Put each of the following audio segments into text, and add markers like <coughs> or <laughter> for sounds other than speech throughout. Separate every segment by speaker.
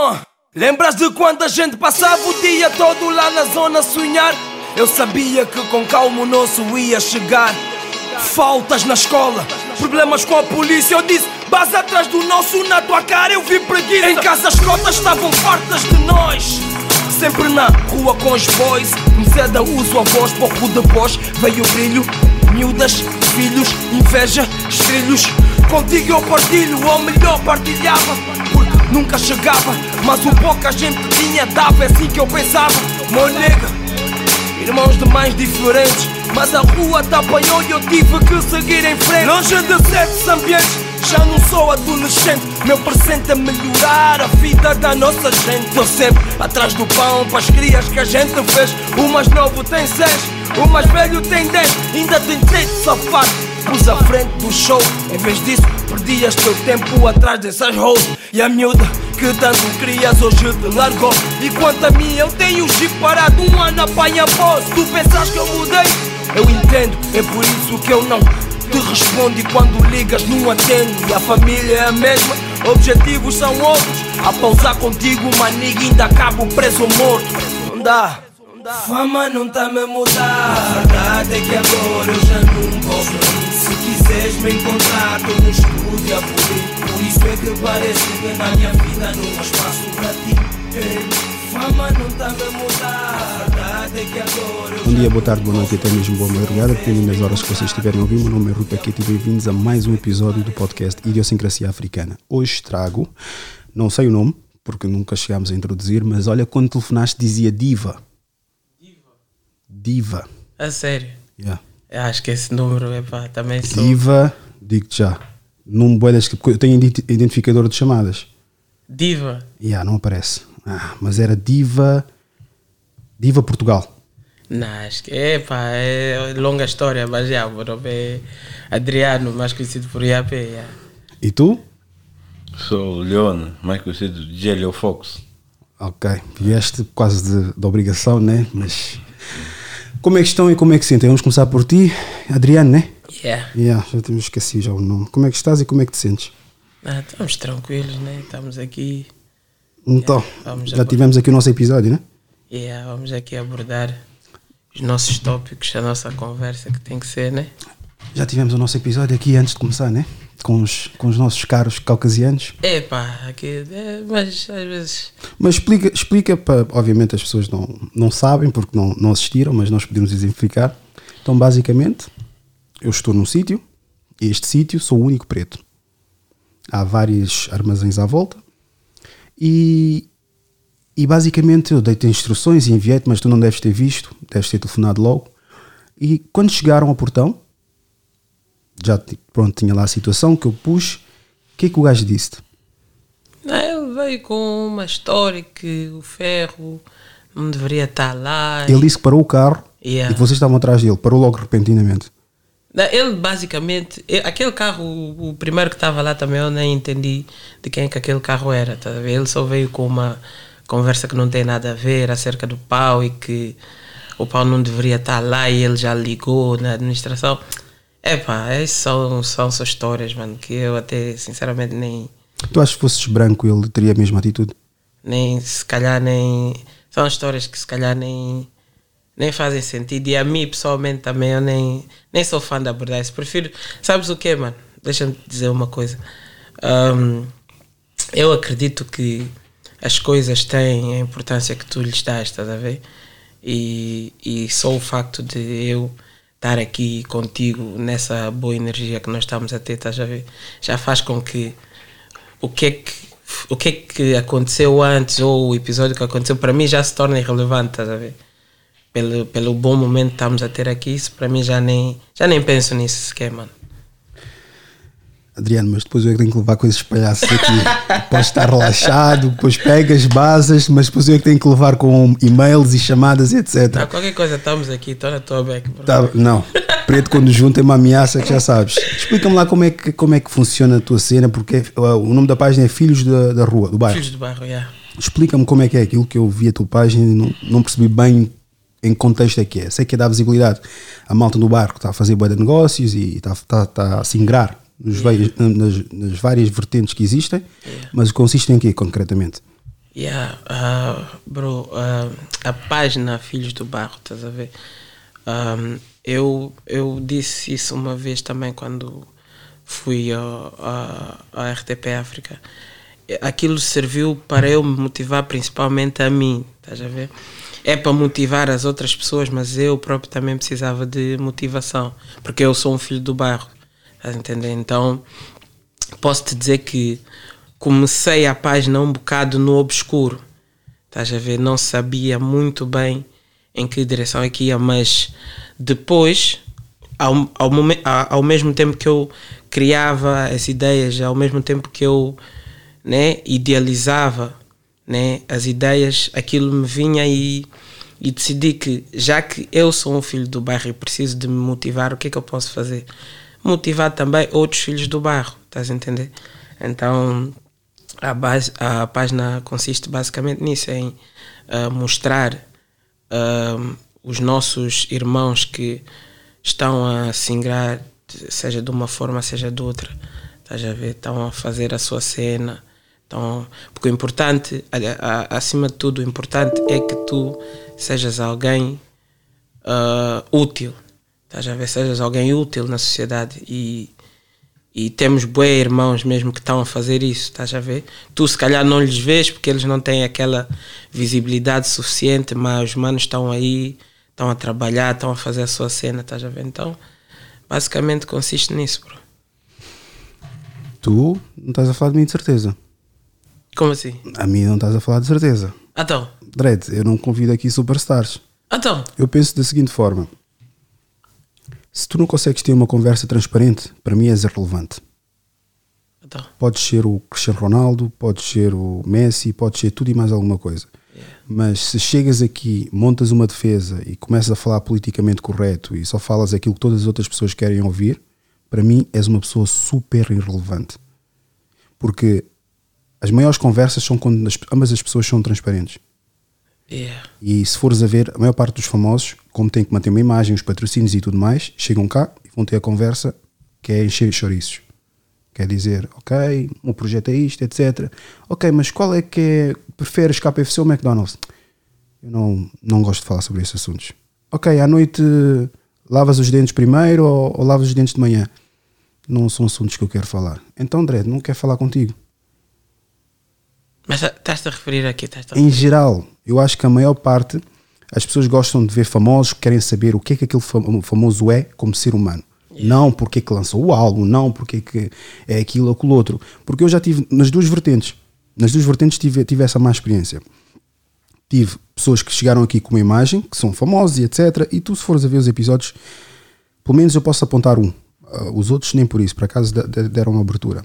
Speaker 1: Ah, lembras de quando a gente passava o dia todo lá na zona a sonhar? Eu sabia que com calma o nosso ia chegar. Faltas na escola, problemas com a polícia. Eu disse, vas atrás do nosso na tua cara. Eu vi preguiça. Em casa as cotas estavam fartas de nós. Sempre na rua com os boys. Comecei a uso a voz, pouco depois veio o brilho. Miúdas, filhos, inveja, estrilhos. Contigo eu partilho, ou melhor, partilhava. Nunca chegava, mas o pouco a gente tinha dava. É assim que eu pensava, meu. Irmãos de mães diferentes, mas a rua te apanhou e eu tive que seguir em frente. Longe de certos ambientes, já não sou adolescente. Meu presente é melhorar a vida da nossa gente. Tô sempre atrás do pão para as crias que a gente fez. O mais novo tem seis, o mais velho tem dez. Ainda tentei te safar, pus à frente do show. Em vez disso, perdias teu tempo atrás dessas hoes. E a miúda que tanto querias hoje te largou. E quanto a mim, eu tenho o chip parado um ano apanha voz. Tu pensas que eu mudei? Eu entendo, é por isso que eu não te respondo. E quando ligas, não atendo. E a família é a mesma, objetivos são outros. A pausar contigo, maniga, ainda acabo preso ou morto. Não dá. Fama não tá me mudar. A verdade é que agora eu já não bem. Se quiseres me encontrar, tô no estúdio a polir. Por isso é que parece que na minha vida não há espaço para ti. Fama não tá me mudar.
Speaker 2: Bom dia, boa tarde, boa noite e até mesmo boa madrugada, dependendo das horas que vocês estiverem a ouvir. Meu nome é Rui Paquete e bem-vindos a mais um episódio do podcast Idiosincrasia Africana. Hoje trago, não sei o nome, porque nunca chegámos a introduzir, mas olha, quando telefonaste dizia Diva. Diva.
Speaker 3: A sério.
Speaker 2: Yeah.
Speaker 3: Acho que esse número é pá, também sou.
Speaker 2: Diva, digo-te já. Num boedas que eu tenho identi- identificador de chamadas.
Speaker 3: Diva.
Speaker 2: Yeah, não aparece. Ah, mas era Diva. Diva Portugal.
Speaker 3: Não, acho que é pá, é longa história, mas já, o nome é Adriano, mais conhecido por IAP. yeah.
Speaker 2: E tu?
Speaker 4: Sou o Leone, mais conhecido de Gelio Fox.
Speaker 2: Ok, vieste quase de, de obrigação, né? Mas como é que estão e como é que se sentem? Vamos começar por ti, Adriano, né?
Speaker 3: Yeah.
Speaker 2: Yeah, já te esqueci já o nome. Como é que estás e como é que te sentes?
Speaker 3: Ah, estamos tranquilos, né? Estamos aqui.
Speaker 2: Então,
Speaker 3: vamos
Speaker 2: já tivemos aqui o nosso episódio, né?
Speaker 3: Yeah, vamos aqui abordar os nossos tópicos, a nossa conversa que tem que ser, né?
Speaker 2: Já tivemos o nosso episódio aqui antes de começar, né? Com os, com os nossos caros caucasianos.
Speaker 3: É pá, aqui, é, mas às vezes.
Speaker 2: Mas explica, explica para. Obviamente as pessoas não, não sabem porque não, não assistiram, mas nós podemos exemplificar. Então, basicamente, eu estou num sítio e este sítio sou o único preto. Há vários armazéns à volta e, e basicamente eu dei-te instruções e enviei-te, mas tu não deves ter visto, deves ter telefonado logo. E quando chegaram ao portão, já pronto, tinha lá a situação que eu pus. O que é que o gajo disse?
Speaker 3: Não, ele veio com uma história que o ferro não deveria estar lá.
Speaker 2: Ele disse que parou o carro
Speaker 3: Yeah.
Speaker 2: e que vocês estavam atrás dele, parou logo repentinamente.
Speaker 3: Ele basicamente, e- aquele carro, o, primeiro que estava lá também, eu nem entendi de quem é que aquele carro era. Tá? Ele só veio com uma conversa que não tem nada a ver acerca do pau e que o pau não deveria estar lá e ele já ligou na administração. Epá, essas são, são só histórias, mano, que eu até sinceramente nem,
Speaker 2: Tu achas que fosses branco ele teria a mesma atitude?
Speaker 3: nem se calhar nem. São histórias que se calhar nem, nem fazem sentido. E a mim pessoalmente também eu nem, nem sou fã de abordar isso. Prefiro. Sabes o que, mano? Deixa-me dizer uma coisa. Ahm, eu acredito que as coisas têm a importância que tu lhes dás, estás a ver? E, e só o facto de eu estar aqui contigo nessa boa energia que nós estamos a ter, estás a ver? Já faz com que o que é que o que é que aconteceu antes ou o episódio que aconteceu para mim já se torna irrelevante, estás a ver? Pelo, pelo bom momento que estamos a ter aqui, isso para mim já nem, já nem penso nisso sequer, mano.
Speaker 2: Adriano, mas depois eu é que tenho que levar coisas palhaças aqui. Podes estar relaxado, depois pegas, basas, mas depois eu é que tenho que levar com e-mails e chamadas etc.
Speaker 3: qualquer coisa, estamos aqui, estou na tua back, bro.
Speaker 2: Tá, não, preto quando junta é uma ameaça que já sabes. Explica-me lá como é, que, como é que funciona a tua cena, porque uh, o nome da página é Filhos da, da Rua, do bairro.
Speaker 3: Filhos do bairro, yeah.
Speaker 2: Explica-me como é que é aquilo que eu vi a tua página e não, não percebi bem em que contexto é que é. Sei que é dar visibilidade à malta do barco, está a fazer boa de negócios e está, está, está a se nos vários- nas, nas várias vertentes que existem, mas consiste em quê concretamente?
Speaker 3: Yeah, uh, bro, uh, a página Filhos do Barro, estás a ver? Um, eu, eu disse isso uma vez também quando fui ao RTP África. Aquilo serviu para eu me motivar principalmente a mim, estás a ver? É para motivar as outras pessoas, mas eu próprio também precisava de motivação, porque eu sou um filho do bairro, estás a entender? Então, posso te dizer que comecei a página um bocado no obscuro. Estás a ver? Não sabia muito bem em que direção é que ia, mas depois, ao, ao, ao mesmo tempo que eu criava as ideias, ao mesmo tempo que eu né, idealizava né, as ideias, aquilo me vinha e, e decidi que, já que eu sou um filho do bairro e preciso de me motivar, o que é que eu posso fazer? Motivar também outros filhos do bairro, estás a entender? Então, a, base, a página consiste basicamente nisso, em ah, mostrar ah, os nossos irmãos que estão a singrar, seja de uma forma, seja de outra, estás a ver? Estão a fazer a sua cena. Então, porque o importante, acima de tudo, o importante é que tu sejas alguém ah, útil, estás a ver? Sejas alguém útil na sociedade e e temos bué irmãos mesmo que estão a fazer isso, estás a ver? Tu se calhar não lhes vês porque eles não têm aquela visibilidade suficiente, mas os manos estão aí, estão a trabalhar, estão a fazer a sua cena, estás a ver? Então, basicamente consiste nisso, bro.
Speaker 2: Tu não estás a falar de mim de certeza.
Speaker 3: Como assim?
Speaker 2: A mim não estás a falar de certeza.
Speaker 3: Então,
Speaker 2: Dredd, eu não convido aqui superstars.
Speaker 3: então,
Speaker 2: Eu penso da seguinte forma: se tu não consegues ter uma conversa transparente, para mim és irrelevante.
Speaker 3: então,
Speaker 2: Podes ser o Cristiano Ronaldo, podes ser o Messi, podes ser tudo e mais alguma coisa. Mas se chegas aqui, montas uma defesa e começas a falar politicamente correto e só falas aquilo que todas as outras pessoas querem ouvir, para mim és uma pessoa super irrelevante. Porque as maiores conversas são quando as- ambas as pessoas são transparentes.
Speaker 3: Yeah,
Speaker 2: E se fores a ver, a maior parte dos famosos, como tem que manter uma imagem, os patrocínios e tudo mais, chegam cá e vão ter a conversa que é encher os chouriços. Quer dizer, ok, o projeto é isto, etc. Ok, mas qual é que é. Preferes KFC ou McDonald's? Eu não, não gosto de falar sobre esses assuntos. Ok, à noite lavas os dentes primeiro ou, ou lavas os dentes de manhã? Não são assuntos que eu quero falar. Então, Dredd, não quero falar contigo.
Speaker 3: Mas estás-te a referir aqui, a
Speaker 2: Em geral, eu acho que a maior parte as pessoas gostam de ver famosos, querem saber o que é que aquele fam- famoso é como ser humano. Não porque é que lançou o álbum, não porque é que é aquilo ou aquilo outro. Porque eu já tive nas duas vertentes. Nas duas vertentes tive, tive essa má experiência. Tive pessoas que chegaram aqui com uma imagem, que são famosos e etc. E tu, se fores a ver os episódios, pelo menos eu posso apontar um. Ah, os outros nem por isso, por acaso de- de- deram uma abertura.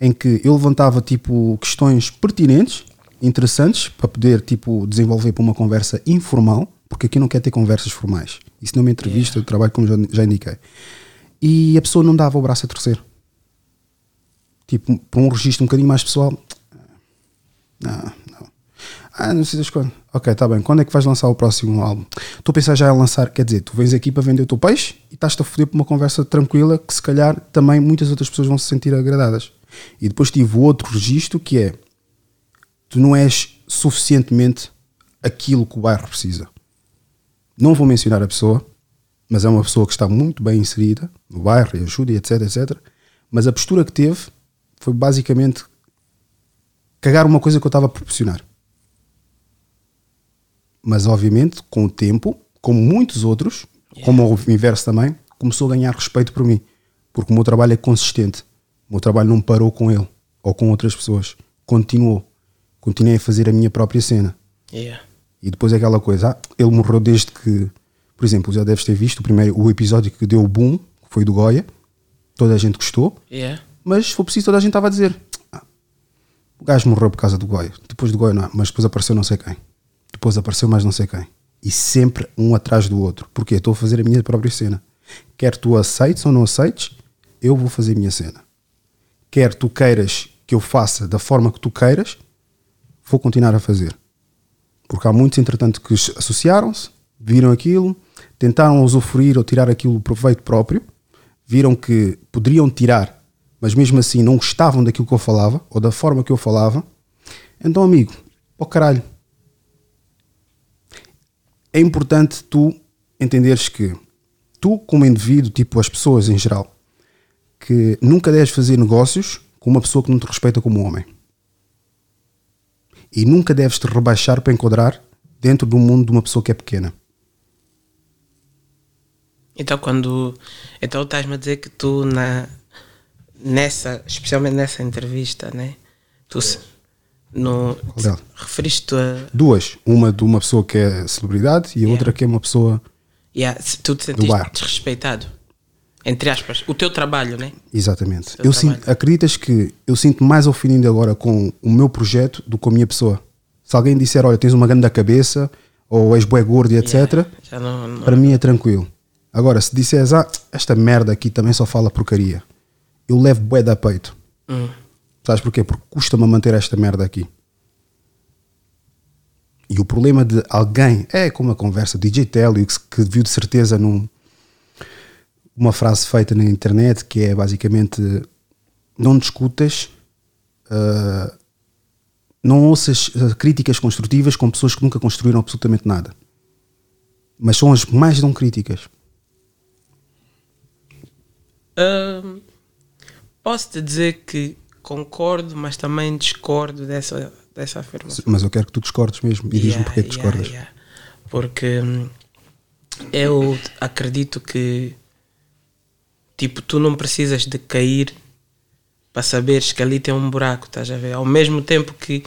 Speaker 2: Em que eu levantava tipo questões pertinentes, interessantes, para poder tipo desenvolver para uma conversa informal, porque aqui não quer ter conversas formais. Isso não é uma entrevista, eu trabalho como já, já indiquei. E a pessoa não dava o braço a torcer. Tipo, para um registro um bocadinho mais pessoal. Não, não. Ah, não precisas quando. Ok, tá bem. Quando é que vais lançar o próximo álbum? Estou a pensar já em lançar. Quer dizer, tu vens aqui para vender o teu peixe e estás-te a foder por uma conversa tranquila que se calhar também muitas outras pessoas vão se sentir agradadas. E depois tive outro registro que é tu não és suficientemente aquilo que o bairro precisa. Não vou mencionar a pessoa, mas é uma pessoa que está muito bem inserida no bairro e ajuda e etc, etc. Mas a postura que teve foi basicamente cagar uma coisa que eu estava a proporcionar. Mas obviamente, com o tempo, como muitos outros, como o inverso também, começou a ganhar respeito por mim. Porque o meu trabalho é consistente. O meu trabalho não parou com ele ou com outras pessoas. Continuou. Continuei a fazer a minha própria cena.
Speaker 3: Yeah.
Speaker 2: E depois aquela coisa, ah, ele morreu desde que, por exemplo, já deves ter visto o primeiro o episódio que deu o boom, que foi do Goya. Toda a gente gostou,
Speaker 3: Yeah.
Speaker 2: mas se for preciso, toda a gente estava a dizer: ah, o gajo morreu por causa do Goya. Depois do Goya, não, mas depois apareceu não sei quem. Depois apareceu mais não sei quem. E sempre um atrás do outro. Porque estou a fazer a minha própria cena. Quer tu aceites ou não aceites, eu vou fazer a minha cena. Quer tu queiras que eu faça da forma que tu queiras, vou continuar a fazer. Porque há muitos, entretanto, que se associaram-se, viram aquilo, tentaram usufruir ou tirar aquilo proveito próprio, viram que poderiam tirar, mas mesmo assim não gostavam daquilo que eu falava ou da forma que eu falava. Então, amigo, para o caralho. É importante tu entenderes que tu, como indivíduo, tipo as pessoas em geral, que nunca deves fazer negócios com uma pessoa que não te respeita como homem. E nunca deves te rebaixar para enquadrar dentro do mundo de uma pessoa que é pequena.
Speaker 3: Então quando. Então estás-me a dizer que tu na, nessa, especialmente nessa entrevista, né? Tu se- no, referiste a.
Speaker 2: Duas. Uma de uma pessoa que é celebridade e a outra que é uma pessoa.
Speaker 3: Yeah, se tu te sentiste desrespeitado. Entre aspas. O teu trabalho, né?
Speaker 2: Exatamente. Eu
Speaker 3: trabalho.
Speaker 2: sinto, acreditas que eu sinto mais ofendido agora com o meu projeto do que com a minha pessoa? Se alguém disser, olha, tens uma grande cabeça, ou és bué gordo etc.,
Speaker 3: Yeah, não, não-
Speaker 2: para mim é tranquilo. Agora, se disseres, ah, esta merda aqui também só fala porcaria, eu levo bué da peito.
Speaker 3: Hum.
Speaker 2: Sabes porquê? Porque custa-me manter esta merda aqui. E o problema de alguém, é como a conversa de DJ Telly, que, que viu de certeza num, uma frase feita na internet que é basicamente não discutas, ah, não ouças ah, críticas construtivas com pessoas que nunca construíram absolutamente nada. Mas são as mais não críticas.
Speaker 3: Hum, posso te dizer que concordo, mas também discordo dessa, dessa afirmação.
Speaker 2: Mas eu quero que tu discordes mesmo e diz-me
Speaker 3: Yeah,
Speaker 2: porque é que
Speaker 3: yeah,
Speaker 2: discordas.
Speaker 3: yeah. Porque hum, eu acredito que tipo, tu não precisas de cair para saberes que ali tem um buraco, estás a ver? Ao mesmo tempo que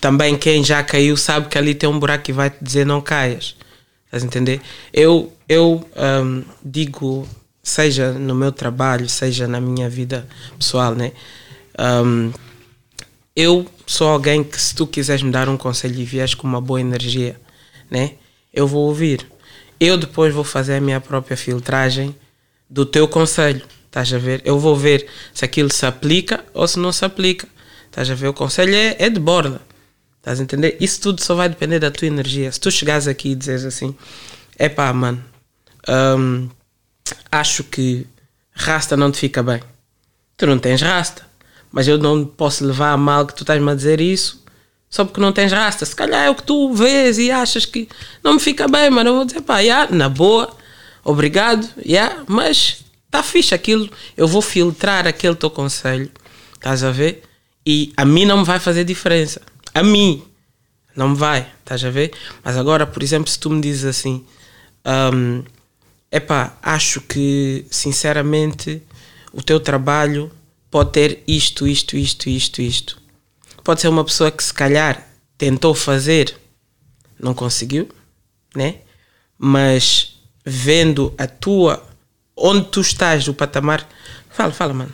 Speaker 3: também quem já caiu sabe que ali tem um buraco e vai te dizer não caias. Estás a entender? Eu, eu hum, digo, seja no meu trabalho, seja na minha vida pessoal, né? Hum, eu sou alguém que se tu quiseres me dar um conselho e vieres com uma boa energia, né? Eu vou ouvir. Eu depois vou fazer a minha própria filtragem do teu conselho, estás a ver? Eu vou ver se aquilo se aplica ou se não se aplica. Estás a ver? O conselho é, é de borda. Estás a entender? Isso tudo só vai depender da tua energia. Se tu chegares aqui e dizes assim, é pá, mano, hum, acho que rasta não te fica bem. Tu não tens rasta. Mas eu não posso levar a mal que tu estás-me a dizer isso só porque não tens rasta. Se calhar é o que tu vês e achas que não me fica bem, mano. Eu vou dizer, pá, yeah, na boa, obrigado, yeah, mas está fixe aquilo. Eu vou filtrar aquele teu conselho, estás a ver? E a mim não me vai fazer diferença. A mim não me vai, estás a ver? Mas agora, por exemplo, se tu me dizes assim, hum, epá, acho que sinceramente o teu trabalho pode ter isto, isto, isto, isto, isto. Pode ser uma pessoa que se calhar tentou fazer, não conseguiu, né? Mas vendo a tua, onde tu estás, o patamar. Fala, fala, mano.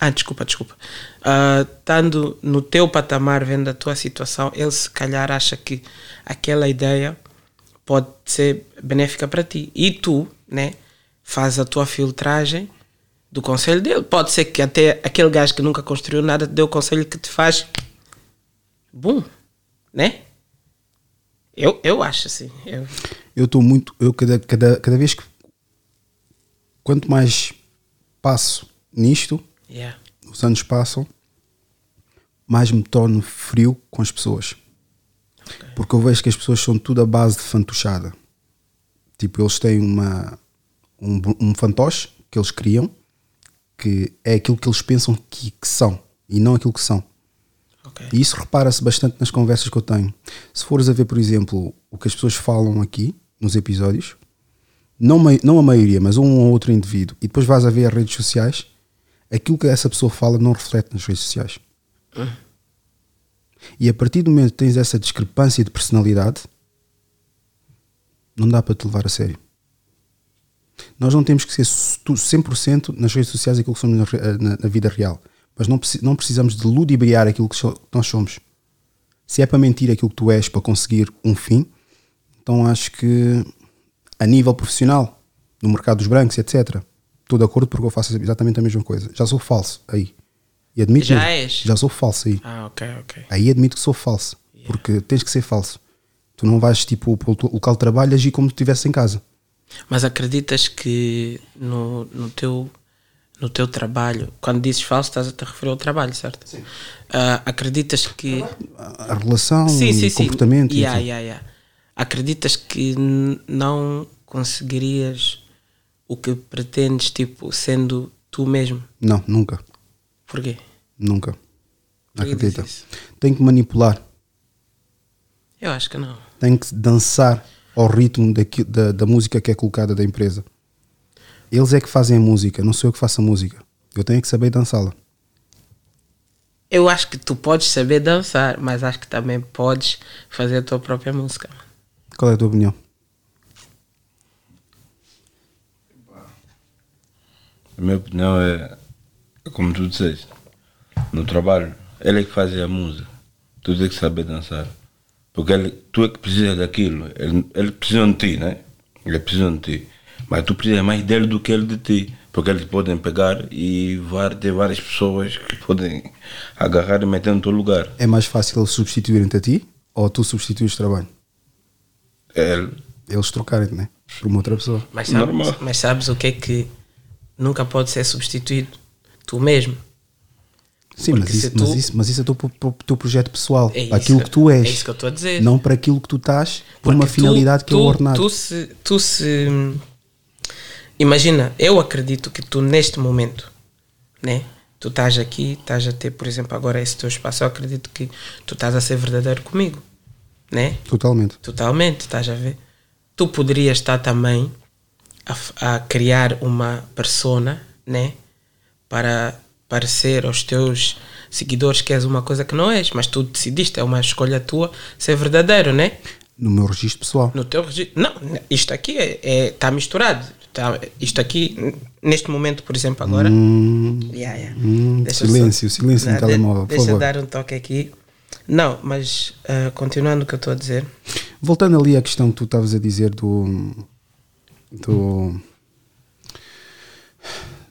Speaker 3: Ah, desculpa, desculpa. Ah, Estando no teu patamar, vendo a tua situação, ele se calhar acha que aquela ideia pode ser benéfica para ti. E tu, né, faz a tua filtragem do conselho dele. Pode ser que até aquele gajo que nunca construiu nada te deu o conselho que te faz. Bom, né? Eu, eu acho assim. Eu,
Speaker 2: Eu estou muito. Eu cada, cada, cada vez que. Quanto mais passo nisto,
Speaker 3: yeah.
Speaker 2: os anos passam, mais me torno frio com as pessoas. Porque eu vejo que as pessoas são tudo à base de fantochada. Tipo, eles têm uma, um, um fantoche que eles criam, que é aquilo que eles pensam que, que são e não aquilo que são.
Speaker 3: Ok.
Speaker 2: E isso repara-se bastante nas conversas que eu tenho. Se fores a ver, por exemplo, o que as pessoas falam aqui nos episódios, não, não a maioria, mas um ou outro indivíduo, e depois vais a ver as redes sociais, aquilo que essa pessoa fala não reflete nas redes sociais. E a partir do momento que tens essa discrepância de personalidade, não dá para te levar a sério. Nós não temos que ser tu- 100% nas redes sociais aquilo que somos na, re- na- na vida real. Mas não, não precisamos de ludibriar aquilo que so- que nós somos. Se é para mentir aquilo que tu és para conseguir um fim, então acho que a nível profissional, no mercado dos brancos, etc., estou de acordo porque eu faço exatamente a mesma coisa. Já sou falso aí. E admito
Speaker 3: Já
Speaker 2: mesmo.
Speaker 3: és?
Speaker 2: Já sou falso aí.
Speaker 3: Ah, ok, ok.
Speaker 2: Aí admito que sou falso. Porque tens que ser falso. Tu não vais, tipo, para o local de trabalho agir como se estivesse em casa.
Speaker 3: Mas acreditas que no, no teu no teu trabalho, quando dizes falso, estás a te referir ao trabalho, certo? Sim. acreditas que.
Speaker 2: A relação, sim, sim, comportamento.
Speaker 3: Sim. Yeah, yeah, yeah. Acreditas que não conseguirias o que pretendes, tipo, sendo tu mesmo?
Speaker 2: Não, nunca.
Speaker 3: Porquê?
Speaker 2: Nunca.
Speaker 3: Que
Speaker 2: Acredita. Tenho que manipular.
Speaker 3: Eu acho que não.
Speaker 2: Tenho que dançar ao ritmo daqui- da, da música que é colocada da empresa. Eles é que fazem a música, não sou eu que faço a música. Eu tenho que saber dançá-la.
Speaker 3: Eu acho que tu podes saber dançar, mas acho que também podes fazer a tua própria música.
Speaker 2: Qual é a tua opinião?
Speaker 4: A minha opinião é, é como tu disseste, no trabalho, ele é que faz a música, tu tens que saber dançar. Porque ele, tu é que precisa daquilo, ele, ele precisa de ti, né? Ele precisa de ti. Mas tu precisas mais dele do que ele de ti. Porque eles podem pegar e var- ter várias pessoas que podem agarrar e meter no teu lugar.
Speaker 2: É mais fácil eles substituírem-te a ti ou tu substituís o trabalho?
Speaker 4: Ele,
Speaker 2: Eles trocarem-te, né? Por uma outra pessoa.
Speaker 3: Mas sabes,
Speaker 4: Normal.
Speaker 3: mas sabes o que é que nunca pode ser substituído? Tu mesmo.
Speaker 2: Sim, mas isso,
Speaker 3: tu-
Speaker 2: mas, isso, mas isso é o teu, teu projeto pessoal.
Speaker 3: É
Speaker 2: aquilo que tu és.
Speaker 3: é isso que eu estou a dizer.
Speaker 2: Não para aquilo que tu estás, por uma
Speaker 3: Porque tu-
Speaker 2: finalidade que é
Speaker 3: tu,
Speaker 2: o ordenado.
Speaker 3: Tu se, tu se. Imagina, eu acredito que tu neste momento, né? Tu estás aqui, estás a ter, por exemplo, agora esse teu espaço. Eu acredito que tu estás a ser verdadeiro comigo, né?
Speaker 2: Totalmente.
Speaker 3: Totalmente, estás a ver? Tu poderias estar também a, a criar uma persona, né? Para parecer aos teus seguidores que és uma coisa que não és, mas tu decidiste, é uma escolha tua ser verdadeiro, né?
Speaker 2: No meu registro pessoal.
Speaker 3: No teu registro. Não, isto aqui está é, tá misturado. Tá, isto aqui, neste momento, por exemplo, agora. Yeah, yeah.
Speaker 2: hum, silêncio, silêncio no
Speaker 3: de-
Speaker 2: telemóvel, por
Speaker 3: Deixa eu
Speaker 2: favor.
Speaker 3: dar um toque aqui. Não, mas ah, continuando o que eu estou a dizer.
Speaker 2: Voltando ali à questão que tu estavas a dizer do. do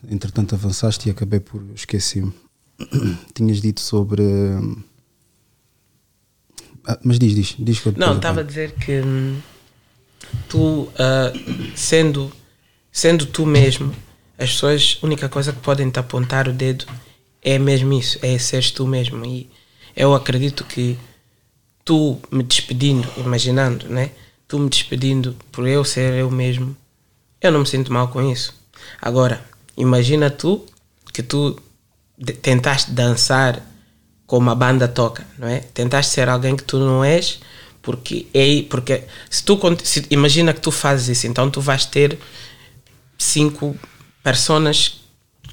Speaker 2: entretanto avançaste e acabei por esquecer-me. <clears throat> Tinhas dito sobre. Ah, mas diz, diz, diz que eu
Speaker 3: Não, estava a dizer que hum, tu, ah, sendo, sendo tu mesmo, as pessoas, a única coisa que podem te apontar o dedo é mesmo isso, é seres tu mesmo. E eu acredito que tu me despedindo, imaginando, né? Tu me despedindo por eu ser eu mesmo, eu não me sinto mal com isso. Agora, imagina tu que tu tentaste dançar como a banda toca, não é? Tentaste ser alguém que tu não és, porque é porque se tu se- imagina que tu fazes isso, então tu vais ter cinco personas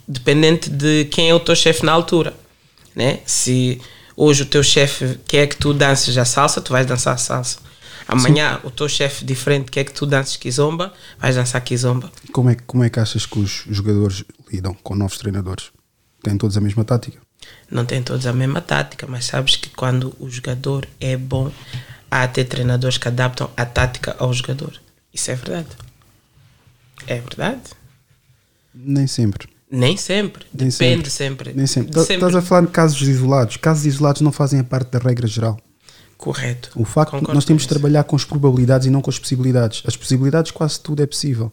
Speaker 3: dependente de quem é o teu chefe na altura, né? Se hoje o teu chefe quer que tu dances a salsa, tu vais dançar a salsa. Amanhã o teu chefe diferente quer que tu dances kizomba, vais dançar kizomba.
Speaker 2: Como é, que- como é que achas que os jogadores lidam com novos treinadores? Têm todos a mesma tática?
Speaker 3: Não tem todos a mesma tática, mas sabes que quando o jogador é bom, há até treinadores que adaptam a tática ao jogador. Isso é verdade. É verdade.
Speaker 2: Nem sempre.
Speaker 3: Nem sempre.
Speaker 2: Nem
Speaker 3: Depende sempre.
Speaker 2: Nem sempre.
Speaker 3: De sempre.
Speaker 2: Estás a falar de casos isolados. Casos isolados não fazem a parte da regra geral.
Speaker 3: Correto.
Speaker 2: O facto
Speaker 3: Concordo
Speaker 2: nós temos de trabalhar com as probabilidades e não com as possibilidades. As possibilidades quase tudo é possível.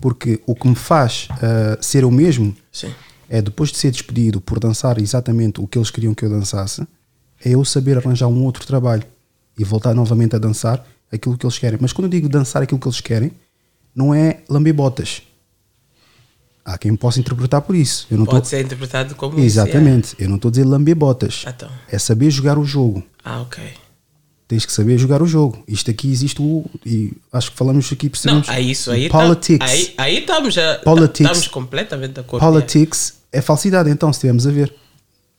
Speaker 2: Porque o que me faz ah, ser eu mesmo
Speaker 3: Sim.
Speaker 2: é depois de ser despedido por dançar exatamente o que eles queriam que eu dançasse, é eu saber arranjar um outro trabalho e voltar novamente a dançar aquilo que eles querem. Mas quando eu digo dançar aquilo que eles querem, não é lamber botas. Há quem possa interpretar por isso. Eu não
Speaker 3: Pode
Speaker 2: tô-
Speaker 3: ser interpretado como
Speaker 2: Exatamente. Eu não estou a dizer lamber botas.
Speaker 3: Então.
Speaker 2: É saber jogar o jogo.
Speaker 3: isso. é. Ah, ok.
Speaker 2: Tens que saber jogar o jogo. Isto aqui existe o. E acho que falamos aqui
Speaker 3: Não,
Speaker 2: percebemos.
Speaker 3: aí isso aí.
Speaker 2: o
Speaker 3: tá-
Speaker 2: Politics.
Speaker 3: aí, aí estamos já.
Speaker 2: Politics.
Speaker 3: Estamos completamente de acordo.
Speaker 2: Politics é falsidade, então, se estivermos a ver.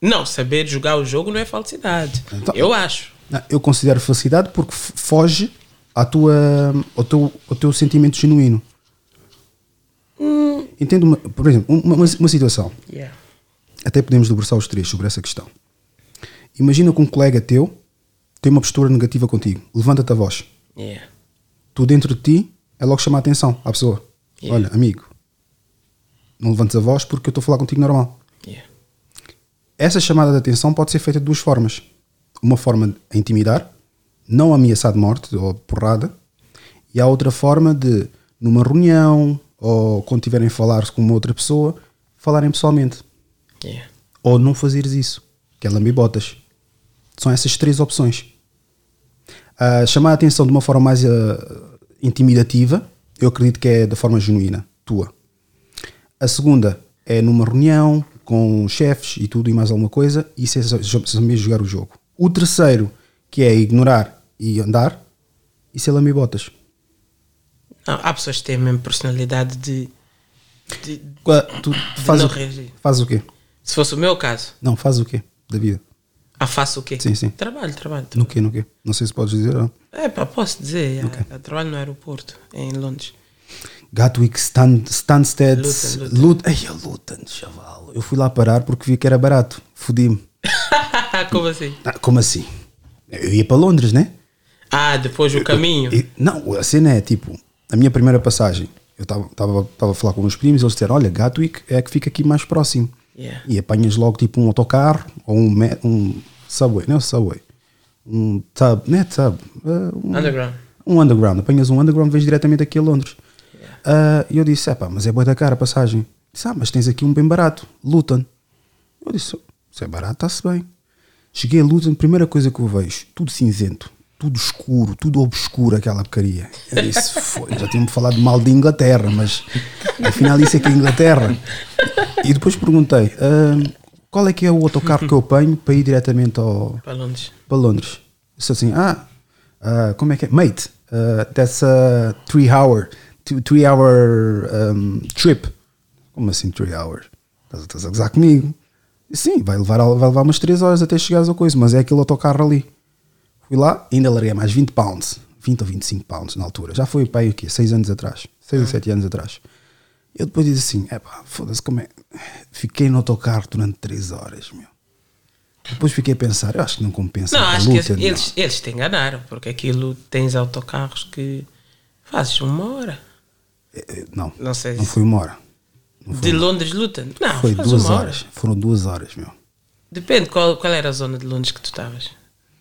Speaker 3: Não, saber jogar o jogo não é falsidade.
Speaker 2: Então-
Speaker 3: Eu acho.
Speaker 2: Não, Eu considero falsidade porque foge à tua, ao, teu, ao teu sentimento genuíno. Entendo, uma, por exemplo, uma, uma, uma situação.
Speaker 3: Yeah.
Speaker 2: Até podemos debruçar os três sobre essa questão. Imagina que um colega teu tem uma postura negativa contigo. Levanta-te a voz.
Speaker 3: Yeah.
Speaker 2: Tu dentro de ti é logo chamar a atenção à pessoa.
Speaker 3: Yeah.
Speaker 2: Olha, amigo, não levantes a voz porque eu estou a falar contigo normal.
Speaker 3: Yeah.
Speaker 2: Essa chamada de atenção pode ser feita de duas formas. Uma forma a intimidar, não ameaçar de morte ou porrada, e há outra forma de, numa reunião ou quando tiverem a falar com uma outra pessoa, falarem pessoalmente.
Speaker 3: Yeah.
Speaker 2: Ou não fazeres isso, que é lambibotas. São essas três opções. Ah, chamar a atenção de uma forma mais ah, intimidativa, eu acredito que é da forma genuína, tua. A segunda é numa reunião com chefes e tudo e mais alguma coisa, isso é mesmo jogar o jogo. O terceiro, que é ignorar e andar, isso é lambibotas.
Speaker 3: Não, há pessoas que têm a mesma personalidade de, de-
Speaker 2: Tu faz
Speaker 3: não
Speaker 2: o,
Speaker 3: reagir.
Speaker 2: faz o quê?
Speaker 3: Se fosse o meu caso,
Speaker 2: Não, faz o quê da vida?
Speaker 3: ah, faço o quê?
Speaker 2: Sim, sim.
Speaker 3: Trabalho, trabalho.
Speaker 2: No quê, no quê? Não sei se podes dizer não.
Speaker 3: É pá, posso dizer. ah, eu trabalho no aeroporto, em Londres.
Speaker 2: Gatwick, Stan, Stansted,
Speaker 3: Luton.
Speaker 2: Ai, a Luton, chaval. Eu fui lá parar porque vi que era barato. Fodi-me. <laughs>
Speaker 3: Como assim?
Speaker 2: Ah, como assim? Eu ia para Londres, né?
Speaker 3: Ah, depois o caminho.
Speaker 2: E- não, a cena é tipo, a minha primeira passagem, eu estava a falar com meus primos, eles disseram: Olha, Gatwick é a que fica aqui mais próximo.
Speaker 3: Yeah.
Speaker 2: E apanhas logo tipo um autocarro ou um, um subway, não é subway, um tub, não é tub, ah, um,
Speaker 3: Underground.
Speaker 2: um underground. Apanhas um underground, vens diretamente aqui a Londres. Ah, E eu disse: Epá, mas é boa da cara a passagem. Disse: Ah, mas tens aqui um bem barato, Luton. Eu disse: Se é barato, está-se bem. Cheguei a Luton, primeira coisa que eu vejo, tudo cinzento, tudo escuro, tudo obscuro, aquela porcaria. Eu disse: Foi, já tinham-me falado mal de Inglaterra, mas afinal isso é que é Inglaterra. E depois perguntei: "Ah, Qual é que é o autocarro que eu apanho para ir diretamente ao,
Speaker 3: Para Londres.
Speaker 2: para Londres. Disse assim, ah, ah, como é que é? Mate, uh, that's a three hour, three hour um, trip. Como assim three hours? Estás, estás a gozar comigo? Sim, vai levar, vai levar umas 3 horas até chegares ao coisa, mas é aquele autocarro ali. Fui lá, ainda larguei mais 20 pounds, 20 ou 25 pounds na altura. Já foi para aí o quê? 6 anos atrás, 6 ou 7 anos atrás. Eu depois disse assim, é pá, foda-se como é. Fiquei no autocarro durante 3 horas, meu. Depois fiquei a pensar, eu acho que não compensa.
Speaker 3: Não,
Speaker 2: a
Speaker 3: acho que
Speaker 2: luta,
Speaker 3: eles, eles, eles te enganaram, porque aquilo tens autocarros que fazes uma hora.
Speaker 2: Eh, Não,
Speaker 3: Não sei
Speaker 2: não foi uma hora. Não
Speaker 3: De Londres Luton? Não,
Speaker 2: Foi duas
Speaker 3: uma
Speaker 2: horas.
Speaker 3: hora.
Speaker 2: Foram duas horas, meu.
Speaker 3: Depende qual, qual era a zona de Londres que tu estavas.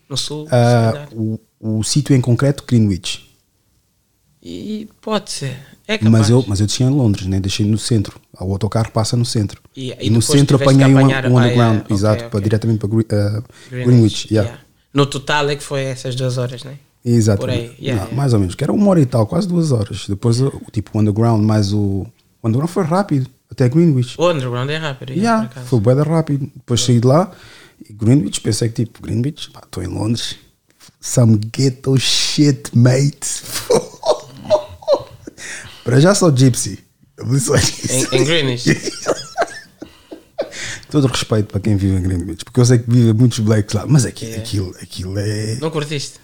Speaker 3: No sul, calhar.
Speaker 2: o o sítio em concreto, Greenwich.
Speaker 3: E pode ser. É capaz.
Speaker 2: Mas eu, mas eu desci em Londres, né? deixei no centro. O autocarro passa no centro.
Speaker 3: E-
Speaker 2: E,
Speaker 3: e
Speaker 2: no centro apanhei um, um underground,
Speaker 3: ok,
Speaker 2: exato,
Speaker 3: ok.
Speaker 2: para, diretamente para ah, Greenwich. yeah.
Speaker 3: yeah. No total é que foi essas duas horas, né?
Speaker 2: Exato.
Speaker 3: Yeah.
Speaker 2: Mais ou menos, que era uma hora e tal, quase duas horas. Depois, o tipo, o underground mais o. O underground foi rápido, até Greenwich.
Speaker 3: O underground é rápido. yeah,
Speaker 2: foi da rápido. Depois saí de lá e Greenwich, pensei que tipo, Greenwich, estou em Londres. Some ghetto shit, mate. <laughs> Para já sou gypsy.
Speaker 3: Em, em Greenwich. <laughs>
Speaker 2: Todo respeito para quem vive em Greenwich, porque eu sei que vivem muitos blacks lá, mas aqui,
Speaker 3: Yeah.
Speaker 2: aquilo, aquilo é.
Speaker 3: Não curtiste?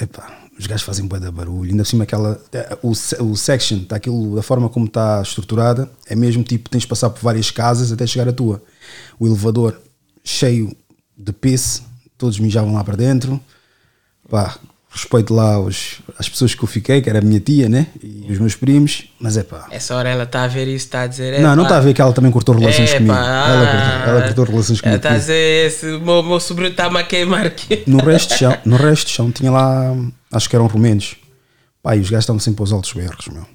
Speaker 2: Epá, os gajos fazem bué da barulho. Ainda por cima aquela. O, se- o section, tá aquilo, da forma como está estruturada, é mesmo tipo, tens de passar por várias casas até chegar à tua. O elevador cheio de piss, todos mijavam lá para dentro. Pá, respeito lá os, as pessoas que eu fiquei, que era a minha tia, né? E os meus primos, mas é pá.
Speaker 3: Essa hora ela está a ver isso, está a dizer.
Speaker 2: Não, não
Speaker 3: "Epá,
Speaker 2: está a ver que ela também cortou relações
Speaker 3: epá,
Speaker 2: comigo. ela, cortou, ela cortou relações
Speaker 3: Ela
Speaker 2: comigo.
Speaker 3: está a dizer, esse meu, meu sobrinho está-me a queimar aqui.
Speaker 2: No resto de chão, no resto de chão tinha lá, acho que eram romenos. Pá, e os gajos estavam sempre aos altos berros, meu.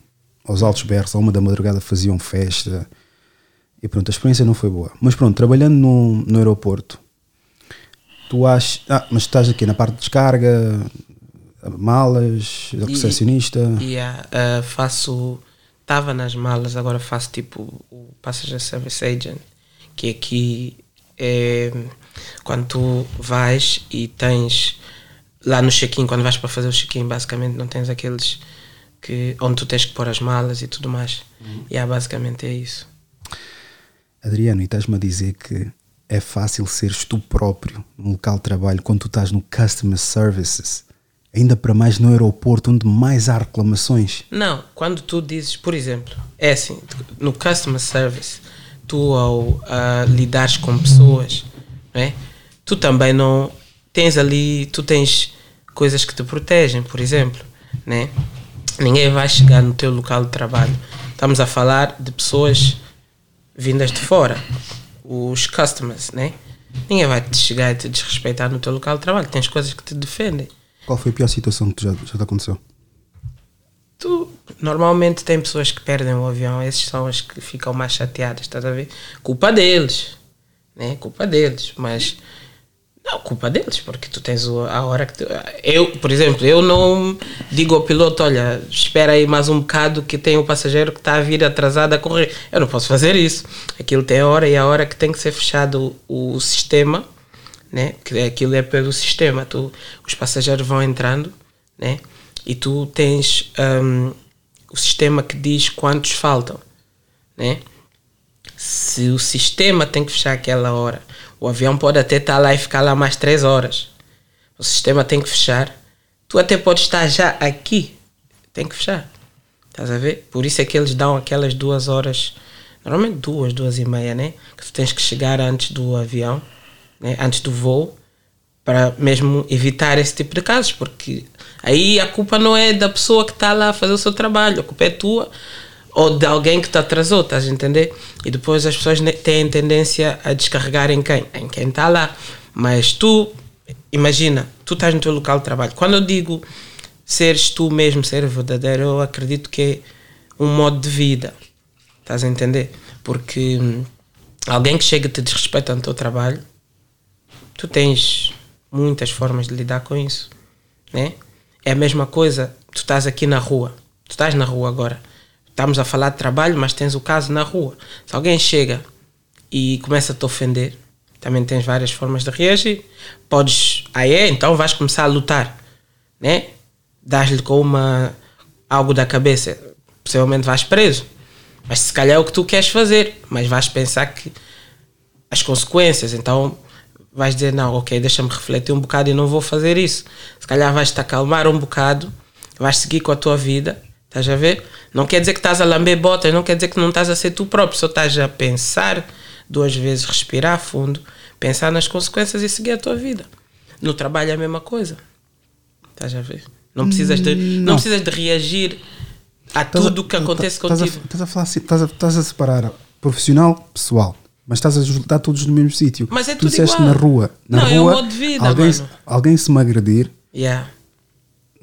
Speaker 2: Aos altos berros, a uma da madrugada faziam festa. E pronto, a experiência não foi boa. Mas pronto, trabalhando no, no aeroporto, tu achas. Ah, mas estás aqui na parte de descarga, malas, recepcionista.
Speaker 3: E ah, ah, faço. Estava nas malas, agora faço tipo o Passenger Service Agent, que aqui é quando tu vais e tens lá no check-in, quando vais para fazer o check-in, basicamente não tens aqueles que onde tu tens que pôr as malas e tudo mais. E ah, basicamente é isso.
Speaker 2: Adriano, e estás-me a dizer que é fácil seres tu próprio no local de trabalho quando tu estás no Customer Services, ainda para mais no aeroporto onde mais há reclamações.
Speaker 3: Não, quando tu dizes, por exemplo, é assim, no customer service, tu ao lidares com pessoas, é? tu também não tens ali, tu tens coisas que te protegem, por exemplo, né? Ninguém vai chegar no teu local de trabalho. Estamos a falar de pessoas vindas de fora, os customers, né? Ninguém vai te chegar e te desrespeitar no teu local de trabalho. Tens coisas que te defendem.
Speaker 2: Qual foi a pior situação que já, já te aconteceu?
Speaker 3: tu normalmente tem pessoas que perdem o avião, esses são as que ficam mais chateadas, estás a ver? Culpa deles, né? Culpa deles, mas não, culpa deles, porque tu tens a hora que tu, eu, por exemplo, eu não digo ao piloto, olha, espera aí mais um bocado que tem um passageiro que está a vir atrasado a correr. Eu não posso fazer isso. Aquilo tem a hora e a hora que tem que ser fechado o, sistema, né? Que aquilo é pelo sistema. Tu, os passageiros vão entrando, né? E tu tens hum, o sistema que diz quantos faltam, né? Se o sistema tem que fechar aquela hora, o avião pode até estar lá e ficar lá mais três horas. O sistema tem que fechar. Tu até podes estar já aqui, tem que fechar. Estás a ver? Por isso é que eles dão aquelas duas horas, normalmente duas, duas e meia, né? Que tu tens que chegar antes do avião, né? antes do voo, para mesmo evitar esse tipo de casos, porque aí a culpa não é da pessoa que está lá a fazer o seu trabalho, a culpa é tua ou de alguém que te atrasou, estás a entender? E depois as pessoas têm tendência a descarregar em quem? Em quem está lá. Mas tu, imagina, tu estás no teu local de trabalho. Quando eu digo seres tu mesmo, ser verdadeiro, eu acredito que é um modo de vida. Estás a entender? Porque hum, alguém que chega e te desrespeita no teu trabalho, tu tens muitas formas de lidar com isso, né? É a mesma coisa, tu estás aqui na rua, tu estás na rua agora, estamos a falar de trabalho, mas tens o caso na rua. Se alguém chega e começa a te ofender, também tens várias formas de reagir. Podes, aí é, então vais começar a lutar, né? Dás-lhe com uma algo da cabeça, possivelmente vais preso. Mas se calhar é o que tu queres fazer, mas vais pensar que as consequências, então vais dizer, não, ok, deixa-me refletir um bocado e não vou fazer isso. Se calhar vais te acalmar um bocado, vais seguir com a tua vida, estás a ver? Não quer dizer que estás a lamber botas, não quer dizer que não estás a ser tu próprio, só estás a pensar duas vezes, respirar fundo, pensar nas consequências e seguir a tua vida. No trabalho é a mesma coisa. Estás a ver? Não precisas de, não.
Speaker 2: não.
Speaker 3: precisas de reagir a
Speaker 2: Estás a-
Speaker 3: tudo o que acontece
Speaker 2: estás a-
Speaker 3: contigo.
Speaker 2: Estás a, falar estás a, estás a separar profissional, pessoal. Mas estás a juntar todos no mesmo sítio.
Speaker 3: Mas é
Speaker 2: tu
Speaker 3: tudo
Speaker 2: disseste
Speaker 3: igual.
Speaker 2: na rua. Na
Speaker 3: Não, é um
Speaker 2: rua,
Speaker 3: modo de vida,
Speaker 2: alguém,
Speaker 3: mano.
Speaker 2: alguém se me agredir,
Speaker 3: Yeah.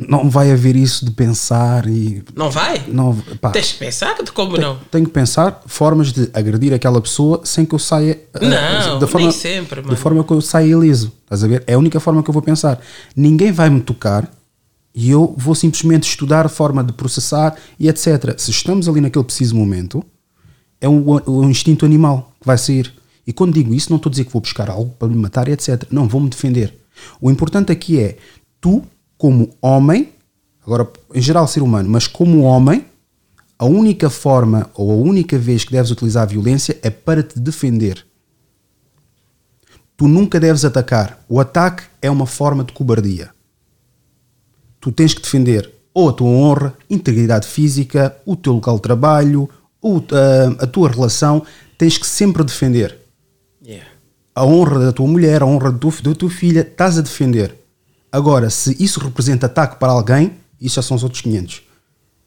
Speaker 2: Não vai haver isso de pensar e.
Speaker 3: Não vai?
Speaker 2: Não, pá,
Speaker 3: Tens que pensar que como não?
Speaker 2: tenho que pensar formas de agredir aquela pessoa sem que eu saia. eh,
Speaker 3: Não,
Speaker 2: da forma,
Speaker 3: nem sempre, mano.
Speaker 2: Da forma que eu saia ileso. Estás a ver? É a única forma que eu vou pensar. Ninguém vai me tocar e eu vou simplesmente estudar a forma de processar e etc. Se estamos ali naquele preciso momento, é um, um instinto animal que vai sair. E quando digo isso, não estou a dizer que vou buscar algo para me matar e etc. Não, vou-me defender. O importante aqui é tu, como homem, agora em geral ser humano, mas como homem, a única forma ou a única vez que deves utilizar a violência é para te defender. Tu nunca deves atacar. O ataque é uma forma de cobardia. Tu tens que defender ou a tua honra, integridade física, o teu local de trabalho, o- a, a tua relação. Tens que sempre defender.
Speaker 3: Yeah.
Speaker 2: A honra da tua mulher, a honra tua, da tua filha, estás a defender. Agora, se isso representa ataque para alguém, isso já são os outros 500.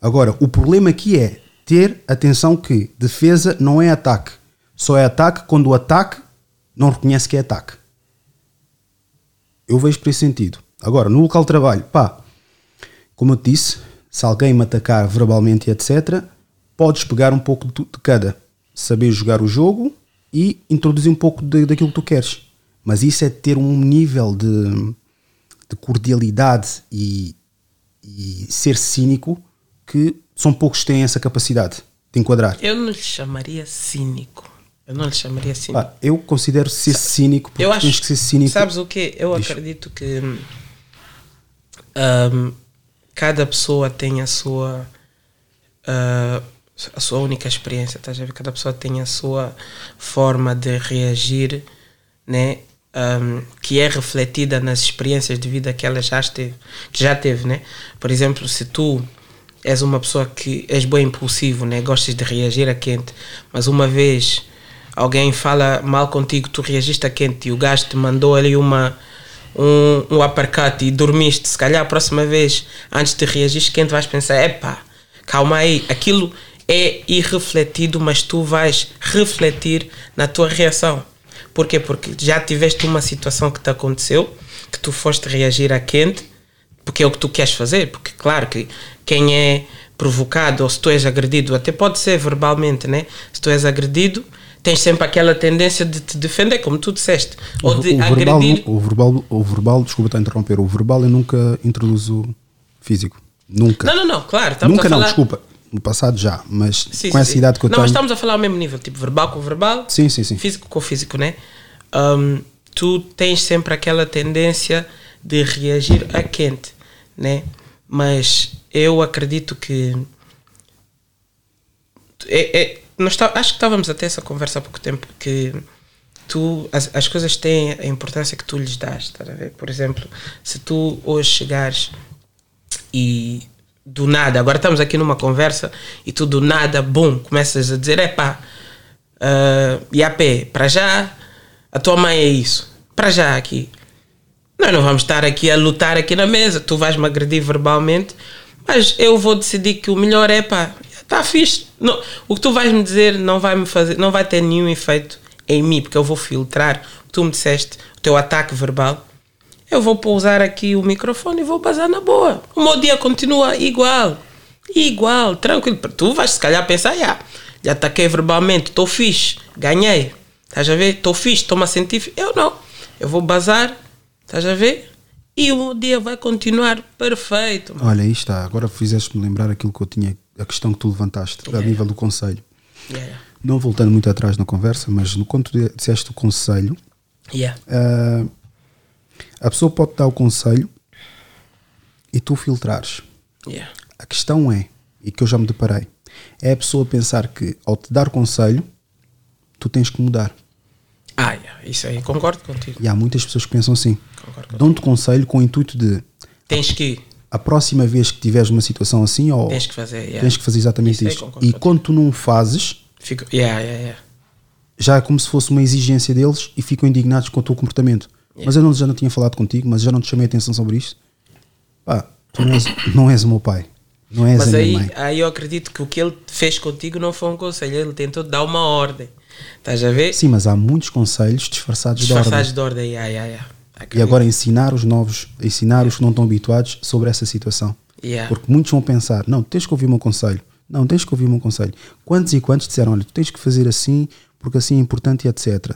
Speaker 2: Agora, o problema aqui é ter atenção que defesa não é ataque. Só é ataque quando o ataque não reconhece que é ataque. Eu vejo por esse sentido. Agora, no local de trabalho, pá, como eu te disse, se alguém me atacar verbalmente etc., podes pegar um pouco de cada. Saber jogar o jogo e introduzir um pouco de- daquilo que tu queres. Mas isso é ter um nível de, de cordialidade e, e ser cínico que são poucos que têm essa capacidade de enquadrar.
Speaker 3: Eu não lhe chamaria cínico. Eu não lhe chamaria cínico.
Speaker 2: Pá, eu considero ser cínico porque
Speaker 3: eu acho
Speaker 2: tens que ser cínico.
Speaker 3: Sabes o que? Eu
Speaker 2: Diz.
Speaker 3: acredito que hum, cada pessoa tem a sua ah, a sua única experiência, estás a ver? Cada pessoa tem a sua forma de reagir, né? Hum, que é refletida nas experiências de vida que ela já teve, que já teve, né? Por exemplo, se tu és uma pessoa que és bem impulsivo, né? Gostas de reagir a quente, mas uma vez alguém fala mal contigo, tu reagiste a quente e o gajo te mandou ali uma um, um uppercut e dormiste, se calhar a próxima vez, antes de reagir quente, vais pensar, epá, calma aí, aquilo é irrefletido, mas tu vais refletir na tua reação. Porquê? Porque já tiveste uma situação que te aconteceu, que tu foste reagir a quente, porque é o que tu queres fazer. Porque, claro, que quem é provocado ou se tu és agredido, até pode ser verbalmente, né? Se tu és agredido, tens sempre aquela tendência de te defender, como tu disseste, ou de
Speaker 2: o, verbal,
Speaker 3: agredir.
Speaker 2: o verbal, o verbal, desculpa estar a interromper, o verbal eu nunca introduzo físico. Nunca.
Speaker 3: Não, não, não, claro, estamos
Speaker 2: nunca não,
Speaker 3: falar.
Speaker 2: desculpa. No passado já, mas
Speaker 3: Sim,
Speaker 2: com
Speaker 3: sim,
Speaker 2: essa
Speaker 3: sim.
Speaker 2: idade que eu
Speaker 3: não,
Speaker 2: tenho.
Speaker 3: mas estamos a falar ao mesmo nível, tipo verbal com verbal,
Speaker 2: Sim, sim, sim.
Speaker 3: físico com físico, né? Hum, tu tens sempre aquela tendência de reagir a quente, né? Mas eu acredito que é, é- nós tá- acho que estávamos até essa conversa há pouco tempo que tu as, as coisas têm a importância que tu lhes dás, ver? Por exemplo, se tu hoje chegares e do nada, agora estamos aqui numa conversa e tu do nada, bum, começas a dizer, epá, uh, Iapé, para já, a tua mãe é isso, para já aqui. Nós não vamos estar aqui a lutar aqui na mesa, tu vais me agredir verbalmente, mas eu vou decidir que o melhor é, pá, está fixe. Não, o que tu vais me dizer não vai me fazer, não vai ter nenhum efeito em mim, porque eu vou filtrar o que tu me disseste, o teu ataque verbal eu vou pousar aqui o microfone e vou bazar na boa. O meu dia continua igual. Igual, tranquilo. Tu vais se calhar pensar, já, já ataquei verbalmente, estou fixe, ganhei. Estás a ver? Estou fixe, estou-me a sentir. Eu não. Eu vou bazar, estás a ver? E o meu dia vai continuar perfeito. mano.
Speaker 2: Olha, aí está. Agora fizeste-me lembrar aquilo que eu tinha, a questão que tu levantaste, a
Speaker 3: Yeah.
Speaker 2: nível do conselho.
Speaker 3: Yeah.
Speaker 2: Não voltando muito atrás na conversa, mas no quanto tu disseste o conselho,
Speaker 3: Yeah.
Speaker 2: ah, a pessoa pode dar o conselho e tu filtrares.
Speaker 3: Yeah.
Speaker 2: A questão é, e que eu já me deparei, é a pessoa pensar que ao te dar conselho, tu tens que mudar.
Speaker 3: Ah, yeah. isso aí, concordo contigo.
Speaker 2: E há muitas pessoas que pensam assim. Dão-te conselho com o intuito de
Speaker 3: Tens que,
Speaker 2: a próxima vez que tiveres uma situação assim, ou
Speaker 3: tens que fazer. Yeah.
Speaker 2: tens que fazer exatamente
Speaker 3: Isso
Speaker 2: isto. E
Speaker 3: contigo.
Speaker 2: quando tu não fazes,
Speaker 3: Fico, yeah, yeah, yeah.
Speaker 2: já é como se fosse uma exigência deles e ficam indignados com o teu comportamento. Mas eu não, já não tinha falado contigo, mas já não te chamei atenção sobre isto. Pá, tu não és, <coughs> não és o meu pai. Não és
Speaker 3: Mas
Speaker 2: a minha
Speaker 3: aí,
Speaker 2: mãe.
Speaker 3: aí eu acredito que o que ele fez contigo não foi um conselho, ele tentou dar uma ordem. Estás a ver?
Speaker 2: Sim, mas há muitos conselhos disfarçados,
Speaker 3: Disfarçados
Speaker 2: de
Speaker 3: de ordem. Yeah, yeah, yeah.
Speaker 2: ordem. E agora ensinar os novos, ensinar os que não estão habituados sobre essa situação.
Speaker 3: Yeah.
Speaker 2: Porque muitos vão pensar, não, tens que ouvir o meu conselho. Não, tens que ouvir o meu conselho. Quantos e quantos disseram, olha, tu tens que fazer assim, porque assim é importante e etc.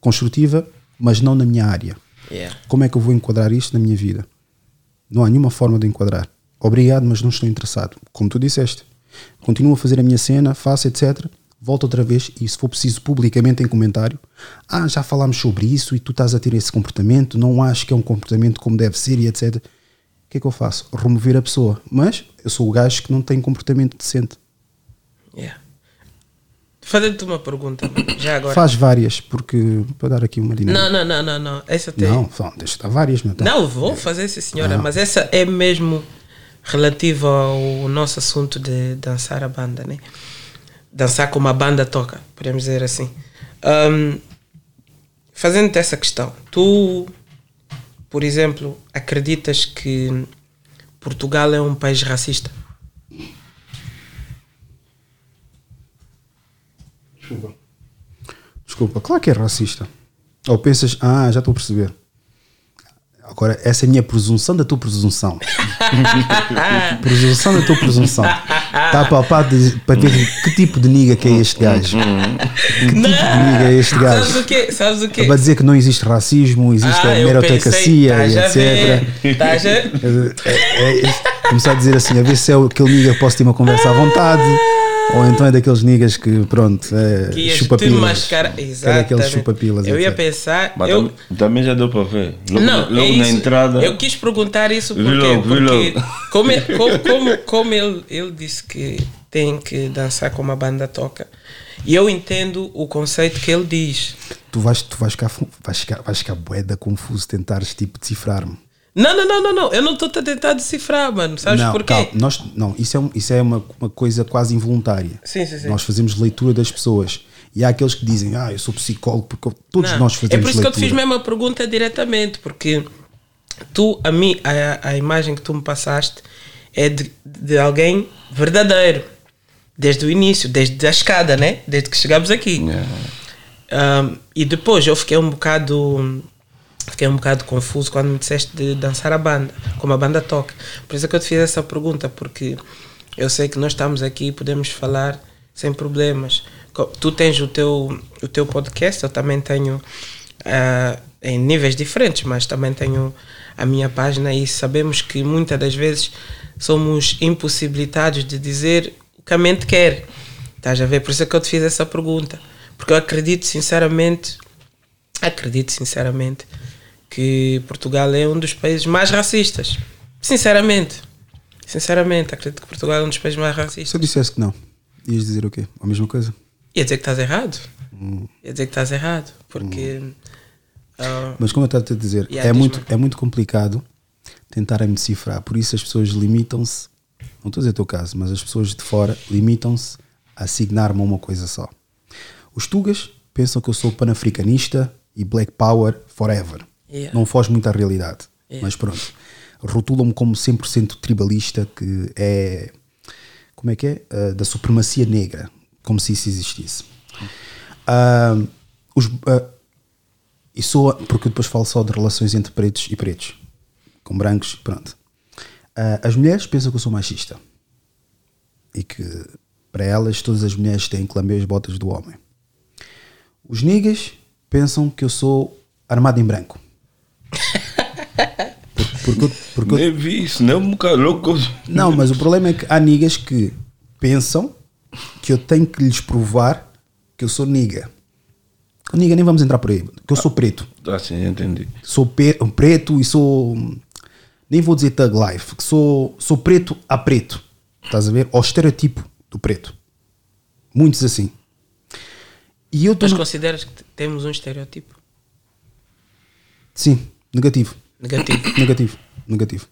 Speaker 2: Construtiva, mas não na minha área.
Speaker 3: Yeah.
Speaker 2: Como é que eu vou enquadrar isto na minha vida? Não há nenhuma forma de enquadrar. Obrigado, mas não estou interessado. Como tu disseste. Continuo a fazer a minha cena, faço, etc. Volto outra vez e, se for preciso, publicamente em comentário. Ah, já falámos sobre isso e tu estás a ter esse comportamento. Não acho que é um comportamento como deve ser e etc. O que é que eu faço? Remover a pessoa. Mas eu sou o gajo que não tem comportamento decente.
Speaker 3: Yeah. Fazendo-te uma pergunta, já agora.
Speaker 2: Faz várias, porque para dar aqui uma dinâmica.
Speaker 3: Não, não, não, não, não. Essa tem.
Speaker 2: Não, não deixa estar várias, meu. tá?
Speaker 3: Não, vou fazer, sim, senhora,
Speaker 2: Não.
Speaker 3: mas essa é mesmo relativa ao nosso assunto de dançar a banda, né? Dançar como a banda toca, podemos dizer assim. Ahm, Fazendo-te essa questão, tu, por exemplo, acreditas que Portugal é um país racista?
Speaker 2: Desculpa. Desculpa, claro que é racista. Ou pensas, ah, já estou a perceber. Agora, essa é a minha presunção da tua presunção. <laughs> presunção da tua presunção. Está a palpar para ver que tipo de niga que é este gajo. Que tipo de niga é este
Speaker 3: Sabes o
Speaker 2: gajo?
Speaker 3: quê? Sabes o quê?
Speaker 2: Para dizer que não existe racismo, existe a
Speaker 3: Ah, eu
Speaker 2: meritocracia e
Speaker 3: tá, já
Speaker 2: etc.
Speaker 3: tá, já-
Speaker 2: É, é, é, começar a dizer assim, a ver se é aquele niga que posso ter uma conversa à vontade. Ou então é daqueles niggas que, pronto, é,
Speaker 3: que ias te
Speaker 2: chupa-pilas.
Speaker 3: mascarar.
Speaker 2: É daqueles
Speaker 3: Exatamente.
Speaker 2: chupa-pilas.
Speaker 3: Eu ia
Speaker 2: etc.
Speaker 3: pensar.
Speaker 4: Mas
Speaker 3: eu,
Speaker 4: tam- também já deu para ver. Logo,
Speaker 3: não,
Speaker 4: logo
Speaker 3: é
Speaker 4: na
Speaker 3: isso.
Speaker 4: entrada.
Speaker 3: Eu quis perguntar isso porque,
Speaker 4: logo,
Speaker 3: porque
Speaker 4: logo.
Speaker 3: como, é- como, como, como ele, ele disse que tem que dançar como a banda toca. E eu entendo o conceito que ele diz.
Speaker 2: Tu vais, tu vais ficar, vais ficar, vais ficar boeda confuso tentares tipo decifrar-me.
Speaker 3: Não, não, não, não, não. Eu não estou a tentar decifrar, mano. Sabes
Speaker 2: não,
Speaker 3: porquê?
Speaker 2: calma, nós, não, isso é, um- isso é uma, uma coisa quase involuntária.
Speaker 3: Sim, sim, sim.
Speaker 2: Nós fazemos leitura das pessoas. E há aqueles que dizem, ah, eu sou psicólogo, porque todos
Speaker 3: Não,
Speaker 2: nós fazemos
Speaker 3: É por isso que eu
Speaker 2: leitura.
Speaker 3: te fiz mesmo a pergunta diretamente, porque tu, a mim, a, a imagem que tu me passaste é de, de alguém verdadeiro, desde o início, desde a escada, né? Desde que chegamos aqui. Um, e depois eu fiquei um bocado fiquei um bocado confuso quando me disseste de dançar a banda, como a banda toca. Por isso é que eu te fiz essa pergunta, porque eu sei que nós estamos aqui e podemos falar sem problemas. Tu tens o teu, o teu podcast, eu também tenho ah, em níveis diferentes, mas também tenho a minha página e sabemos que muitas das vezes somos impossibilitados de dizer o que a mente quer. Estás a ver? Por isso é que eu te fiz essa pergunta. Porque eu acredito sinceramente, acredito sinceramente que Portugal é um dos países mais racistas. Sinceramente. Sinceramente, acredito que Portugal é um dos países mais
Speaker 2: Se eu
Speaker 3: racistas.
Speaker 2: dissesse que não, ias dizer o quê? A mesma coisa?
Speaker 3: Ia dizer que estás errado. Ia dizer que estás errado. Porque. ah,
Speaker 2: Mas como eu estava a dizer,
Speaker 3: Yeah,
Speaker 2: é, muito, é muito complicado tentarem decifrar. Por isso as pessoas limitam-se, não estou a dizer o teu caso, mas as pessoas de fora limitam-se a assignar-me a uma coisa só. Os tugas pensam que eu sou panafricanista e black power forever.
Speaker 3: Yeah.
Speaker 2: Não foge muito à realidade.
Speaker 3: Yeah.
Speaker 2: Mas pronto. Rotulam-me como 100% tribalista, que é. Como é que é? Ah, da supremacia negra. Como se isso existisse. Ah, os, ah, e sou, porque eu depois falo só de relações entre pretos e pretos, com brancos, pronto. As mulheres pensam que eu sou machista e que para elas todas as mulheres têm que lamber as botas do homem. Os niggas pensam que eu sou armado em branco. Por- Porque, porque
Speaker 4: Nem vi isso, nem um bocado louco.
Speaker 2: não, mas o problema é que há niggas que pensam que eu tenho que lhes provar que eu sou niga. Com niga nem vamos entrar por aí, que eu sou preto.
Speaker 4: Assim, entendi.
Speaker 2: Sou preto e sou. Nem vou dizer thug life, que sou, sou preto a preto. Estás a ver? Ao estereotipo do preto. Muitos assim. E eu tô
Speaker 3: mas
Speaker 2: no-
Speaker 3: consideras que temos um estereotipo
Speaker 2: Sim, negativo.
Speaker 3: negativo? <coughs>
Speaker 2: Negativo, negativo.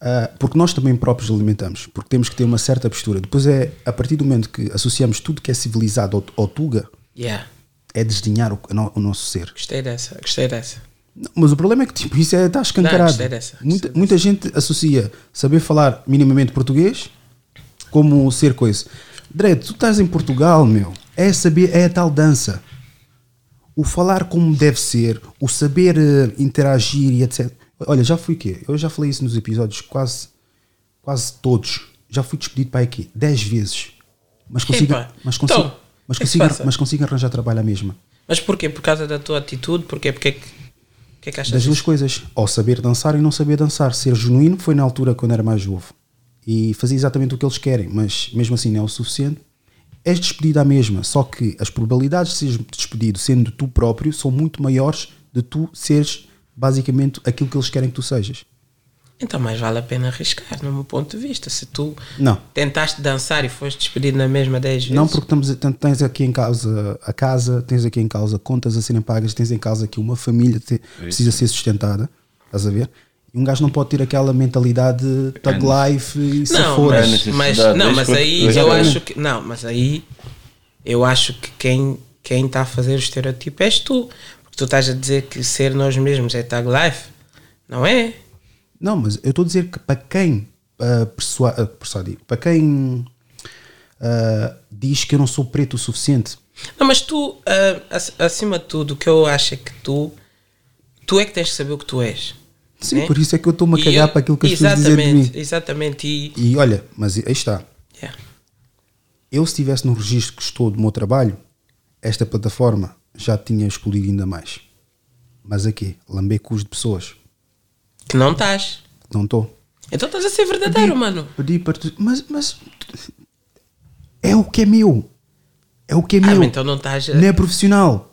Speaker 2: Ah, porque nós também próprios alimentamos, porque temos que ter uma certa postura. Depois é, a partir do momento que associamos tudo que é civilizado ao, ao Tuga,
Speaker 3: yeah.
Speaker 2: é desdenhar o, o no- o nosso ser.
Speaker 3: Gostei dessa, gostei dessa.
Speaker 2: Não, Mas o problema é que tipo, isso é, está escancarado.
Speaker 3: gostei dessa, gostei
Speaker 2: muita,
Speaker 3: dessa.
Speaker 2: muita gente associa saber falar minimamente português como ser coisa. Dredd, tu estás em Portugal, meu. É saber, é a tal dança. O falar como deve ser, o saber eh, interagir e etc. Olha, já fui quê? Eu já falei isso nos episódios quase, quase todos. Já fui despedido para aqui 10 vezes. Mas consigo,
Speaker 3: Epa,
Speaker 2: mas consigo,
Speaker 3: então,
Speaker 2: mas
Speaker 3: o é
Speaker 2: consigo, mas consigo arranjar trabalho à mesma.
Speaker 3: Mas porquê? Por causa da tua atitude? Porquê? Porque é que, que, é que achas
Speaker 2: Das duas coisas. Ou saber dançar e não saber dançar. Ser genuíno foi na altura quando era mais novo. E fazia exatamente o que eles querem, mas mesmo assim não é o suficiente. És despedido à mesma, só que as probabilidades de seres despedido sendo tu próprio são muito maiores de tu seres basicamente aquilo que eles querem que tu sejas.
Speaker 3: Então mais vale a pena arriscar, no meu ponto de vista. Se tu
Speaker 2: Não.
Speaker 3: tentaste dançar e foste despedido na mesma 10 vezes.
Speaker 2: Não, porque estamos, tens aqui em causa a casa, tens aqui em causa contas a serem pagas, tens em causa que uma família te- precisa ser sustentada. Estás a ver? E um gajo não pode ter aquela mentalidade thug life e se
Speaker 3: Não,
Speaker 2: for.
Speaker 4: É
Speaker 3: mas,
Speaker 4: necessidade,
Speaker 3: mas,
Speaker 4: é
Speaker 3: não, mas aí eu acho que. Não, mas aí eu acho que quem quem está a fazer o estereotipo és tu. Porque tu estás a dizer que ser nós mesmos é tag life. Não é?
Speaker 2: Não, mas eu estou a dizer que para quem uh, persua- uh, persuadir, para quem uh, diz que eu não sou preto o suficiente,
Speaker 3: Não, mas tu, ac- acima de tudo, o que eu acho é que tu, tu é que tens que saber o que tu és.
Speaker 2: Sim,
Speaker 3: né?
Speaker 2: por isso é que eu estou-me a cagar
Speaker 3: eu-
Speaker 2: para aquilo que as pessoas dizem de mim.
Speaker 3: Exatamente. E,
Speaker 2: E olha, mas aí está.
Speaker 3: yeah.
Speaker 2: Eu, se estivesse no registro que estou do meu trabalho, esta plataforma já tinha explodido ainda mais. Mas aqui, lamber cus de pessoas.
Speaker 3: Que não estás.
Speaker 2: Não estou.
Speaker 3: Então estás a ser verdadeiro, mano.
Speaker 2: Pedi para tu. Mas, mas. É o que é meu. É o que é
Speaker 3: Ah,
Speaker 2: meu.
Speaker 3: então não estás. a-
Speaker 2: Não é profissional.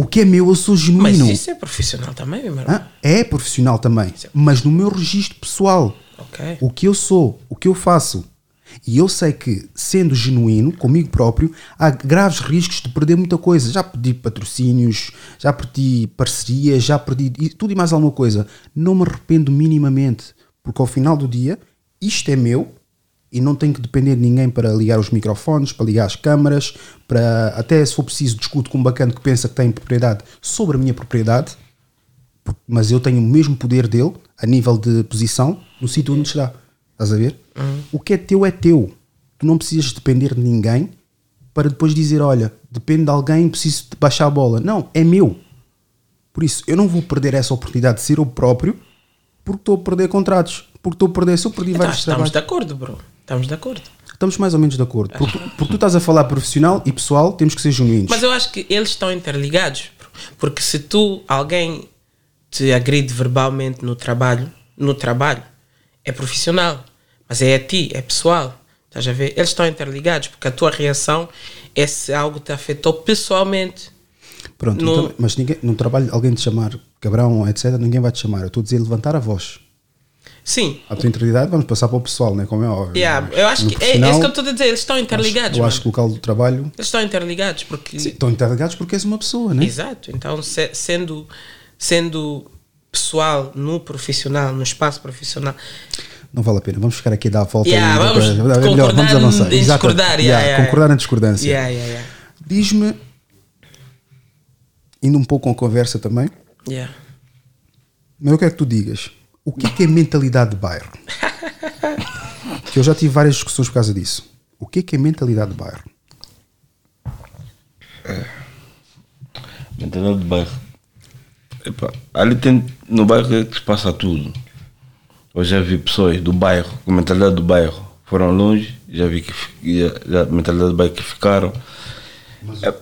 Speaker 2: O que é meu, eu sou
Speaker 3: Mas
Speaker 2: genuíno.
Speaker 3: isso é profissional também, meu irmão.
Speaker 2: Hã? É profissional também. Mas no meu registro pessoal.
Speaker 3: Ok.
Speaker 2: O que eu sou, o que eu faço. E eu sei que, sendo genuíno comigo próprio, há graves riscos de perder muita coisa. Já perdi patrocínios, já perdi parcerias, já perdi tudo e mais alguma coisa. Não me arrependo minimamente, porque ao final do dia, isto é meu e não tenho que depender de ninguém para ligar os microfones, para ligar as câmaras, para até se for preciso discuto com um bacana que pensa que tem propriedade sobre a minha propriedade, mas eu tenho o mesmo poder dele a nível de posição no sítio onde está. Estás a ver? O que é teu é teu. Tu não precisas depender de ninguém para depois dizer: olha, depende de alguém, preciso de baixar a bola. Não, é meu. Por isso, eu não vou perder essa oportunidade de ser eu próprio porque estou a perder contratos. Porque estou a perder, se eu perdi
Speaker 3: Então,
Speaker 2: vários
Speaker 3: estamos
Speaker 2: trabalhos.
Speaker 3: de acordo, bro. Estamos de acordo.
Speaker 2: Estamos mais ou menos de acordo. Porque, porque tu estás a falar profissional e pessoal, temos que ser genuínos.
Speaker 3: Mas eu acho que eles estão interligados. Porque se tu, alguém te agride verbalmente no trabalho, no trabalho, é profissional. Mas é a ti, é pessoal. Estás a ver? Eles estão interligados, porque a tua reação é se algo te afetou pessoalmente.
Speaker 2: Pronto,
Speaker 3: no-
Speaker 2: então, mas ninguém, no trabalho, alguém te chamar cabrão, etc., ninguém vai te chamar. Eu estou a dizer levantar a voz.
Speaker 3: Sim.
Speaker 2: A tua integridade, vamos passar para o pessoal, né? como é óbvio.
Speaker 3: Yeah,
Speaker 2: Mas
Speaker 3: eu acho que é, é isso que eu estou a dizer. Eles estão interligados.
Speaker 2: Eu acho que o local do trabalho
Speaker 3: Eles estão interligados porque.
Speaker 2: sim, estão interligados porque és uma pessoa, né?
Speaker 3: Exato. Então, se- sendo, sendo pessoal no profissional, no espaço profissional,
Speaker 2: Não vale a pena. Vamos ficar aqui a dar a volta.
Speaker 3: Yeah, vamos
Speaker 2: é melhor, vamos avançar.
Speaker 3: em
Speaker 2: Exato.
Speaker 3: discordar, yeah,
Speaker 2: Yeah,
Speaker 3: yeah,
Speaker 2: concordar na discordância. Diz-me, indo um pouco com a conversa também,
Speaker 3: Yeah.
Speaker 2: mas eu quero que tu digas o que é, que é mentalidade de bairro? que eu já tive várias discussões por causa disso. O que é que é mentalidade de bairro?
Speaker 4: Mentalidade do bairro. Epá, ali tem, no bairro é que se passa tudo. Eu já vi pessoas do bairro, com mentalidade do bairro, foram longe, já vi que já, já, mentalidade do bairro que ficaram. É,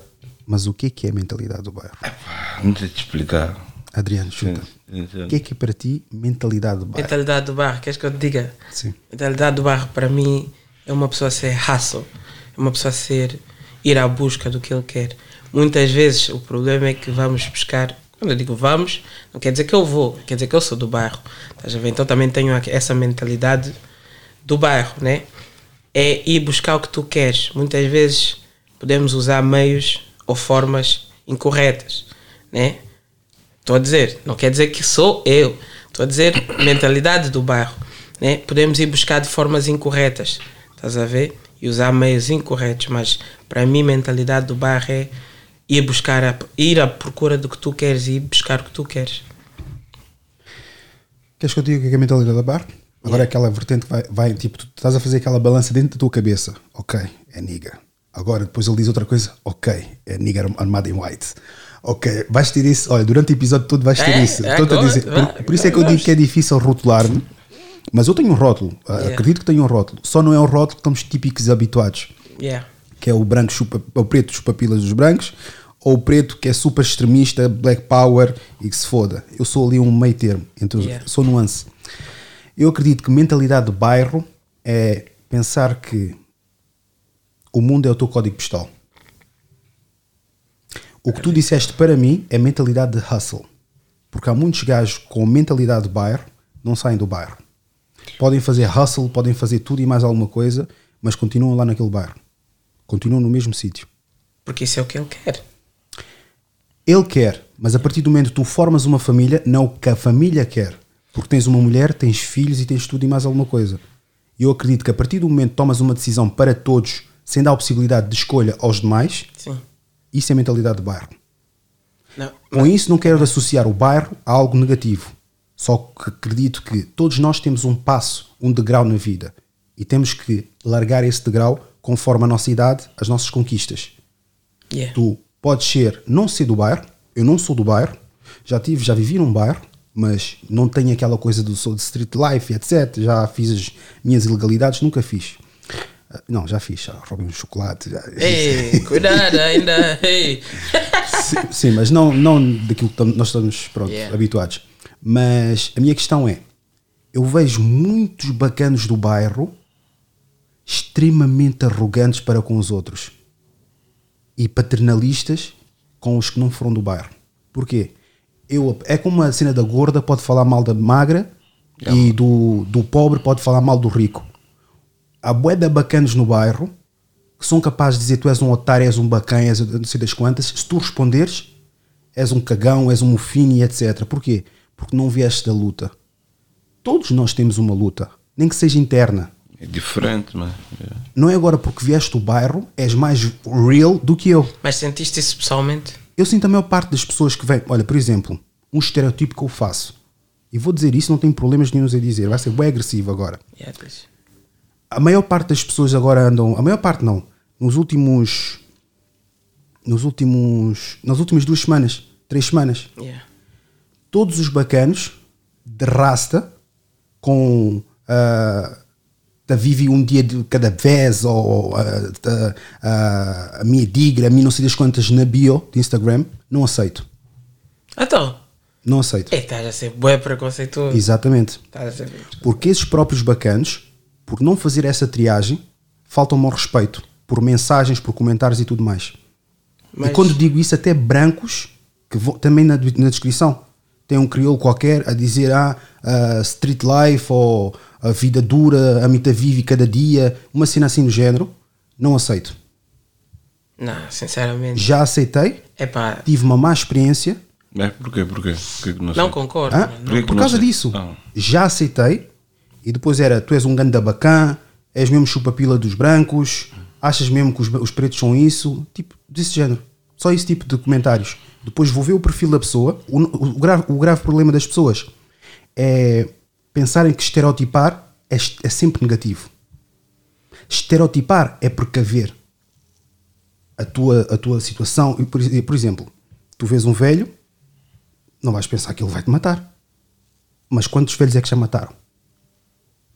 Speaker 2: Mas o que é que é mentalidade do bairro?
Speaker 4: epá, não sei te explicar.
Speaker 2: Adriano, chuta.
Speaker 4: Sim, sim.
Speaker 2: O que é que é para ti mentalidade do bairro?
Speaker 3: Mentalidade do bairro, queres que eu te diga?
Speaker 2: Sim.
Speaker 3: Mentalidade do bairro para mim é uma pessoa ser hustle, é uma pessoa ser ir à busca do que ele quer. Muitas vezes o problema é que vamos buscar, quando eu digo vamos, não quer dizer que eu vou, quer dizer que eu sou do bairro. Estás a ver? Então também tenho essa mentalidade do bairro, né? É ir buscar o que tu queres. Muitas vezes podemos usar meios ou formas incorretas, né? Estou a dizer, não quer dizer que sou eu. Estou a dizer <coughs> mentalidade do bairro. Né? Podemos ir buscar de formas incorretas, estás a ver? E usar meios incorretos, mas para mim, mentalidade do bairro é ir buscar, a, ir à procura do que tu queres e ir buscar o que tu queres.
Speaker 2: Queres que eu diga o que é é mentalidade do bairro? Agora é aquela vertente que vai, vai, tipo, tu estás a fazer aquela balança dentro da tua cabeça. Ok, é nigga. Agora depois ele diz outra coisa. Ok, é nigga armado em white. Ok, vais ter isso. Olha, durante o episódio todo vais ter
Speaker 3: É,
Speaker 2: isso.
Speaker 3: é,
Speaker 2: Estou-te a dizer.
Speaker 3: vai,
Speaker 2: Por, por isso é que eu digo que é difícil rotular-me. Mas eu tenho um rótulo. Ah,
Speaker 3: Yeah.
Speaker 2: Acredito que tenho um rótulo. Só não é um rótulo que estamos típicos habituados.
Speaker 3: Yeah.
Speaker 2: Que é o branco chupa, o preto chupa pilas dos brancos. Ou o preto que é super extremista, black power e que se foda. Eu sou ali um meio termo. Entre os,
Speaker 3: Yeah.
Speaker 2: Sou nuance. Eu acredito que mentalidade de bairro é pensar que o mundo é o teu código postal. O que tu disseste para mim é mentalidade de hustle. Porque há muitos gajos com mentalidade de bairro não saem do bairro. Podem fazer hustle, podem fazer tudo e mais alguma coisa, mas continuam lá naquele bairro. Continuam no mesmo sítio.
Speaker 3: Porque isso é o que ele quer.
Speaker 2: Ele quer, mas a partir do momento que tu formas uma família, não o que a família quer. Porque tens uma mulher, tens filhos e tens tudo e mais alguma coisa. E eu acredito que a partir do momento que tomas uma decisão para todos, sem dar a possibilidade de escolha aos demais,
Speaker 3: Sim.
Speaker 2: Isso é mentalidade de bairro.
Speaker 3: Não,
Speaker 2: Com isso, não quero associar o bairro a algo negativo. Só que acredito que todos nós temos um passo, um degrau na vida. E temos que largar esse degrau conforme a nossa idade, as nossas conquistas.
Speaker 3: yeah.
Speaker 2: Tu podes ser, não ser do bairro, eu não sou do bairro, já tive, já vivi num bairro, mas não tenho aquela coisa do sou de street life, etc. Já fiz as minhas ilegalidades, nunca fiz. Ah, Não, já fiz, já roubei um chocolate. já-
Speaker 3: Ei, <laughs> cuidado ainda. Ei.
Speaker 2: sim, sim, mas não, não daquilo que nós estamos pronto,
Speaker 3: Yeah.
Speaker 2: habituados. Mas a minha questão é: eu vejo muitos bacanos do bairro extremamente arrogantes para com os outros e paternalistas com os que não foram do bairro. Porquê? Eu, é como a cena da gorda pode falar mal da magra e do, do pobre pode falar mal do rico. Há bué de bacanos no bairro que são capazes de dizer tu és um otário, és um bacana, és não sei das quantas. Se tu responderes, és um cagão, és um mofino e etc. Porquê? Porque não vieste da luta. Todos nós temos uma luta, nem que seja interna.
Speaker 4: É diferente, mas. é.
Speaker 2: Não é agora porque vieste do bairro, és mais real do que eu.
Speaker 3: Mas sentiste isso pessoalmente?
Speaker 2: Eu sinto a maior parte das pessoas que vêm. Olha, por exemplo, um estereotipo que eu faço. E vou dizer isso, não tenho problemas nenhums a dizer. Vai ser bem agressivo agora.
Speaker 3: Yeah.
Speaker 2: A maior parte das pessoas agora andam. A maior parte não. Nos últimos. Nos últimos. Nas últimas duas semanas, três semanas,
Speaker 3: Yeah.
Speaker 2: todos os bacanos de rasta com ah, tá vive um dia de cada vez, ou ah, tá, ah, a minha digra, a mim não sei das quantas na bio de Instagram, não aceito.
Speaker 3: Então,
Speaker 2: Não aceito.
Speaker 3: é, estás a ser bué preconceituoso.
Speaker 2: Exatamente.
Speaker 3: Estás a ser.
Speaker 2: Porque esses próprios bacanos, por não fazer essa triagem, faltam-me ao respeito. Por mensagens, por comentários e tudo mais.
Speaker 3: Mas-
Speaker 2: E quando digo isso, até brancos, que vão, também na, na descrição, tem um crioulo qualquer a dizer ah, ah, street life ou a vida dura, a mita vive cada dia, uma cena assim do género, não aceito.
Speaker 3: Não, sinceramente.
Speaker 2: Já aceitei,
Speaker 3: É pá,
Speaker 2: tive uma má experiência,
Speaker 4: É, porquê? Porquê? Porquê que não,
Speaker 3: não concordo. mano, não.
Speaker 2: Por
Speaker 4: não
Speaker 2: causa
Speaker 4: sei?
Speaker 2: disso.
Speaker 4: Ah.
Speaker 2: Já aceitei, e depois era tu és um ganda bacana, és mesmo chupa-pila dos brancos, achas mesmo que os, os pretos são isso, tipo, desse género. Só esse tipo de comentários. Depois vou ver o perfil da pessoa. O, o- o grave, o grave problema das pessoas é pensarem que estereotipar é, é sempre negativo. Estereotipar é precaver a tua, a tua situação. E, Por, por exemplo, tu vês um velho, não vais pensar que ele vai te matar. Mas quantos velhos é que já mataram?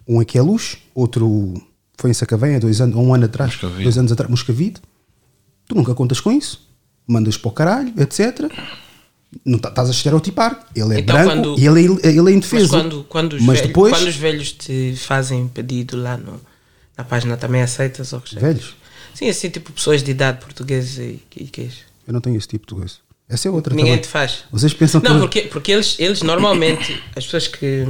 Speaker 2: Um aqui é luz, outro foi em Sacavém há dois anos, um ano atrás,
Speaker 4: Moscavide.
Speaker 2: dois anos atrás, Moscavide. Tu nunca contas com isso. Mandas para o caralho, etc. Não tá- estás a estereotipar. Ele é
Speaker 3: Então,
Speaker 2: branco
Speaker 3: quando-
Speaker 2: e ele é, ele é
Speaker 3: Mas
Speaker 2: indefeso.
Speaker 3: quando, quando, os
Speaker 2: Mas
Speaker 3: velhos,
Speaker 2: depois,
Speaker 3: quando os velhos te fazem pedido lá no, na página, também aceitas ou rejeitas?
Speaker 2: velhos,
Speaker 3: Sim, assim, tipo pessoas de idade portuguesa e, e queijo.
Speaker 2: eu não tenho esse tipo de coisa. Essa é outra
Speaker 3: Ninguém
Speaker 2: também.
Speaker 3: te faz.
Speaker 2: Vocês pensam que
Speaker 3: Não, porque, porque eles, eles normalmente, as pessoas que,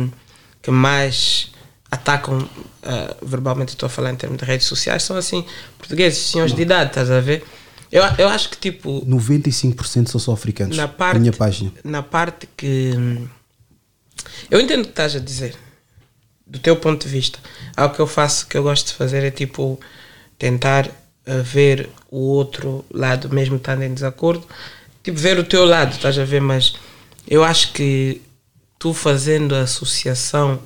Speaker 3: que mais atacam ah, verbalmente, estou a falar em termos de redes sociais, são assim, portugueses, senhores de idade, estás a ver? Eu, eu acho que tipo,
Speaker 2: 95% são só africanos.
Speaker 3: na parte,
Speaker 2: minha página.
Speaker 3: na parte que hum, eu entendo o que estás a dizer do teu ponto de vista algo que eu faço que eu gosto de fazer é tipo tentar uh, ver o outro lado mesmo estando em desacordo tipo ver o teu lado estás a ver mas eu acho que tu fazendo a associação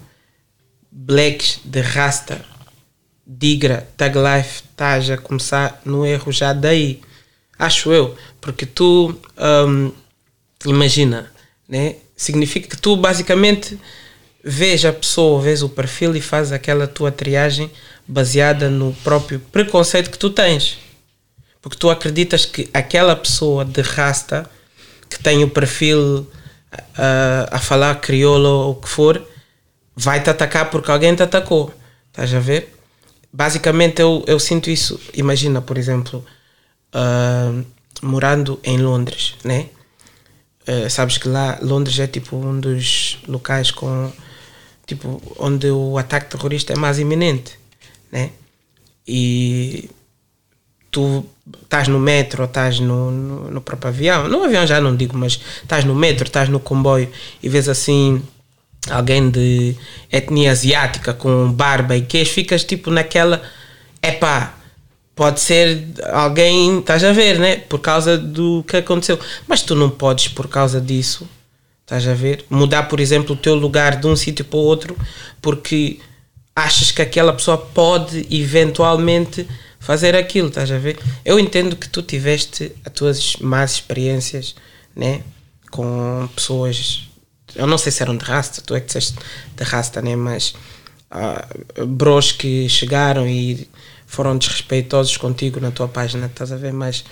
Speaker 3: blacks de rasta digra, tag life, estás a começar no erro já daí. Acho eu. Porque tu, hum, imagina, né? significa que tu basicamente vês a pessoa, vês o perfil e fazes aquela tua triagem baseada no próprio preconceito que tu tens. Porque tu acreditas que aquela pessoa de rasta que tem o perfil ah, a falar crioulo ou o que for, vai te atacar porque alguém te atacou. Estás a ver? Basicamente eu, eu sinto isso. Imagina, por exemplo, ah, morando em Londres, né? Eh, sabes que lá Londres é tipo um dos locais com tipo onde o ataque terrorista é mais iminente, né? E tu estás no metro, estás no, no, no próprio avião, no avião já não digo, mas estás no metro, estás no comboio e vês assim alguém de etnia asiática com barba e queixo, ficas tipo naquela, epá, pode ser alguém, estás a ver, né? Por causa do que aconteceu. Mas tu não podes, por causa disso, estás a ver, mudar, por exemplo, o teu lugar de um sítio para o outro porque achas que aquela pessoa pode eventualmente fazer aquilo, estás a ver? Eu entendo que tu tiveste as tuas más experiências, né? Com pessoas, eu não sei se eram de rasta, tu é que disseste de rasta, né? Mas ah, bros que chegaram e foram desrespeitosos contigo na tua página, estás a ver? Mas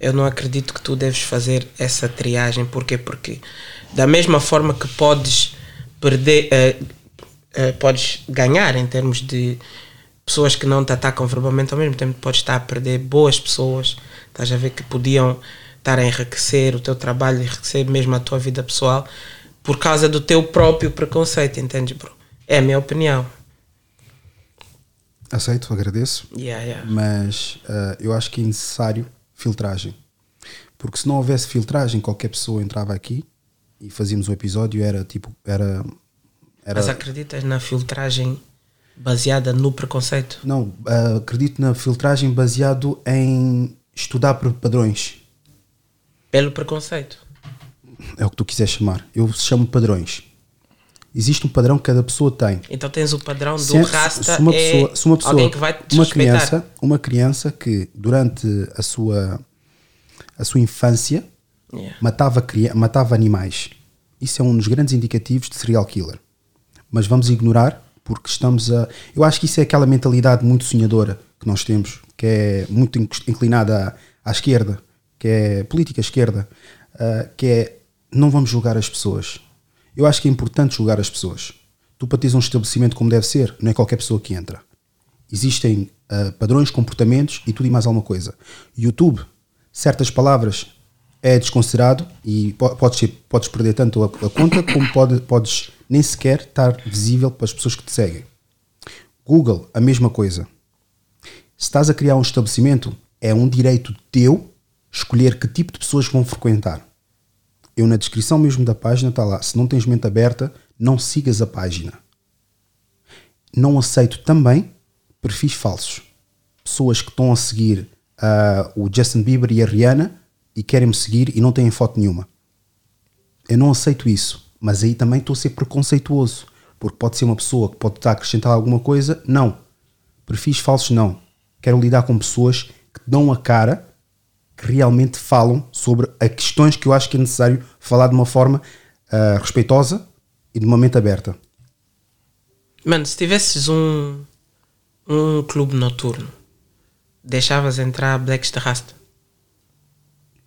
Speaker 3: eu não acredito que tu deves fazer essa triagem, porquê? Porque da mesma forma que podes perder, eh, eh, podes ganhar em termos de pessoas que não te atacam verbalmente, ao mesmo tempo podes estar a perder boas pessoas, estás a ver que podiam estar a enriquecer o teu trabalho, enriquecer mesmo a tua vida pessoal por causa do teu próprio preconceito, entendes, bro? É a minha opinião.
Speaker 2: Aceito, agradeço.
Speaker 3: Yeah, yeah.
Speaker 2: Mas ah, eu acho que é necessário filtragem. Porque se não houvesse filtragem, qualquer pessoa entrava aqui e fazíamos um episódio, era tipo, era. era
Speaker 3: Mas acreditas na filtragem baseada no preconceito?
Speaker 2: não, ah, acredito na filtragem baseado em estudar por padrões.
Speaker 3: Pelo preconceito.
Speaker 2: É o que tu quiseres chamar. Eu chamo padrões. Existe um padrão que cada pessoa tem.
Speaker 3: Então tens o padrão do
Speaker 2: Se-
Speaker 3: rasta
Speaker 2: se uma
Speaker 3: é
Speaker 2: pessoa, se uma pessoa
Speaker 3: alguém que vai te
Speaker 2: uma
Speaker 3: respeitar.
Speaker 2: criança, uma criança que durante a sua a sua infância
Speaker 3: Yeah.
Speaker 2: matava matava animais. Isso é um dos grandes indicativos de serial killer. Mas vamos ignorar porque estamos a. Eu acho que isso é aquela mentalidade muito sonhadora que nós temos, que é muito inclinada à, à esquerda, que é política esquerda, uh, que é não vamos julgar as pessoas. Eu acho que é importante julgar as pessoas. Tu para teres um estabelecimento como deve ser, não é qualquer pessoa que entra. Existem uh, padrões, comportamentos e tudo e mais alguma coisa. YouTube, certas palavras é desconsiderado e podes, podes perder tanto a, a conta como pode, podes nem sequer estar visível para as pessoas que te seguem. Google, a mesma coisa. Se estás a criar um estabelecimento, é um direito teu escolher que tipo de pessoas vão frequentar. Eu na descrição mesmo da página está lá, se não tens mente aberta, não sigas a página. Não aceito também perfis falsos. Pessoas que estão a seguir uh, o Justin Bieber e a Rihanna e querem me seguir e não têm foto nenhuma. Eu não aceito isso, mas aí também estou a ser preconceituoso, porque pode ser uma pessoa que pode estar a acrescentar alguma coisa. Não. Perfis falsos, não. Quero lidar com pessoas que dão a cara, que realmente falam sobre as questões que eu acho que é necessário falar de uma forma uh, respeitosa e de uma mente aberta.
Speaker 3: Mano, se tivesses um, um clube noturno, deixavas entrar blacks de rasta?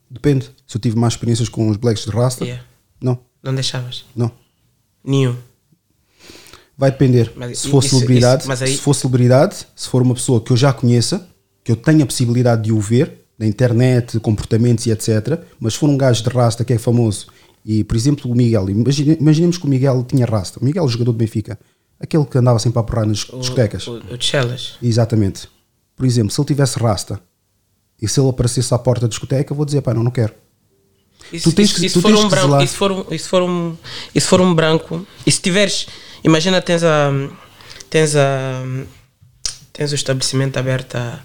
Speaker 2: Depende. Se eu tive mais experiências com os blacks de rasta,
Speaker 3: Yeah.
Speaker 2: não,
Speaker 3: Não deixavas?
Speaker 2: não.
Speaker 3: Nenhum.
Speaker 2: Vai depender.
Speaker 3: Mas
Speaker 2: se for
Speaker 3: isso-
Speaker 2: celebridade,
Speaker 3: isso- aí-
Speaker 2: se for celebridade, se for uma pessoa que eu já conheça, que eu tenha a possibilidade de o ver na internet, comportamentos e etc. Mas se for um gajo de rasta que é famoso e, por exemplo, o Miguel, imagine- imaginemos que o Miguel tinha rasta. O Miguel, o jogador do Benfica, aquele que andava sempre a porrar nas discotecas.
Speaker 3: O, o Chelas.
Speaker 2: Exatamente. Por exemplo, se ele tivesse rasta e se ele aparecesse à porta da discoteca, eu vou dizer, pá, não, não quero.
Speaker 3: E
Speaker 2: Tu
Speaker 3: se-
Speaker 2: tens que- tu tens
Speaker 3: um
Speaker 2: que
Speaker 3: branco,
Speaker 2: zelar.
Speaker 3: for um, for um branco, e se tiveres, imagina tens a tens a tens o estabelecimento aberto há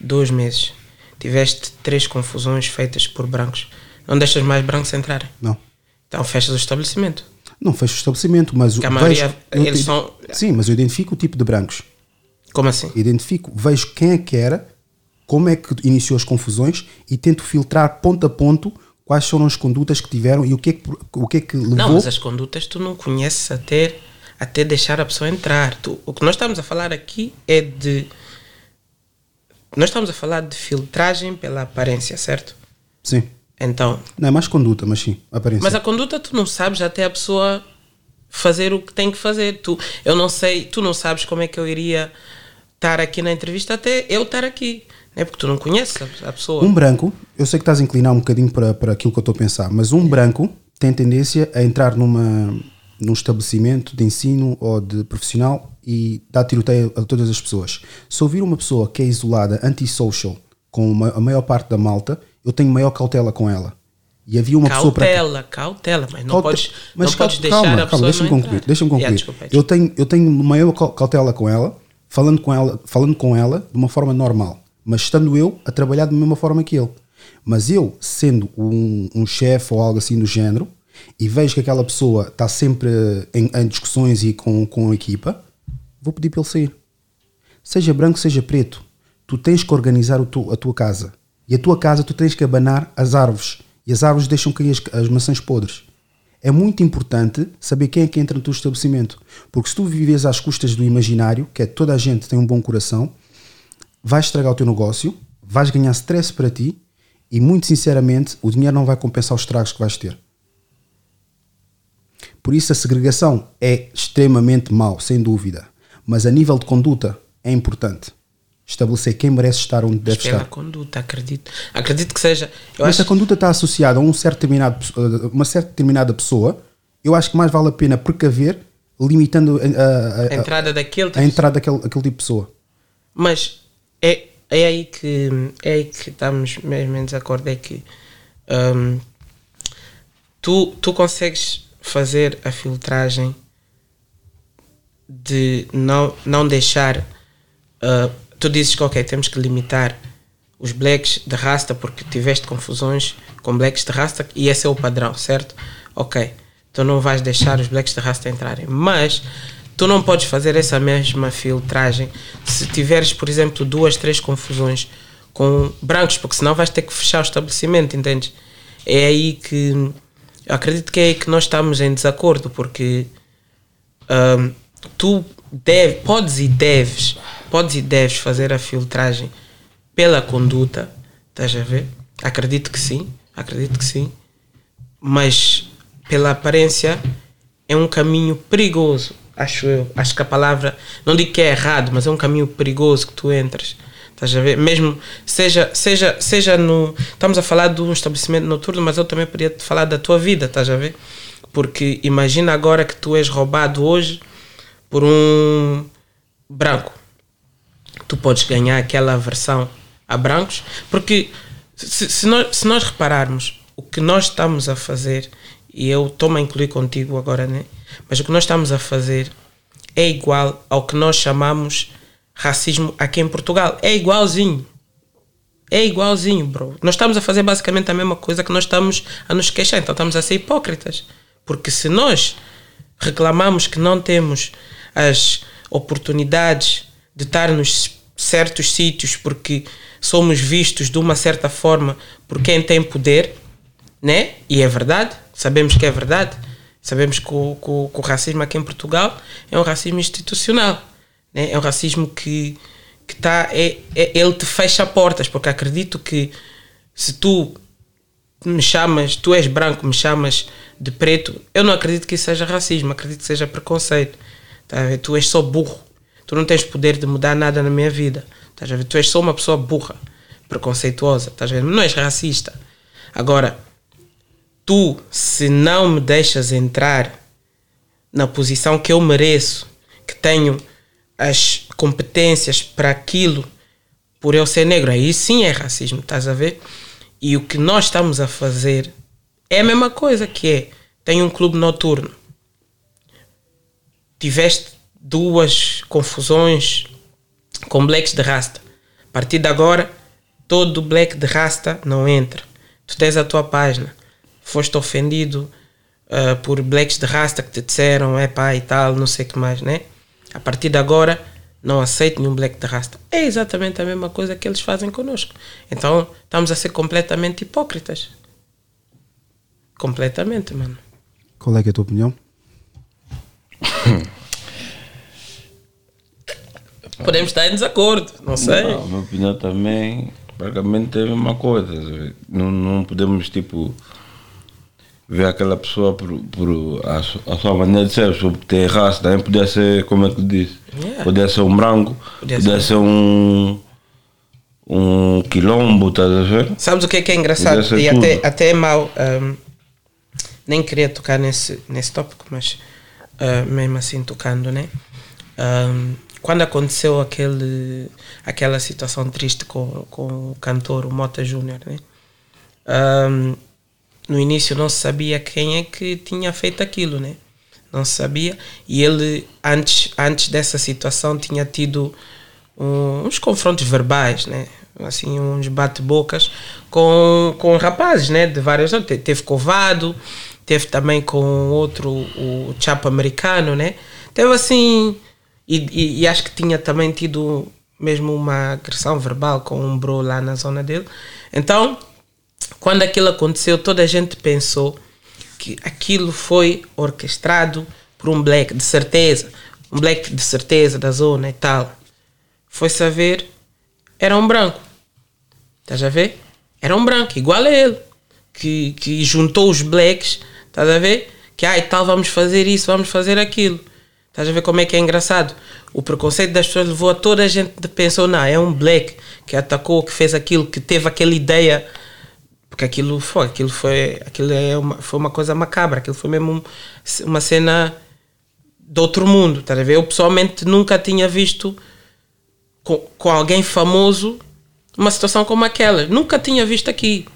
Speaker 3: dois meses, tiveste três confusões feitas por brancos, não deixas mais brancos entrarem,
Speaker 2: Não.
Speaker 3: então fechas o estabelecimento.
Speaker 2: Não fecho o estabelecimento, mas
Speaker 3: Que a maioria,
Speaker 2: eu
Speaker 3: eles
Speaker 2: te-
Speaker 3: são-
Speaker 2: Sim, mas eu identifico o tipo de brancos.
Speaker 3: Como assim?
Speaker 2: Identifico, vejo quem é que era, como é que iniciou as confusões e tento filtrar ponto a ponto quais foram as condutas que tiveram e o que é que, o que, é que levou.
Speaker 3: Não, mas as condutas tu não conheces até, até deixar a pessoa entrar. Tu, o que nós estamos a falar aqui é de. Nós estamos a falar de filtragem pela aparência, certo?
Speaker 2: Sim.
Speaker 3: Então,
Speaker 2: Não é mais conduta, mas sim, aparência.
Speaker 3: mas a conduta tu não sabes até a pessoa fazer o que tem que fazer. Tu, eu não sei, tu não sabes como é que eu iria estar aqui na entrevista até eu estar aqui. Né? Porque tu não conheces a, a pessoa.
Speaker 2: Um branco, eu sei que estás a inclinar um bocadinho para, para aquilo que eu estou a pensar, mas um branco tem tendência a entrar numa, num estabelecimento de ensino ou de profissional e dar tiroteio a todas as pessoas. Se ouvir uma pessoa que é isolada, antisocial, com uma- a maior parte da malta, eu tenho maior cautela com ela. E havia uma pessoa para
Speaker 3: cautela, cautela, mas não
Speaker 2: Caute-
Speaker 3: podes,
Speaker 2: mas
Speaker 3: não podes
Speaker 2: cal-
Speaker 3: deixar
Speaker 2: calma,
Speaker 3: a pessoa
Speaker 2: calma, deixa-me concluir, deixa-me concluir.
Speaker 3: Yeah, desculpa,
Speaker 2: eu tenho eu tenho maior cau- cautela com ela, falando com ela, falando com ela de uma forma normal, mas estando eu a trabalhar da mesma forma que ele. Mas eu, sendo um, um chefe ou algo assim do género, e vejo que aquela pessoa está sempre em, em discussões e com, com a equipa, vou pedir para ele sair. Seja branco, seja preto, tu tens que organizar o tu- a tua casa. E a tua casa tu tens que abanar as árvores. E as árvores deixam cair as, as maçãs podres. É muito importante saber quem é que entra no teu estabelecimento. Porque se tu vives às custas do imaginário, que é toda a gente tem um bom coração, vais estragar o teu negócio, vais ganhar stress para ti e, muito sinceramente, o dinheiro não vai compensar os estragos que vais ter. Por isso a segregação é extremamente mau, sem dúvida. Mas a nível de conduta é importante. Estabelecer quem merece estar onde deve
Speaker 3: Pela
Speaker 2: estar.
Speaker 3: conduta, acredito. Acredito que seja. Eu
Speaker 2: Mas
Speaker 3: acho
Speaker 2: se a conduta está associada a um certo determinado, eh, uma certa determinada pessoa, eu acho que mais vale a pena precaver, limitando a, a- a-
Speaker 3: a entrada daquele
Speaker 2: a
Speaker 3: tipo
Speaker 2: entrada daquele aquele tipo de pessoa.
Speaker 3: Mas é, é aí que é aí que estamos mesmo em desacordo. É que hum, tu, tu consegues fazer a filtragem de não, não deixar. ah, tu dizes que ok, temos que limitar os blacks de rasta porque tiveste confusões com blacks de rasta e esse é o padrão, certo? Ok, tu não vais deixar os blacks de rasta entrarem, mas tu não podes fazer essa mesma filtragem se tiveres, por exemplo, duas, três confusões com brancos, porque senão vais ter que fechar o estabelecimento, entendes? É aí que acredito que é que nós estamos em desacordo, porque Ahm, tu deve, podes e deves, podes e deves fazer a filtragem pela conduta, estás a ver? Acredito que sim, acredito que sim, mas pela aparência é um caminho perigoso, acho eu. Acho que a palavra, não digo que é errado, mas é um caminho perigoso que tu entras. Estás a ver? Mesmo seja, seja, seja no. Estamos a falar de um estabelecimento noturno, mas eu também poderia te falar da tua vida, estás a ver? Porque imagina agora que tu és roubado hoje por um branco. Tu podes ganhar aquela aversão a brancos, porque se, se, nós, se nós repararmos o que nós estamos a fazer, e eu estou-me a incluir contigo agora, né? Mas o que nós estamos a fazer é igual ao que nós chamamos racismo aqui em Portugal. É igualzinho. É igualzinho, bro. Nós estamos a fazer basicamente a mesma coisa que nós estamos a nos queixar. Então estamos a ser hipócritas. Porque se nós reclamamos que não temos as oportunidades de estar nos certos sítios porque somos vistos de uma certa forma por quem tem poder, né? E é verdade, sabemos que é verdade. Sabemos que o, que o, que o racismo aqui em Portugal é um racismo institucional. Né? É um racismo que, que tá, é, é, ele te fecha portas, porque acredito que se tu me chamas, tu és branco, me chamas de preto, eu não acredito que isso seja racismo, acredito que seja preconceito. Tá tu és só burro. Tu não tens poder de mudar nada na minha vida. Tá tu és só uma pessoa burra, preconceituosa. Tá não és racista. Agora, tu, se não me deixas entrar na posição que eu mereço, que tenho as competências para aquilo, por eu ser negro, aí sim é racismo, estás a ver? E o que nós estamos a fazer é a mesma coisa que é, tem um clube noturno, tiveste duas confusões com blacks de rasta, a partir de agora, todo black de rasta não entra. Tu tens a tua página, foste ofendido uh, por blacks de rasta que te disseram é pá e tal, não sei o que mais, né? A partir de agora, não aceito nenhum black de rasta. É exatamente a mesma coisa que eles fazem connosco. Então, estamos a ser completamente hipócritas. Completamente, mano.
Speaker 2: Qual é, é a tua opinião? <laughs>
Speaker 3: Podemos estar em desacordo, não sei.
Speaker 4: Não, a minha opinião também, praticamente é a mesma coisa. Não, não podemos, tipo, ver aquela pessoa por, por a, a, sua maneira de ser, por ter raça, também podia ser, como é que disse? Yeah. Podia ser um branco, podia, podia ser. ser, um um quilombo, estás a ver?
Speaker 3: Sabes o que é que é engraçado? E até, até é mau, um, nem queria tocar nesse, nesse tópico, mas uh, mesmo assim tocando, né? Um, quando aconteceu aquele, aquela situação triste com, com o cantor, o Mota Júnior, né? Um, no início não se sabia quem é que tinha feito aquilo, né? Não se sabia. E ele, antes, antes dessa situação, tinha tido um, uns confrontos verbais, né? Assim, uns bate-bocas com, com rapazes, né? De várias. Teve covado, teve também com outro, o Chapo americano, né? Teve assim. E, e, e, acho que tinha também tido mesmo uma agressão verbal com um bro lá na zona dele. Então quando aquilo aconteceu, toda a gente pensou que aquilo foi orquestrado por um black, de certeza. Um black de certeza da zona e tal. Foi saber, era um branco. Estás a ver? Era um branco, igual a ele. Que, que juntou os blacks, estás a ver? Que, ai, tal, vamos fazer isso, vamos fazer aquilo. Estás a ver como é que é engraçado? O preconceito das pessoas levou a toda a gente de pensar, não, é um black que atacou, que fez aquilo, que teve aquela ideia porque aquilo foi, aquilo foi, aquilo é uma, foi uma coisa macabra, aquilo foi mesmo uma cena de outro mundo, tá a ver? Eu pessoalmente nunca tinha visto com, com alguém famoso uma situação como aquela, nunca tinha visto aqui.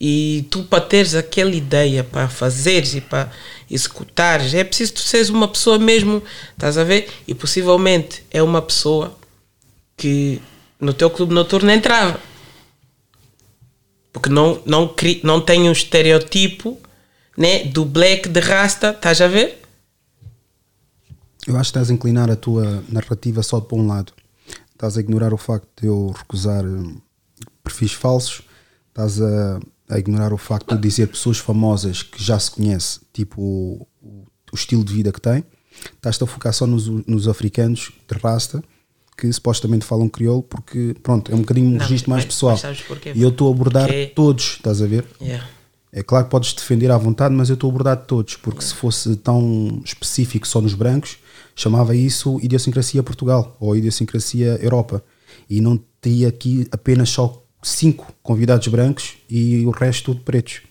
Speaker 3: E tu para teres aquela ideia, para fazeres e para executares, é preciso tu seres uma pessoa mesmo, estás a ver? E possivelmente é uma pessoa que no teu clube noturno entrava porque não, não, não tem um estereotipo né, do black de rasta, estás a ver?
Speaker 2: Eu acho que estás a inclinar a tua narrativa só para um lado. Estás a ignorar o facto de eu recusar hum, perfis falsos, estás a, a ignorar o facto de dizer pessoas famosas que já se conhece, tipo o, o, estilo de vida que têm, estás-te a focar só nos, nos africanos de rasta que supostamente falam crioulo, porque pronto, é um bocadinho um
Speaker 3: Não,
Speaker 2: registro
Speaker 3: mas-
Speaker 2: mais
Speaker 3: mas
Speaker 2: pessoal.
Speaker 3: porquê?
Speaker 2: E eu estou a abordar
Speaker 3: Porque-
Speaker 2: todos, estás a ver?
Speaker 3: Yeah.
Speaker 2: É claro que podes defender à vontade, mas eu estou a abordar todos, porque se fosse tão específico só nos brancos, chamava isso idiosincrasia Portugal ou idiosincrasia Europa. E não teria aqui apenas só cinco convidados brancos e o resto tudo pretos.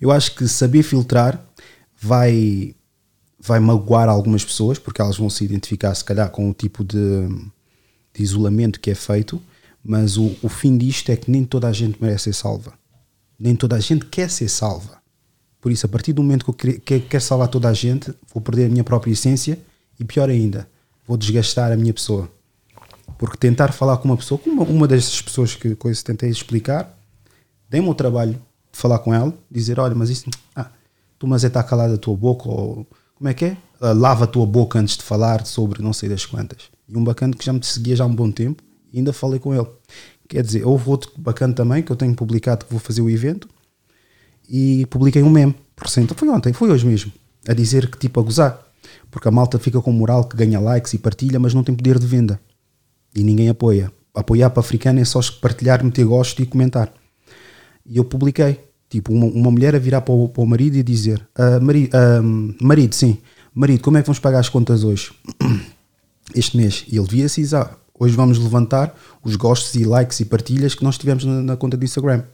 Speaker 2: Eu acho que saber filtrar vai, vai magoar algumas pessoas, porque elas vão se identificar, se calhar, com o tipo de, de isolamento que é feito, mas o, o fim disto é que nem toda a gente merece ser salva. Nem toda a gente quer ser salva. Por isso, a partir do momento que eu quer- que- quero salvar toda a gente, vou perder a minha própria essência e, pior ainda, vou desgastar a minha pessoa. Porque tentar falar com uma pessoa, como uma, uma dessas pessoas que coisa tentei explicar, dei-me o trabalho de falar com ela, dizer: Olha, mas isso, ah, tu, mas é estar calada a tua boca, ou como é que é? Ah, lava a tua boca antes de falar sobre não sei das quantas. E um bacana que já me seguia já há um bom tempo, e ainda falei com ele. Quer dizer, houve outro bacana também que eu tenho publicado que vou fazer o evento e publiquei um meme recente, foi ontem, foi hoje mesmo, a dizer que tipo a gozar, porque a malta fica com moral que ganha likes e partilha, mas não tem poder de venda e ninguém apoia. Apoiar para africano é só partilhar, meter gosto e comentar. E eu publiquei, tipo, uma, uma mulher a virar para o, para o marido e dizer: "Ah, mari- ah, Marido, sim, marido, como é que vamos pagar as contas hoje? <clears throat> Este mês. E ele via-se "Ah, Hoje vamos levantar os gostos e likes e partilhas que nós tivemos na, na conta do Instagram.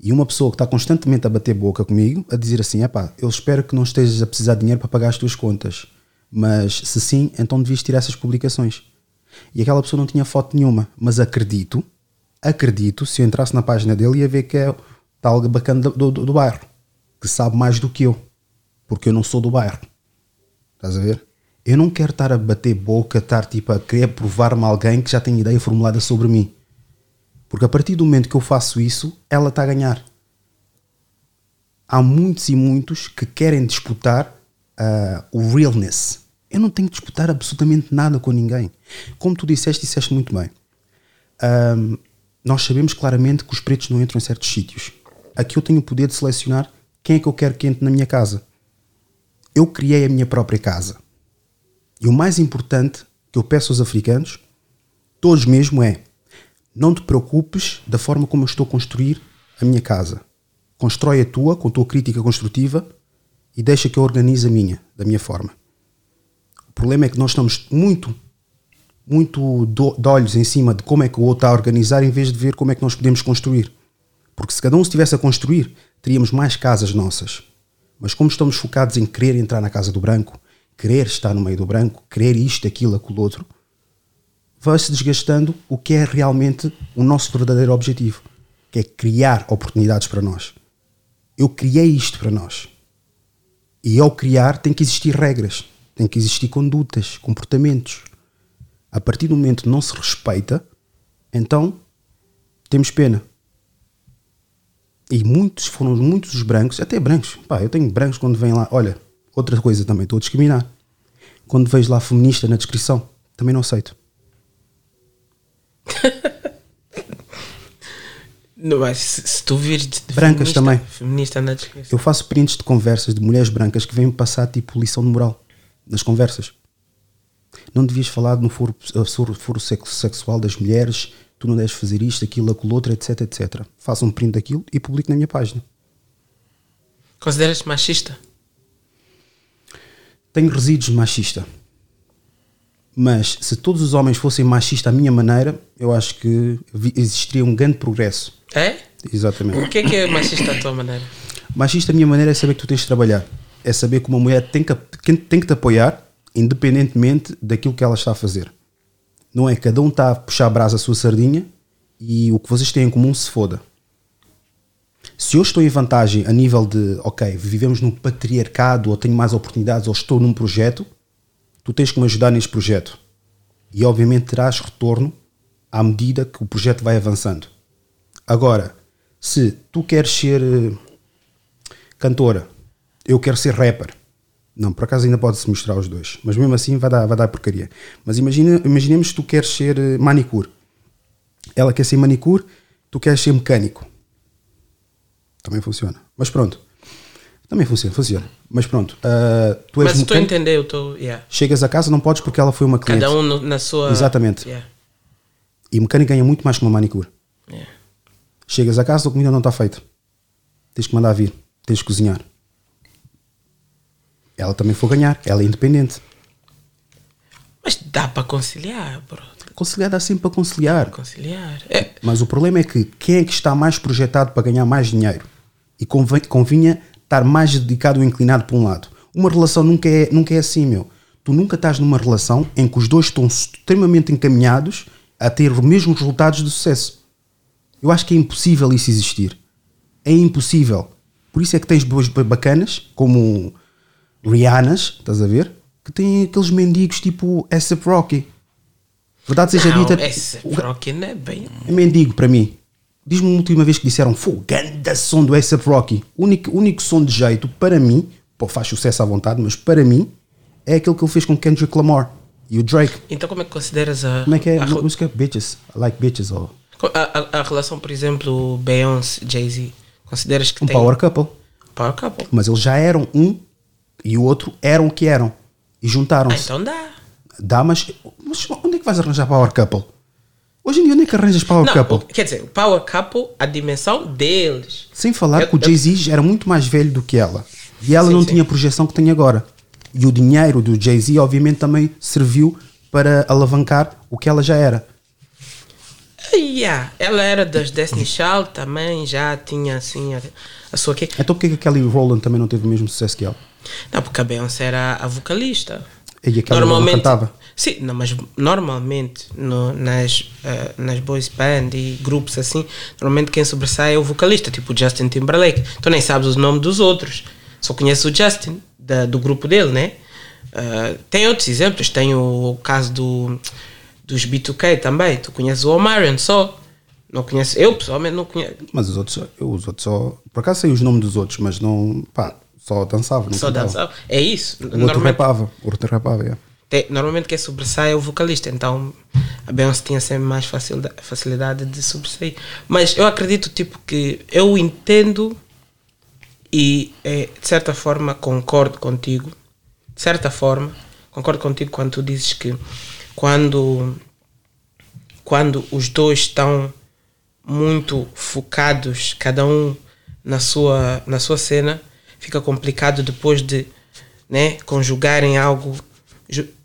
Speaker 2: E uma pessoa que está constantemente a bater boca comigo, a dizer assim: epá, eu espero que não estejas a precisar de dinheiro para pagar as tuas contas, mas se sim, então devias tirar essas publicações. E aquela pessoa não tinha foto nenhuma, mas acredito, acredito, se eu entrasse na página dele, ia ver que é tal bacana do, do, do bairro, que sabe mais do que eu, porque eu não sou do bairro. Estás a ver? Eu não quero estar a bater boca, estar tipo a querer provar-me alguém que já tem ideia formulada sobre mim. Porque a partir do momento que eu faço isso, ela está a ganhar. Há muitos e muitos que querem disputar ah, o realness. Eu não tenho que disputar absolutamente nada com ninguém. Como tu disseste, disseste muito bem. Ahm, nós sabemos claramente que os pretos não entram em certos sítios. Aqui eu tenho o poder de selecionar quem é que eu quero que entre na minha casa. Eu criei a minha própria casa. E o mais importante que eu peço aos africanos, todos mesmo, é não te preocupes da forma como eu estou a construir a minha casa. Constrói a tua com a tua crítica construtiva e deixa que eu organize a minha, da minha forma. O problema é que nós estamos muito, muito do- de olhos em cima de como é que o outro está a organizar em vez de ver como é que nós podemos construir. Porque se cada um estivesse a construir, teríamos mais casas nossas. Mas como estamos focados em querer entrar na casa do branco, querer estar no meio do branco, querer isto, aquilo, aquilo outro, vai-se desgastando o que é realmente o nosso verdadeiro objetivo, que é criar oportunidades para nós. Eu criei isto para nós. E ao criar tem que existir regras, tem que existir condutas, comportamentos. A partir do momento que não se respeita, então temos pena. E muitos foram muitos os brancos, até brancos. Pá, eu tenho brancos quando vêm lá. Olha, outra coisa também, estou a discriminar. Quando vejo lá feminista na descrição, também não aceito.
Speaker 3: Não, mas se, se tu vires de
Speaker 2: Brancas
Speaker 3: feminista,
Speaker 2: também.
Speaker 3: Feminista na descrição.
Speaker 2: Eu faço prints de conversas de mulheres brancas que vêm-me passar tipo lição de moral nas conversas. Não devias falar no foro, foro, foro sex- sexual das mulheres, tu não deves fazer isto, aquilo, aquilo outro, etc, etc. Faço um print daquilo e publico na minha página.
Speaker 3: Consideras-te machista?
Speaker 2: Tenho resíduos de machista. Mas se todos os homens fossem machistas à minha maneira, eu acho que existiria um grande progresso.
Speaker 3: É?
Speaker 2: Exatamente.
Speaker 3: O que é que é machista à tua maneira?
Speaker 2: Machista, a minha maneira é saber que tu tens de trabalhar. É saber que uma mulher tem que- tem que te apoiar, independentemente daquilo que ela está a fazer. Não é cada um está a puxar a brasa à sua sardinha e o que vocês têm em comum se foda. Se eu estou em vantagem a nível de, ok, vivemos num patriarcado ou tenho mais oportunidades ou estou num projeto, tu tens que me ajudar neste projeto. E obviamente terás retorno à medida que o projeto vai avançando. Agora, se tu queres ser eh, cantora, eu quero ser rapper. Não, por acaso ainda pode-se misturar os dois. Mas mesmo assim vai dar, vai dar porcaria. Mas imagina, imaginemos que tu queres ser eh, manicure. Ela quer ser manicure, tu queres ser mecânico. Também funciona. Mas pronto. Também funciona, funciona. Mas pronto, ah, tu és
Speaker 3: Mas estou a entender, eu estou. Yeah.
Speaker 2: chegas a casa, não podes porque ela foi uma cliente.
Speaker 3: Cada um no- na sua.
Speaker 2: Exatamente.
Speaker 3: Yeah.
Speaker 2: E mecânico ganha muito mais que uma manicure.
Speaker 3: Yeah.
Speaker 2: Chegas a casa, a comida não está feita. Tens que mandar vir, tens que cozinhar. Ela também foi ganhar, ela é independente.
Speaker 3: Mas dá para conciliar, bro.
Speaker 2: Conciliar dá sempre para conciliar.
Speaker 3: Conciliar. É,
Speaker 2: Mas o problema é que quem é que está mais projetado para ganhar mais dinheiro? E convém, convinha estar mais dedicado ou inclinado para um lado. Uma relação nunca é, nunca é assim, meu. Tu nunca estás numa relação em que os dois estão extremamente encaminhados a ter os mesmos resultados de sucesso. Eu acho que é impossível isso existir. É impossível. Por isso é que tens boas bacanas, como Rihannas, estás a ver? Que têm aqueles mendigos tipo A$AP Rocky. Verdade seja
Speaker 3: não,
Speaker 2: dita, o-
Speaker 3: Rocky não é bem.
Speaker 2: é mendigo para mim. Diz-me uma última vez que disseram ganda som do A$AP Rocky. O único, único som de jeito, para mim, pô, faz sucesso à vontade, mas para mim, é aquele que ele fez com Kendrick Lamar e o Drake.
Speaker 3: Então, como é que consideras a.
Speaker 2: Como é que é
Speaker 3: a,
Speaker 2: a música? Bitches. I like bitches. Ou
Speaker 3: a, a- a relação, por exemplo, Beyoncé, Jay-Z? Consideras que
Speaker 2: um
Speaker 3: tem.
Speaker 2: power couple.
Speaker 3: Power couple.
Speaker 2: Mas eles já eram um e o outro eram o que eram. E
Speaker 3: Ah,
Speaker 2: juntaram-se.
Speaker 3: então dá.
Speaker 2: Dá, mas, mas onde é que vais arranjar power couple? Hoje em dia, onde é que arranjas power
Speaker 3: Não,
Speaker 2: couple?
Speaker 3: quer dizer, o Power Couple, a dimensão deles.
Speaker 2: Sem falar
Speaker 3: Eu-
Speaker 2: que o
Speaker 3: eu-
Speaker 2: Jay-Z era muito mais velho do que ela. E ela
Speaker 3: Sim,
Speaker 2: não
Speaker 3: sim.
Speaker 2: tinha a projeção que tem agora. E o dinheiro do Jay-Z, obviamente, também serviu para alavancar o que ela já era.
Speaker 3: Ah, Yeah. Ela era das Destiny Child também, já tinha assim a, a sua?
Speaker 2: Então porquê que a Kelly Rowland também não teve o mesmo sucesso que ela?
Speaker 3: Não, porque a Beyoncé era a vocalista.
Speaker 2: E a Kelly Rowland cantava.
Speaker 3: Sim, não, mas normalmente no- nas, eh, nas boys band e grupos assim, normalmente quem sobressai é o vocalista, tipo o Justin Timberlake. Tu nem sabes o nome dos outros, só conheces o Justin, da- do grupo dele, né? Eh, tem outros exemplos, tem o, caso do, dos B2K também. Tu conheces o Omarion só. Não conheces, eu pessoalmente não conheço.
Speaker 2: Mas os outros, eu, os outros só. Por acaso sei os nomes dos outros, mas não. pá, só dançava.
Speaker 3: Só
Speaker 2: cantava.
Speaker 3: dançava. É isso.
Speaker 2: O outro
Speaker 3: Normalmente-
Speaker 2: rapava. O outro rapava, yeah.
Speaker 3: Tem- normalmente quem sobressai é o vocalista, então a Beyoncé tinha sempre mais facilidade, facilidade de sobressair. Mas eu acredito tipo que eu entendo e eh, de certa forma concordo contigo. De certa forma, concordo contigo quando tu dizes que quando quando os dois estão muito focados, cada um na sua, na sua cena, fica complicado depois de né, conjugarem algo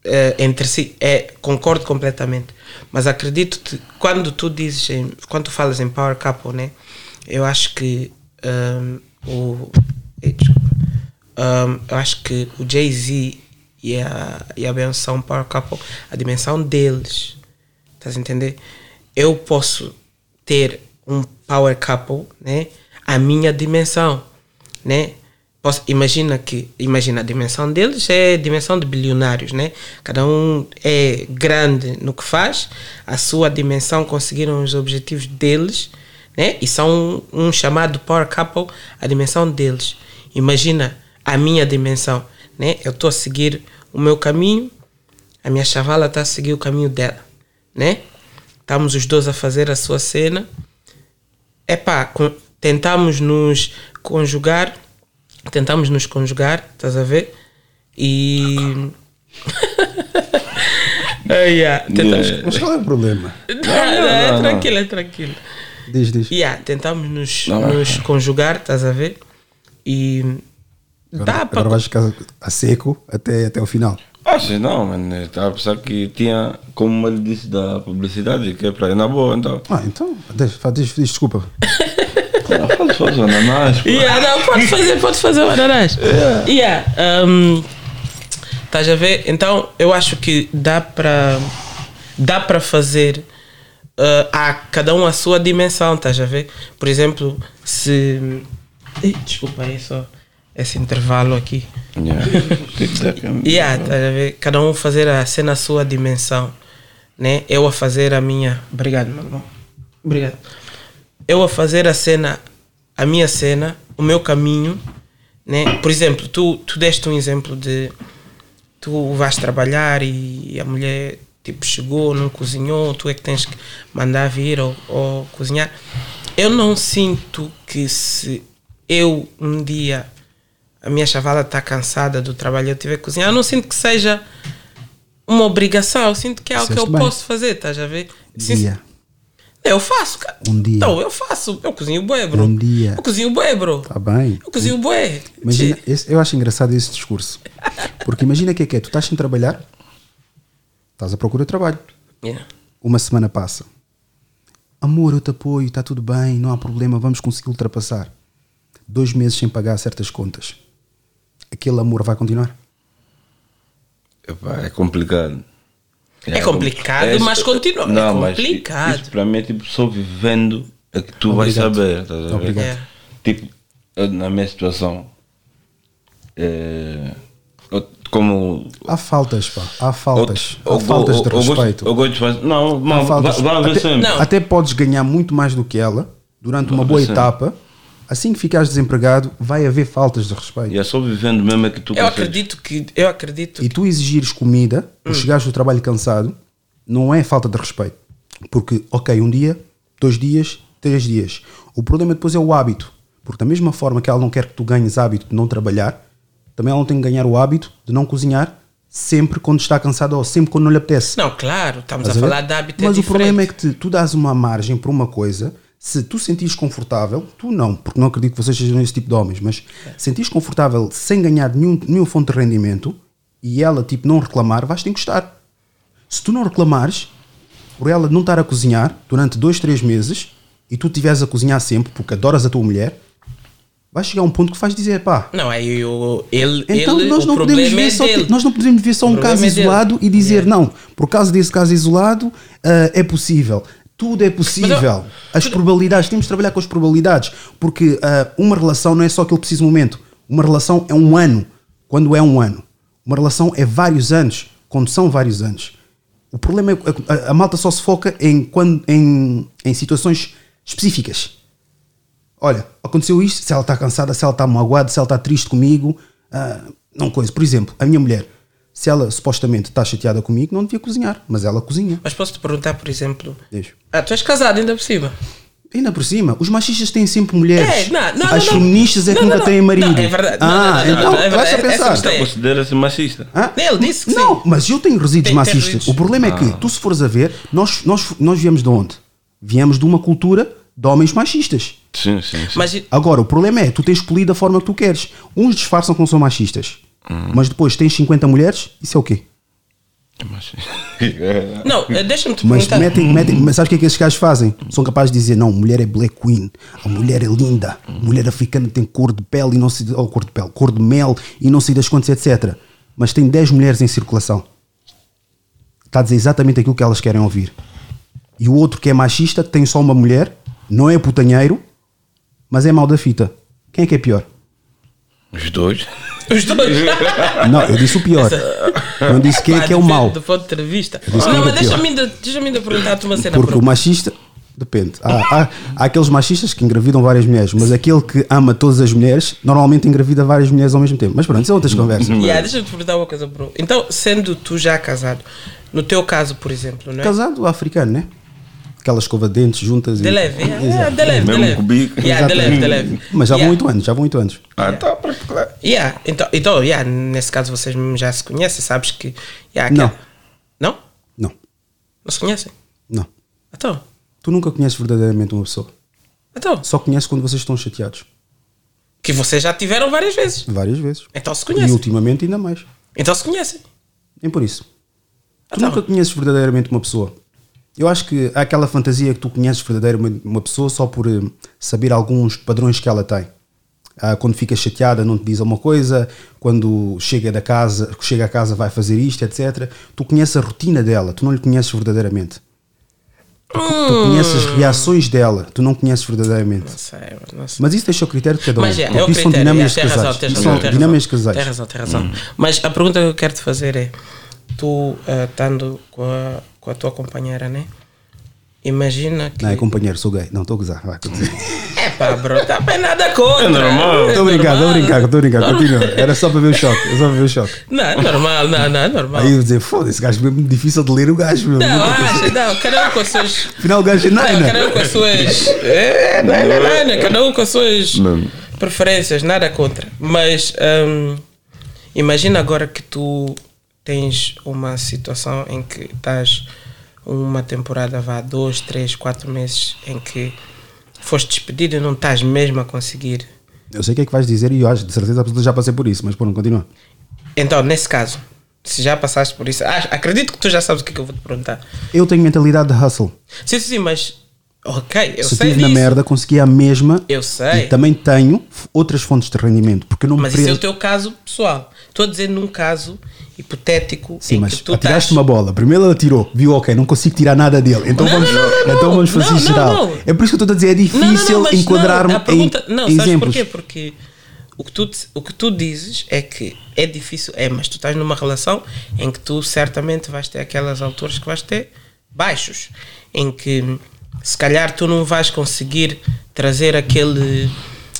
Speaker 3: eh, entre si. É, concordo completamente. Mas acredito que quando tu dizes, em, quando tu falas em Power Couple, né, eu acho que um, o. Um, eu acho que o Jay-Z e a, e a Beyoncé são Power Couple, a dimensão deles. Estás a entender? Eu posso ter um power couple, né? A minha dimensão, né? Posso, imagina que, imagina a dimensão deles é dimensão de bilionários, né? Cada um é grande no que faz, a sua dimensão conseguiram os objetivos deles, né? E são um, um chamado power couple, a dimensão deles. Imagina a minha dimensão, né? Eu estou a seguir o meu caminho, a minha chavala está a seguir o caminho dela, né? Estamos os dois a fazer a sua cena. Epá, con- tentamos nos conjugar, tentamos nos conjugar, estás a ver? E. <laughs> Ah, yeah, tentamos...
Speaker 4: Yeah.
Speaker 2: Mas qual é o problema?
Speaker 3: Não, não, é
Speaker 4: não, não.
Speaker 3: tranquilo, é tranquilo.
Speaker 2: Diz, diz.
Speaker 3: Yeah, tentamos nos,
Speaker 4: Não,
Speaker 3: nos conjugar, estás a ver? E.
Speaker 2: Agora,
Speaker 3: Dá
Speaker 2: agora
Speaker 3: para.
Speaker 2: vais ficar a seco até, até o final.
Speaker 4: Acho não, mano. Estava a pensar que tinha, como ele disse, da publicidade, que é para ir na boa, então.
Speaker 2: Ah, então, diz, diz, desculpa. <laughs>
Speaker 4: Ah, Faz, faz o ananás, pô.
Speaker 3: Yeah, não, pode fazer, pode fazer o ananás. Yeah. um, Estás a ver? Então eu acho que dá para dá para fazer uh, a cada um a sua dimensão, estás a ver? Por exemplo, se. Ih, Desculpa aí só esse intervalo aqui.
Speaker 4: Yeah. <laughs>
Speaker 3: Yeah, estás a ver? Cada um fazer a cena à sua dimensão, né? Eu a fazer a minha. Obrigado, meu irmão. Obrigado. Eu a fazer a cena, a minha cena, o meu caminho, né? Por exemplo, tu, tu deste um exemplo de tu vais trabalhar e a mulher tipo chegou, não cozinhou, tu é que tens que mandar vir ou, ou cozinhar. Eu não sinto que se eu um dia a minha chavala está cansada do trabalho, eu tiver que cozinhar, eu não sinto que seja uma obrigação, eu sinto que é algo que eu
Speaker 2: bem.
Speaker 3: posso fazer, estás a ver? Sim,
Speaker 2: Dia.
Speaker 3: Eu faço, cara.
Speaker 2: Um dia.
Speaker 3: Então, eu faço. Eu cozinho bué, bro.
Speaker 2: Um dia.
Speaker 3: Eu cozinho bué, bro.
Speaker 2: Tá bem.
Speaker 3: Eu cozinho bué.
Speaker 2: Imagina, esse- eu acho engraçado esse discurso. Porque imagina o que é que é. Tu estás sem trabalhar, estás à procura de trabalho.
Speaker 3: Yeah.
Speaker 2: Uma semana passa. Amor, eu te apoio, está tudo bem, não há problema, vamos conseguir ultrapassar. Dois meses sem pagar certas contas. Aquele amor vai continuar?
Speaker 4: Epá, é complicado.
Speaker 3: É complicado, mas continua. É
Speaker 4: mas
Speaker 3: complicado.
Speaker 4: Isso para mim é tipo só vivendo é que tu vais
Speaker 2: Obrigado.
Speaker 4: saber. Estás a ver?
Speaker 2: Obrigado.
Speaker 3: É.
Speaker 4: Tipo, eu, na minha situação, é, eu- como.
Speaker 2: Há faltas, pá. Há faltas.
Speaker 4: eu-
Speaker 2: Há faltas de
Speaker 4: gosto-
Speaker 2: respeito.
Speaker 4: Eu gosto de fazer. Não,
Speaker 2: Há
Speaker 4: não
Speaker 2: faltas.
Speaker 4: va- vamos ver
Speaker 2: até,
Speaker 4: sempre.
Speaker 3: Não.
Speaker 2: até podes ganhar muito mais do que ela durante uma boa
Speaker 4: sempre.
Speaker 2: etapa. Assim que ficares desempregado, vai haver faltas de respeito.
Speaker 4: E é só vivendo mesmo é que tu
Speaker 3: Eu
Speaker 4: consegues.
Speaker 3: acredito que. Eu acredito
Speaker 2: E tu exigires comida
Speaker 3: Hum.
Speaker 2: por chegares do trabalho cansado não é falta de respeito. Porque, ok, um dia, dois dias, três dias. O problema depois é o hábito. Porque da mesma forma que ela não quer que tu ganhes hábito de não trabalhar, também ela não tem que ganhar o hábito de não cozinhar sempre quando está cansada ou sempre quando não lhe apetece.
Speaker 3: Não, claro, estamos a
Speaker 2: Estás a ver?
Speaker 3: falar de hábito
Speaker 2: Mas
Speaker 3: é
Speaker 2: o problema é que te- tu dás uma margem para uma coisa, se tu sentires confortável, tu não, porque não acredito que vocês sejam esse tipo de homens, mas sentires confortável sem ganhar nenhum, nenhum fonte de rendimento e ela tipo não reclamar, vais te encostar. Se tu não reclamares por ela não estar a cozinhar durante dois, três meses e tu estiveres a cozinhar sempre porque adoras a tua mulher, vai chegar a um ponto que faz dizer pá.
Speaker 3: Não, aí eu, ele,
Speaker 2: Então
Speaker 3: ele,
Speaker 2: nós não podemos ver
Speaker 3: é
Speaker 2: só
Speaker 3: dele.
Speaker 2: nós não podemos ver só um caso
Speaker 3: é
Speaker 2: isolado e dizer
Speaker 3: Yeah.
Speaker 2: não, por causa desse caso isolado ah, é possível. Tudo é possível. As probabilidades, temos de trabalhar com as probabilidades, porque ah, uma relação não é só aquele preciso momento. Uma relação é um ano, quando é um ano. Uma relação é vários anos, quando são vários anos. O problema é que a, a malta só se foca em, quando, em, em situações específicas. Olha, aconteceu isto, se ela está cansada, se ela está magoada, se ela está triste comigo, ah, não coisa. Por exemplo, a minha mulher, se ela supostamente está chateada comigo, não devia cozinhar, mas ela cozinha.
Speaker 3: Mas posso te perguntar, por exemplo.
Speaker 2: Deixa.
Speaker 3: Ah, tu és casado ainda por cima.
Speaker 2: Ainda por cima, os machistas têm sempre mulheres.
Speaker 3: É, não, não,
Speaker 2: As
Speaker 3: não, não.
Speaker 2: feministas é que
Speaker 3: Não,
Speaker 2: nunca têm
Speaker 3: não.
Speaker 2: marido.
Speaker 3: Não, é verdade.
Speaker 2: Ah,
Speaker 3: não, não, não,
Speaker 2: então
Speaker 3: é
Speaker 2: vais a
Speaker 3: verdade. Essa
Speaker 2: pensar.
Speaker 3: gostei.
Speaker 4: Considera-se machista.
Speaker 2: Hã?
Speaker 3: Ele disse que sim.
Speaker 2: Não, mas eu tenho resíduos
Speaker 3: Tem-
Speaker 2: machistas.
Speaker 3: resíduos.
Speaker 2: O problema é que,
Speaker 4: Ah.
Speaker 2: tu se fores a ver, nós, nós, nós viemos de onde? Viemos de uma cultura de homens machistas.
Speaker 4: Sim, sim, sim.
Speaker 3: Mas
Speaker 2: Agora, o problema é, tu tens escolhido a forma que tu queres. Uns disfarçam que não são machistas.
Speaker 3: Hum.
Speaker 2: Mas depois tens 50 mulheres, isso é o quê?
Speaker 4: É machista. <laughs>
Speaker 3: Não, eh, deixa-me te
Speaker 2: Mas
Speaker 3: perguntar.
Speaker 2: metem, metem, mas sabes o que é que esses gajos fazem? São capazes de dizer, não, mulher é black queen, a mulher é linda, a mulher africana tem cor de pele e não se ou cor de pele, cor de mel e não sei das quantas, etc. Mas tem 10 mulheres em circulação. Está a dizer exatamente aquilo que elas querem ouvir. E o outro que é machista tem só uma mulher, não é putanheiro, mas é mal da fita. Quem é que é pior?
Speaker 4: Os dois.
Speaker 3: Os dois. <laughs>
Speaker 2: Não, eu disse o pior. Eu disse quem é que é o mau.
Speaker 3: Do ponto de vista.
Speaker 2: é
Speaker 3: Não, mas
Speaker 2: é pior.
Speaker 3: deixa-me ainda, deixa ainda perguntar-te uma cena.
Speaker 2: Porque o machista. Depende. Há, há, há aqueles machistas que engravidam várias mulheres, mas aquele que ama todas as mulheres normalmente engravida várias mulheres ao mesmo tempo. Mas pronto, isso é outras conversas. <laughs>
Speaker 3: Yeah, deixa-me te perguntar uma coisa, bro. Então, sendo tu já casado, no teu caso, por exemplo, não é?
Speaker 2: Casado africano, né? Aquela escova de dentes juntas. e-
Speaker 3: De leve, yeah, yeah, de leve, de
Speaker 4: Mesmo
Speaker 3: leve.
Speaker 4: com o bico.
Speaker 3: Yeah, de leve, de leve.
Speaker 2: Mas já vão
Speaker 3: Yeah.
Speaker 2: 8 anos, já vão 8 anos.
Speaker 4: Ah, tá, para claro.
Speaker 3: Yeah, então, então yeah, nesse caso vocês já se conhecem, sabes que. Yeah,
Speaker 2: Não.
Speaker 3: aquela- Não?
Speaker 2: Não,
Speaker 3: Não se conhecem?
Speaker 2: não.
Speaker 3: Então,
Speaker 2: Tu nunca conheces verdadeiramente uma pessoa.
Speaker 3: então.
Speaker 2: Só conheces quando vocês estão chateados.
Speaker 3: Que vocês já tiveram várias vezes.
Speaker 2: Várias vezes.
Speaker 3: Então se
Speaker 2: E
Speaker 3: conhecem.
Speaker 2: ultimamente ainda mais.
Speaker 3: Então se conhecem.
Speaker 2: Nem por isso. Tu
Speaker 3: Então.
Speaker 2: nunca conheces verdadeiramente uma pessoa. Eu acho que há aquela fantasia que tu conheces verdadeiramente uma pessoa só por eh, saber alguns padrões que ela tem. Ah, quando fica chateada não te diz uma coisa, quando chega da casa, chega a casa vai fazer isto, etc. Tu conheces a rotina dela, tu não lhe conheces verdadeiramente. Tu, tu conheces as reações dela, tu não conheces verdadeiramente.
Speaker 3: Não sei, não sei.
Speaker 2: Mas isso deixa o critério de cada um.
Speaker 3: Mas é, é o
Speaker 2: isso são
Speaker 3: critério.
Speaker 2: dinâmicas
Speaker 3: tens
Speaker 2: casais.
Speaker 3: razão, razão,
Speaker 2: são
Speaker 3: tens
Speaker 2: dinâmicas
Speaker 3: razão.
Speaker 2: casais.
Speaker 3: Tens razão, tens razão. Mas a pergunta que eu quero te fazer é: tu ah, estando com a, com a tua companheira, né? Imagina que.
Speaker 2: Não, é companheiro, sou gay. Não, estou a gozar. Vai.
Speaker 3: É pá, bro, tá bem nada contra.
Speaker 4: É normal.
Speaker 2: Estou a brincar, estou a brincar, estou a brincar. Continua. Era só para ver o choque. Era só para ver o choque.
Speaker 3: Não, é normal, não, não, é normal.
Speaker 2: Aí eu ia dizer, foda-se, esse gajo é muito difícil de ler o gajo, meu.
Speaker 3: Não, acha, não, cada um com as suas.
Speaker 2: Afinal, o gajo é
Speaker 3: Não, cada
Speaker 2: naina.
Speaker 3: um com as suas. É, não, não, não, não, cada um com as suas
Speaker 4: Não.
Speaker 3: preferências, nada contra. Mas hum, imagina agora que tu tens uma situação em que estás uma temporada, vá dois, três, quatro meses, em que foste despedido e não estás mesmo a conseguir.
Speaker 2: Eu sei o que é que vais dizer e eu acho, de certeza já passei por isso, mas pronto, continua.
Speaker 3: Então, nesse caso, se já passaste por isso, ah, acredito que tu já sabes o que é que eu vou te perguntar.
Speaker 2: Eu tenho mentalidade de hustle.
Speaker 3: Sim, sim, sim, mas. Ok, eu
Speaker 2: Se
Speaker 3: sei
Speaker 2: estive na merda, consegui a mesma.
Speaker 3: Eu sei.
Speaker 2: E também tenho outras fontes de rendimento. Porque não me
Speaker 3: Mas isso é o teu caso pessoal. Estou a dizer num caso hipotético
Speaker 2: Sim,
Speaker 3: em
Speaker 2: mas
Speaker 3: que tu
Speaker 2: atiraste
Speaker 3: estás...
Speaker 2: uma bola. Primeiro ele atirou, viu, ok, não consigo tirar nada dele. Então
Speaker 3: Não,
Speaker 2: vamos,
Speaker 3: não, não,
Speaker 2: então vamos fazer
Speaker 3: não,
Speaker 2: isso
Speaker 3: não,
Speaker 2: geral. É por isso que eu estou a dizer, é difícil enquadrar-me em
Speaker 3: não, sabes
Speaker 2: exemplos.
Speaker 3: porquê? Porque o que, tu, o que tu dizes é que é difícil, é, mas tu estás numa relação em que tu certamente vais ter aquelas alturas que vais ter baixos, em que se calhar tu não vais conseguir trazer aquele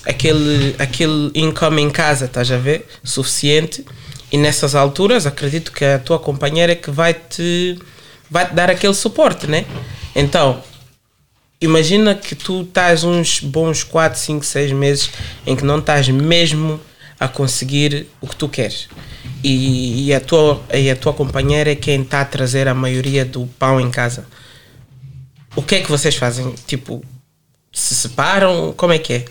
Speaker 3: aquele aquele income em casa, estás a ver, suficiente, e nessas alturas acredito que a tua companheira é que vai te vai te dar aquele suporte, né? Então, imagina que tu estás uns bons 4, 5, 6 meses em que não estás mesmo a conseguir o que tu queres. E, e a, tua, e a tua companheira é quem está a trazer a maioria do pão em casa. O que é que vocês fazem? Tipo, se separam? Como é que é?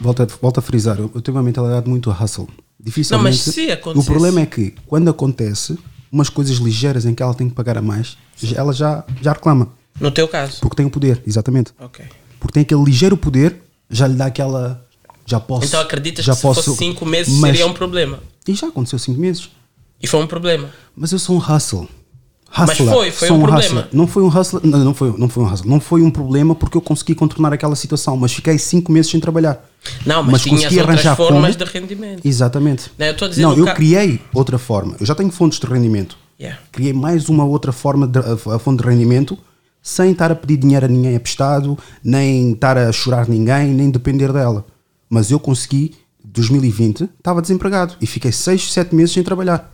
Speaker 2: Volta, volta a frisar, eu, eu tenho uma mentalidade muito hustle. Dificilmente.
Speaker 3: Não, mas se
Speaker 2: o
Speaker 3: acontecesse-
Speaker 2: problema é que quando acontece umas coisas ligeiras em que ela tem que pagar a mais, ela já, já reclama.
Speaker 3: No teu caso?
Speaker 2: Porque tem o poder, exatamente.
Speaker 3: Ok.
Speaker 2: Porque tem aquele ligeiro poder, já lhe dá aquela. Já posso.
Speaker 3: Então acreditas
Speaker 2: já
Speaker 3: que se fosse 5 meses
Speaker 2: mas-
Speaker 3: seria um problema?
Speaker 2: E já aconteceu 5 meses.
Speaker 3: E foi um problema.
Speaker 2: Mas eu sou um hustle.
Speaker 3: Mas
Speaker 2: Hustler.
Speaker 3: foi, foi
Speaker 2: Sou
Speaker 3: um problema.
Speaker 2: hustler. Não foi um hustler, não, não foi, não foi um hustle. Não foi um problema porque eu consegui contornar aquela situação, mas fiquei 5 meses sem trabalhar.
Speaker 3: Não, mas, tinhas
Speaker 2: consegui
Speaker 3: outras
Speaker 2: arranjar
Speaker 3: formas de rendimento.
Speaker 2: Exatamente.
Speaker 3: Não, eu
Speaker 2: Não, eu
Speaker 3: ca-
Speaker 2: criei outra forma. Eu já tenho fontes de rendimento.
Speaker 3: Yeah.
Speaker 2: Criei mais uma outra forma de a, a fonte de rendimento sem estar a pedir dinheiro a ninguém emprestado, nem estar a chorar ninguém, nem depender dela. Mas eu consegui, 2020, estava desempregado e fiquei 6, 7 meses sem trabalhar.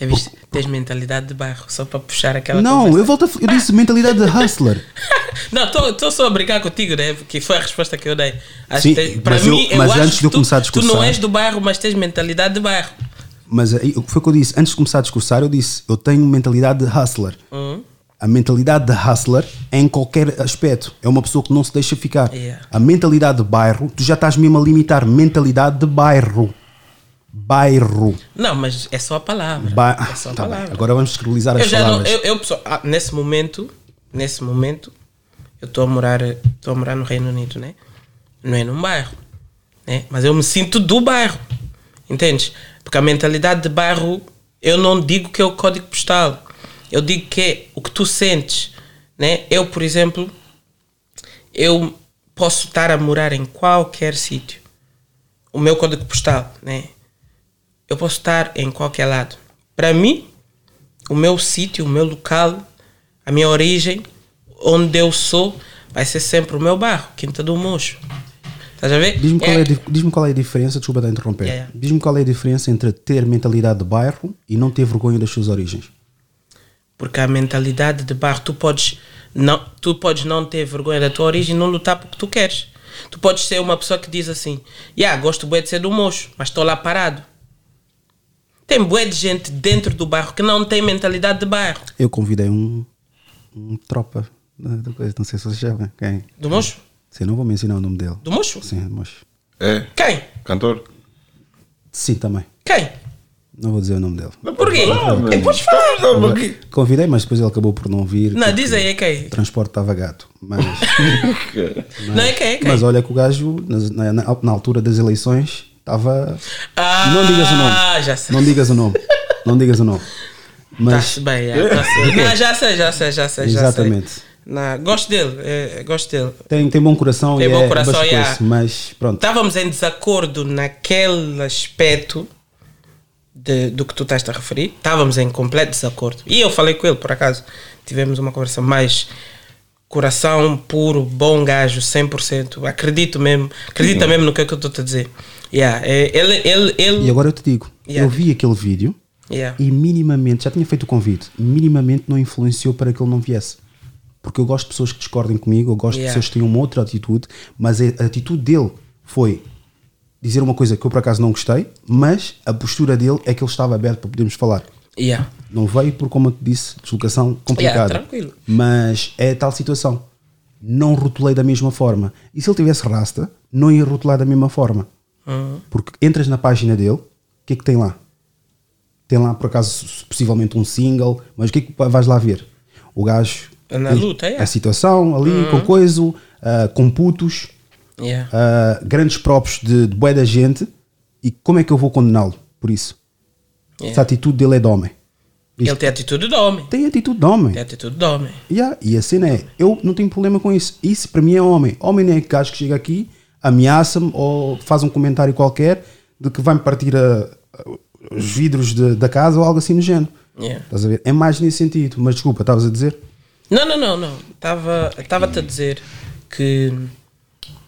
Speaker 3: Já viste? Tens mentalidade de bairro, só para puxar aquela
Speaker 2: não,
Speaker 3: conversa.
Speaker 2: eu volto a, eu disse mentalidade de hustler. <laughs>
Speaker 3: Não, estou só a brincar contigo, né? Porque foi a resposta que eu dei. Acho
Speaker 2: Sim,
Speaker 3: para
Speaker 2: mas eu-
Speaker 3: mim, eu,
Speaker 2: mas
Speaker 3: acho
Speaker 2: antes de eu
Speaker 3: tu,
Speaker 2: começar a
Speaker 3: tu não
Speaker 2: discursar-
Speaker 3: és do bairro, mas tens mentalidade de bairro.
Speaker 2: Mas aí, foi o que eu disse, antes de começar a discursar, eu disse, eu tenho mentalidade de hustler.
Speaker 3: Uhum.
Speaker 2: A mentalidade de hustler é em qualquer aspecto. É uma pessoa que não se deixa ficar.
Speaker 3: Yeah.
Speaker 2: A mentalidade de bairro, tu já estás mesmo a limitar. Mentalidade de bairro. Bairro.
Speaker 3: Não, mas é só a palavra.
Speaker 2: Ba
Speaker 3: é só a
Speaker 2: Tá bem,
Speaker 3: palavra.
Speaker 2: Agora vamos descredibilizar as
Speaker 3: já não,
Speaker 2: palavras.
Speaker 3: eu, eu pessoal, ah, nesse momento, nesse momento, eu estou a morar, estou a morar no Reino Unido, né? Não é num bairro, né? Mas eu me sinto do bairro, entendes? Porque a mentalidade de bairro, eu não digo que é o código postal, eu digo que é o que tu sentes, né? Eu, por exemplo, eu posso estar a morar em qualquer sítio, o meu código postal, né? Eu posso estar em qualquer lado. Para mim, o meu sítio, o meu local, a minha origem, onde eu sou, vai ser sempre o meu bairro, Quinta do Mocho. Estás a ver?
Speaker 2: Diz-me qual, é a dif- diz-me qual é a diferença, desculpa a interromper.
Speaker 3: Yeah.
Speaker 2: Diz-me qual é a diferença entre ter mentalidade de bairro e não ter vergonha das suas origens.
Speaker 3: Porque a mentalidade de bairro, tu podes não, tu podes não ter vergonha da tua origem e não lutar porque tu queres. Tu podes ser uma pessoa que diz assim: yeah, gosto bem de ser do Mocho, mas estou lá parado. Tem bué de gente dentro do bairro que não tem mentalidade de bairro.
Speaker 2: Eu convidei um, um tropa da coisa, não sei se vocês sabem. Quem?
Speaker 3: Do Mocho?
Speaker 2: Sim, não vou mencionar o nome dele.
Speaker 3: Do Mocho?
Speaker 2: Sim, mas.
Speaker 4: É?
Speaker 3: Quem?
Speaker 4: Cantor?
Speaker 2: Sim, também.
Speaker 3: Quem?
Speaker 2: Não vou dizer o nome dele.
Speaker 3: Por quê?
Speaker 4: mano.
Speaker 3: Eh, Podes falar.
Speaker 4: Aqui.
Speaker 2: Convidei, mas depois ele acabou por não vir.
Speaker 3: Não, diz aí, é quem?
Speaker 2: O transporte estava gato. Mas, <laughs>
Speaker 3: Não é quem, é quem?
Speaker 2: mas olha que o gajo, na, na- na altura das eleições, estava.
Speaker 3: Ah,
Speaker 2: não digas o nome.
Speaker 3: já sei.
Speaker 2: Não digas o nome. Não digas o nome. <laughs> Mas.
Speaker 3: Tá-se bem, já, tá Não, já sei, já sei, já sei. já
Speaker 2: Exatamente.
Speaker 3: sei. Não, gosto dele, é, gosto dele.
Speaker 2: Tem, tem bom coração
Speaker 3: Tem
Speaker 2: e
Speaker 3: bom
Speaker 2: é
Speaker 3: coração,
Speaker 2: mas pronto.
Speaker 3: Estávamos em desacordo naquele aspecto de- do que tu estás a referir. Estávamos em completo desacordo. E eu falei com ele, por acaso. Tivemos uma conversa mais coração puro, bom gajo, 100%. Acredito mesmo. Acredita mesmo no que, é que eu estou a dizer. Yeah, é, ele, ele, ele,
Speaker 2: E agora eu te digo,
Speaker 3: Yeah.
Speaker 2: eu vi aquele vídeo
Speaker 3: yeah.
Speaker 2: e minimamente, já tinha feito o convite, minimamente não influenciou para que ele não viesse. Porque eu gosto de pessoas que discordem comigo, eu gosto de pessoas que têm uma outra atitude, mas a atitude dele foi dizer uma coisa que eu por acaso não gostei, mas a postura dele é que ele estava aberto para podermos falar.
Speaker 3: Yeah.
Speaker 2: Não veio por, como eu te disse, deslocação complicada.
Speaker 3: Yeah.
Speaker 2: Mas é tal situação. Não rotulei da mesma forma. E se ele tivesse rasta, não ia rotular da mesma forma.
Speaker 3: Uhum.
Speaker 2: Porque entras na página dele, o que é que tem lá? Tem lá, por acaso, possivelmente um single, mas o que é que vais lá ver? O gajo.
Speaker 3: Na luta, é.
Speaker 2: A situação ali, com coisa, ah, com putos,
Speaker 3: Yeah.
Speaker 2: ah, grandes próprios de, de bué da gente. E como é que eu vou condená-lo por isso?
Speaker 3: Yeah.
Speaker 2: Se a atitude dele é de homem.
Speaker 3: Ele tem atitude de homem.
Speaker 2: Tem atitude de homem.
Speaker 3: Tem atitude de homem.
Speaker 2: Yeah, e a cena é, eu não tenho problema com isso. Isso para mim é homem. Homem não é gajo que chega aqui, ameaça-me ou faz um comentário qualquer de que vai-me partir a- a- os vidros de- da casa ou algo assim no género.
Speaker 3: Yeah.
Speaker 2: Estás a ver? É mais nesse sentido. Mas desculpa, estavas a dizer?
Speaker 3: Não, não, não, não. Estava estava-te a dizer que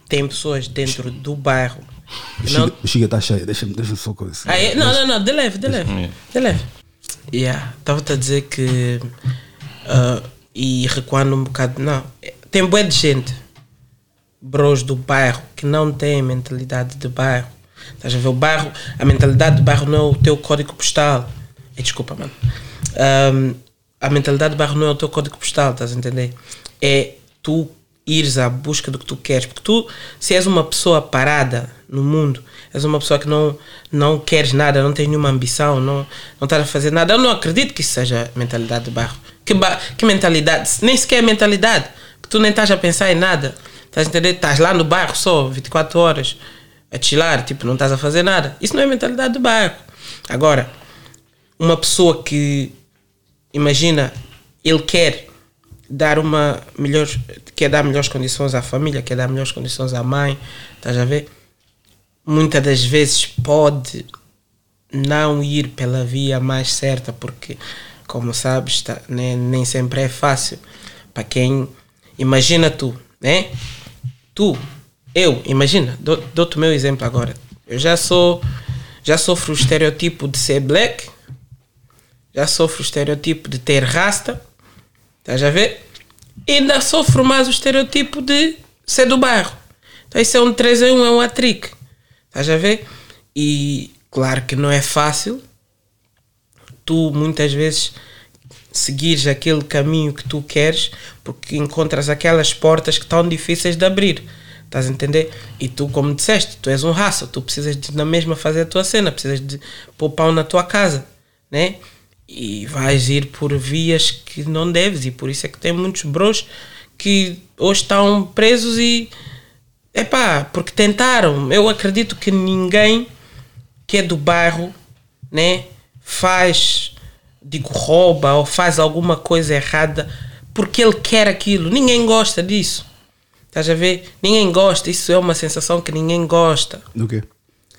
Speaker 3: tem pessoas dentro do bairro.
Speaker 2: O
Speaker 3: que Não,
Speaker 2: Chiga- O Chiga está cheio, deixa-me deixa só coisa.
Speaker 3: ah, é? não, não, não, de leve, de leve. De leve. Yeah, estava-te a dizer que. ah, e recuando um bocado. Não, tem bué de gente, bros do bairro, que não tem mentalidade de bairro. Estás a ver? O bairro, a mentalidade do bairro não é o teu código postal. Eh, desculpa, mano. Ahm, a mentalidade do bairro não é o teu código postal, estás a entender? É tu ires à busca do que tu queres. Porque tu, se és uma pessoa parada no mundo, és uma pessoa que não, não queres nada, não tens nenhuma ambição, não, não estás a fazer nada, eu não acredito que isso seja mentalidade do bairro. Que, ba que mentalidade? Nem sequer é mentalidade. Que tu nem estás a pensar em nada. Estás a entender? Estás lá no bairro só, 24 horas, a chilar, tipo, não estás a fazer nada. Isso não é mentalidade do bairro. Agora, uma pessoa que imagina ele quer dar uma melhor quer dar melhores condições à família quer dar melhores condições à mãe estás a ver muitas das vezes pode não ir pela via mais certa porque como sabes tá, nem, nem sempre é fácil para quem imagina tu né tu eu imagina dou- dou-te o meu exemplo agora eu já sou já sofro o estereotipo de ser black já sofro o estereotipo de ter rasta, estás a ver? E ainda sofro mais o estereotipo de ser do bairro. Então isso é um 3 em 1, é um atrique, estás a ver? E claro que não é fácil tu muitas vezes seguires aquele caminho que tu queres porque encontras aquelas portas que estão difíceis de abrir. Estás a entender? E tu, como disseste, tu és um raça, tu precisas de na mesma fazer a tua cena, precisas de pôr pão na tua casa, né? E vais ir por vias que não deves, e por isso é que tem muitos bros que hoje estão presos e. Epá, porque tentaram. Eu acredito que ninguém que é do bairro, né, faz, digo, rouba ou faz alguma coisa errada porque ele quer aquilo. Ninguém gosta disso. Estás a ver? Ninguém gosta. Isso é uma sensação que ninguém gosta.
Speaker 2: Do quê?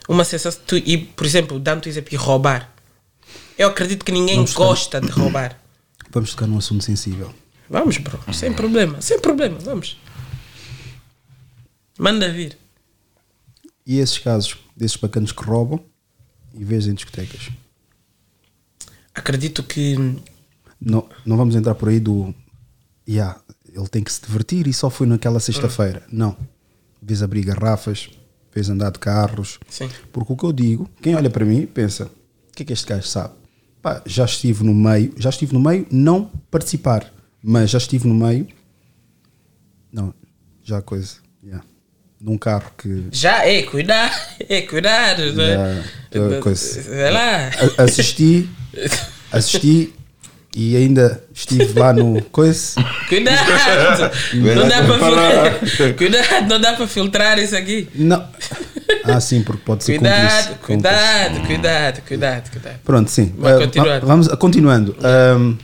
Speaker 3: Uma sensação. Tu, e, por exemplo, dando-te exemplo de roubar. Eu acredito que ninguém
Speaker 2: Vamos tocar-
Speaker 3: gosta de roubar. <coughs>
Speaker 2: Vamos tocar num assunto sensível.
Speaker 3: Vamos, bro. Sem problema. Sem problema. Vamos. Manda vir.
Speaker 2: E esses casos desses bacanos que roubam e vês em discotecas?
Speaker 3: Acredito que.
Speaker 2: Não, não vamos entrar por aí do. Yeah, ele tem que se divertir e só foi naquela sexta-feira. Não. Vês abrir garrafas, vês andar de carros.
Speaker 3: Sim.
Speaker 2: Porque o que eu digo, quem olha para mim pensa: o que é que este gajo sabe? Pá, já estive no meio, já estive no meio, não participar, mas já estive no meio. Não, já coisa. Yeah. Num carro que
Speaker 3: Já, é, cuidado. <laughs> É, cuidado. né?
Speaker 2: Já, já coisa.
Speaker 3: Vai lá.
Speaker 2: a- assisti, <laughs> assisti e ainda estive lá no coisa.
Speaker 3: Cuidado! não dá para filtrar. <laughs> Cuidado, não dá para filtrar isso aqui.
Speaker 2: Não. Ah, sim, porque pode ser
Speaker 3: Cuidado,
Speaker 2: cúmplice- cúmplice.
Speaker 3: cuidado, cuidado, cuidado, cuidado.
Speaker 2: Pronto, sim.
Speaker 3: Vai
Speaker 2: Ah,
Speaker 3: continuar.
Speaker 2: va- vamos continuando. Ahm,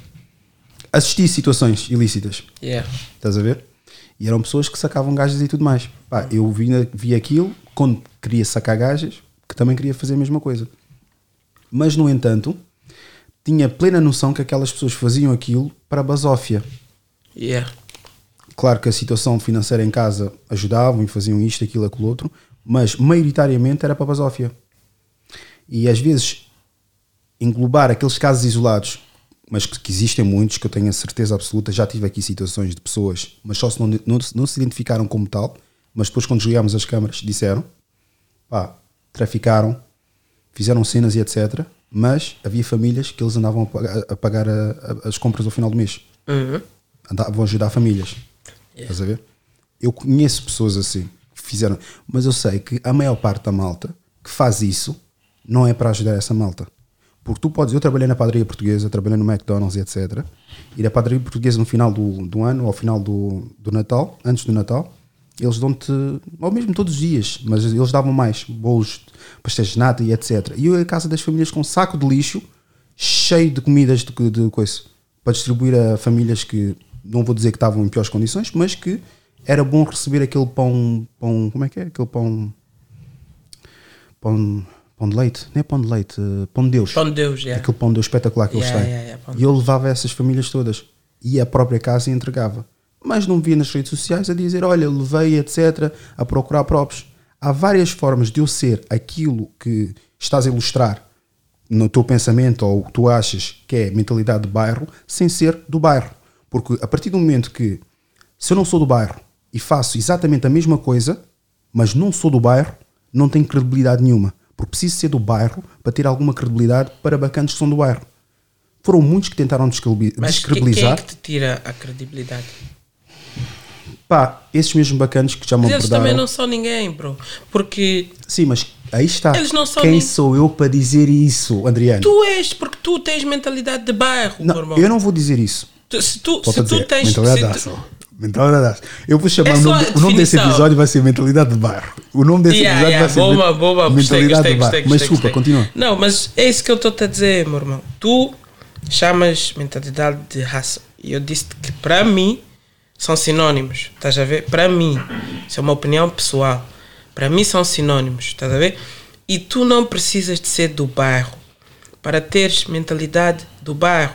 Speaker 2: assisti situações ilícitas.
Speaker 3: Yeah.
Speaker 2: Estás a ver? E eram pessoas que sacavam gajas e tudo mais. Pá, eu vi, vi aquilo quando queria sacar gajas, que também queria fazer a mesma coisa. Mas, no entanto, tinha plena noção que aquelas pessoas faziam aquilo para a basófia.
Speaker 3: Yeah.
Speaker 2: Claro que a situação financeira em casa ajudavam e faziam isto, aquilo, aquilo outro, mas maioritariamente era para a basófia. E às vezes englobar aqueles casos isolados, mas que, que existem muitos, que eu tenho a certeza absoluta, já tive aqui situações de pessoas, mas só se não, não, se- não se identificaram como tal, mas depois quando desligámos as câmaras disseram, pá, traficaram, fizeram cenas e etc. Mas havia famílias que eles andavam a pagar, a pagar a- as compras ao final do mês.
Speaker 3: Uhum.
Speaker 2: Andavam a ajudar famílias. Estás a ver? Eu conheço pessoas assim que fizeram, mas eu sei que a maior parte da malta que faz isso não é para ajudar essa malta. Porque tu podes, eu trabalhei na padaria portuguesa, trabalhei no McDonald's e etc. E na padaria portuguesa no final do, do ano, ao final do, do Natal, antes do Natal, eles dão-te, ou mesmo todos os dias, mas eles davam mais bolos, pastéis de nata e etc. E eu ia à casa das famílias com um saco de lixo cheio de comidas de, de coisa para distribuir a famílias que não vou dizer que estavam em piores condições, mas que era bom receber aquele pão, pão como é que é? Aquele pão, pão, pão de leite, não é pão de leite, pão de Deus.
Speaker 3: Pão de Deus, yeah.
Speaker 2: Aquele pão de Deus espetacular que eles
Speaker 3: Yeah,
Speaker 2: têm.
Speaker 3: yeah, yeah,
Speaker 2: e eu levava essas famílias todas. Ia à própria casa e entregava. Mas não via nas redes sociais a dizer, olha, levei, etc., a procurar próprios. Há várias formas de eu ser aquilo que estás a ilustrar no teu pensamento ou tu achas que é mentalidade de bairro, sem ser do bairro. Porque a partir do momento que, se eu não sou do bairro e faço exatamente a mesma coisa, mas não sou do bairro, não tenho credibilidade nenhuma. Porque preciso ser do bairro para ter alguma credibilidade para bacanas que são do bairro. Foram muitos que tentaram descrebi-
Speaker 3: Mas que- quem é
Speaker 2: descredibilizar.
Speaker 3: que te tira a credibilidade?
Speaker 2: Pá, esses mesmos bacanas que já me
Speaker 3: Mas eles
Speaker 2: abordaram.
Speaker 3: também não são ninguém, bro. Porque
Speaker 2: Sim, mas aí está.
Speaker 3: Eles não são
Speaker 2: Quem sou eu para dizer isso, Adriano?
Speaker 3: tu és, porque tu tens mentalidade de bairro, meu
Speaker 2: não,
Speaker 3: irmão.
Speaker 2: eu não vou dizer isso.
Speaker 3: Tu- se tu, se
Speaker 2: a
Speaker 3: tu
Speaker 2: dizer,
Speaker 3: tens.
Speaker 2: mentalidade
Speaker 3: se.
Speaker 2: Mentalidade. Eu vou chamar
Speaker 3: É
Speaker 2: o nome, o nome desse episódio vai ser mentalidade de bairro. O nome desse
Speaker 3: Yeah,
Speaker 2: episódio
Speaker 3: yeah,
Speaker 2: vai ser
Speaker 3: boa, gostei,
Speaker 2: mentalidade
Speaker 3: gostei,
Speaker 2: de bairro.
Speaker 3: gostei,
Speaker 2: Mas desculpa,
Speaker 3: gostei.
Speaker 2: continua.
Speaker 3: Não, mas é isso que eu estou a dizer, meu irmão. Tu chamas mentalidade de raça. E eu disse que para mim são sinónimos. Estás a ver? Para mim, isso é uma opinião pessoal. Para mim são sinónimos. Estás a ver? E tu não precisas de ser do bairro para teres mentalidade do bairro.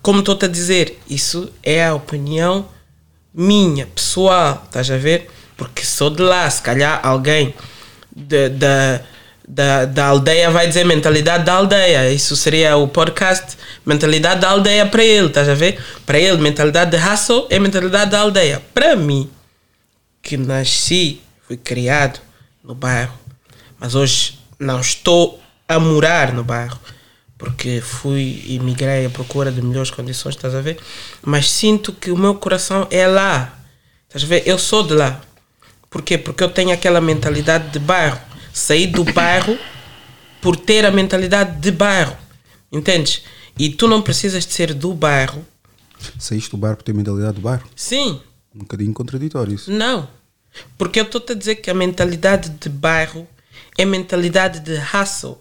Speaker 3: Como estou-te a dizer, isso é a opinião minha, pessoal, estás a ver? Porque sou de lá, se calhar alguém da, da, da aldeia vai dizer mentalidade da aldeia. Isso seria o podcast mentalidade da aldeia para ele, estás a ver? Para ele, mentalidade de raça é mentalidade da aldeia. Para mim, que nasci, fui criado no bairro, mas hoje não estou a morar no bairro, porque fui e migrei à procura de melhores condições, estás a ver? Mas sinto que o meu coração é lá, estás a ver? Eu sou de lá. Porquê? Porque eu tenho aquela mentalidade de bairro. Saí do bairro por ter a mentalidade de bairro, entendes? E tu não precisas de ser do bairro.
Speaker 2: Saíste do bairro por ter mentalidade do bairro?
Speaker 3: Sim,
Speaker 2: Um bocadinho contraditório isso.
Speaker 3: não. Porque eu estou a dizer que a mentalidade de bairro é mentalidade de hustle.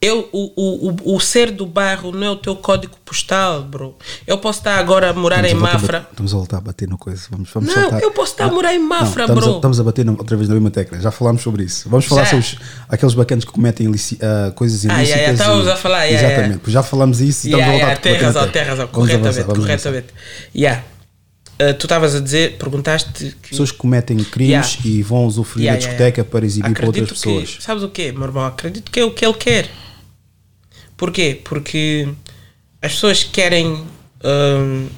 Speaker 3: Eu, o, o, o, o ser do bairro não é o teu código postal, bro. Eu posso estar agora a morar
Speaker 2: Estamos
Speaker 3: em
Speaker 2: a a
Speaker 3: Mafra.
Speaker 2: bater- Estamos a voltar a bater na coisa. Vamos, vamos
Speaker 3: Não, eu posso estar a morar em Mafra,
Speaker 2: estamos
Speaker 3: bro.
Speaker 2: A, estamos a bater na- outra vez na mesma tecla. Já falámos sobre isso. Vamos falar
Speaker 3: Já.
Speaker 2: sobre os- aqueles bacanas que cometem ilici- ah, coisas
Speaker 3: Ah,
Speaker 2: ilícitas.
Speaker 3: yeah, yeah, estávamos a falar, yeah,
Speaker 2: Exatamente.
Speaker 3: yeah.
Speaker 2: Já falamos isso e estamos
Speaker 3: Yeah,
Speaker 2: a voltar
Speaker 3: yeah,
Speaker 2: a
Speaker 3: tem
Speaker 2: bater na
Speaker 3: razão, tem razão.
Speaker 2: Vamos avançar,
Speaker 3: Corretamente,
Speaker 2: avançar.
Speaker 3: corretamente. Yeah. Uh, tu estavas a dizer, perguntaste que.
Speaker 2: Pessoas que cometem crimes
Speaker 3: Yeah.
Speaker 2: e vão usufruir
Speaker 3: Yeah,
Speaker 2: da
Speaker 3: yeah,
Speaker 2: discoteca
Speaker 3: yeah.
Speaker 2: para exibir para outras
Speaker 3: Acredito que-
Speaker 2: pessoas.
Speaker 3: sabes o quê, meu irmão? Acredito que é o que ele quer. Porquê? Porque as pessoas querem hum,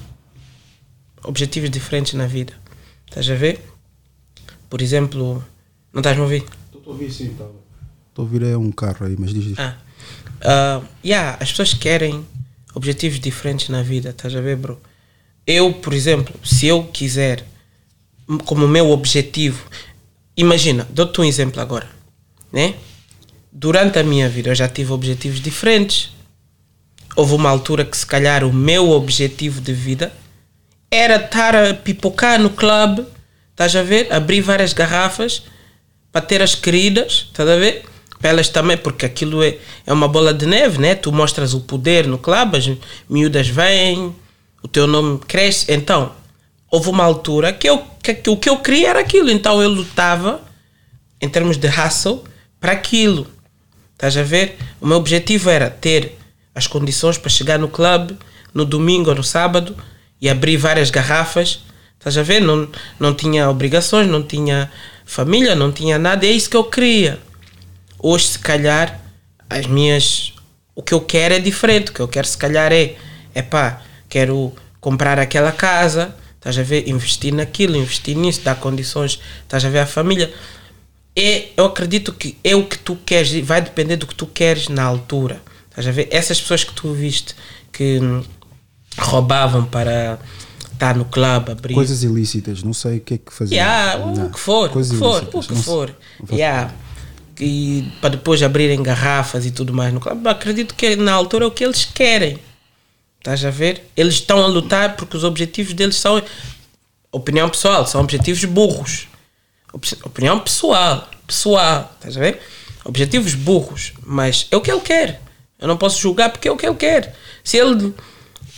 Speaker 3: objetivos diferentes na vida. Estás a ver? Por exemplo, não estás-me a ouvir?
Speaker 2: Estou a ouvir sim, Estou a ouvir é um carro aí, mas diz diz.
Speaker 3: Ah, ah, yeah, as pessoas querem objetivos diferentes na vida, estás a ver, bro? Eu, por exemplo, se eu quiser, como meu objetivo, imagina, dou-te um exemplo agora, né? Durante a minha vida eu já tive objetivos diferentes. Houve uma altura que, se calhar, o meu objetivo de vida era estar a pipocar no clube, estás a ver? Abrir várias garrafas para ter as queridas, estás a ver? Para elas também, porque aquilo é, é uma bola de neve, né? Tu mostras o poder no clube, as miúdas vêm, o teu nome cresce. Então, houve uma altura que, eu, que, que o que eu queria era aquilo, então eu lutava em termos de hustle para aquilo. Estás a ver? O meu objetivo era ter as condições para chegar no clube no domingo ou no sábado e abrir várias garrafas. Estás a ver? Não, não tinha obrigações, não tinha família, não tinha nada. É isso que eu queria. Hoje, se calhar, as minhas. O que eu quero é diferente. O que eu quero, se calhar, é. É pá, quero comprar aquela casa. Estás a ver? Investir naquilo, investir nisso, dar condições. Estás a ver? A família. é, eu acredito que é o que tu queres, e vai depender do que tu queres na altura. Estás a ver? Essas pessoas que tu viste que hum, roubavam para estar no clube, abrir.
Speaker 2: Coisas ilícitas, não sei o que é que fazia.
Speaker 3: Yeah, o que for, o
Speaker 2: Coisas
Speaker 3: que for, o que for. Yeah. E para depois abrirem garrafas e tudo mais no clube. Acredito que na altura é o que eles querem. Estás a ver? Eles estão a lutar porque os objetivos deles são. Opinião pessoal, são objetivos burros. Op- Opinião pessoal. Pessoal. Estás a ver? Objetivos burros. Mas é o que ele quer. Eu não posso julgar porque é o que ele quer. Se ele,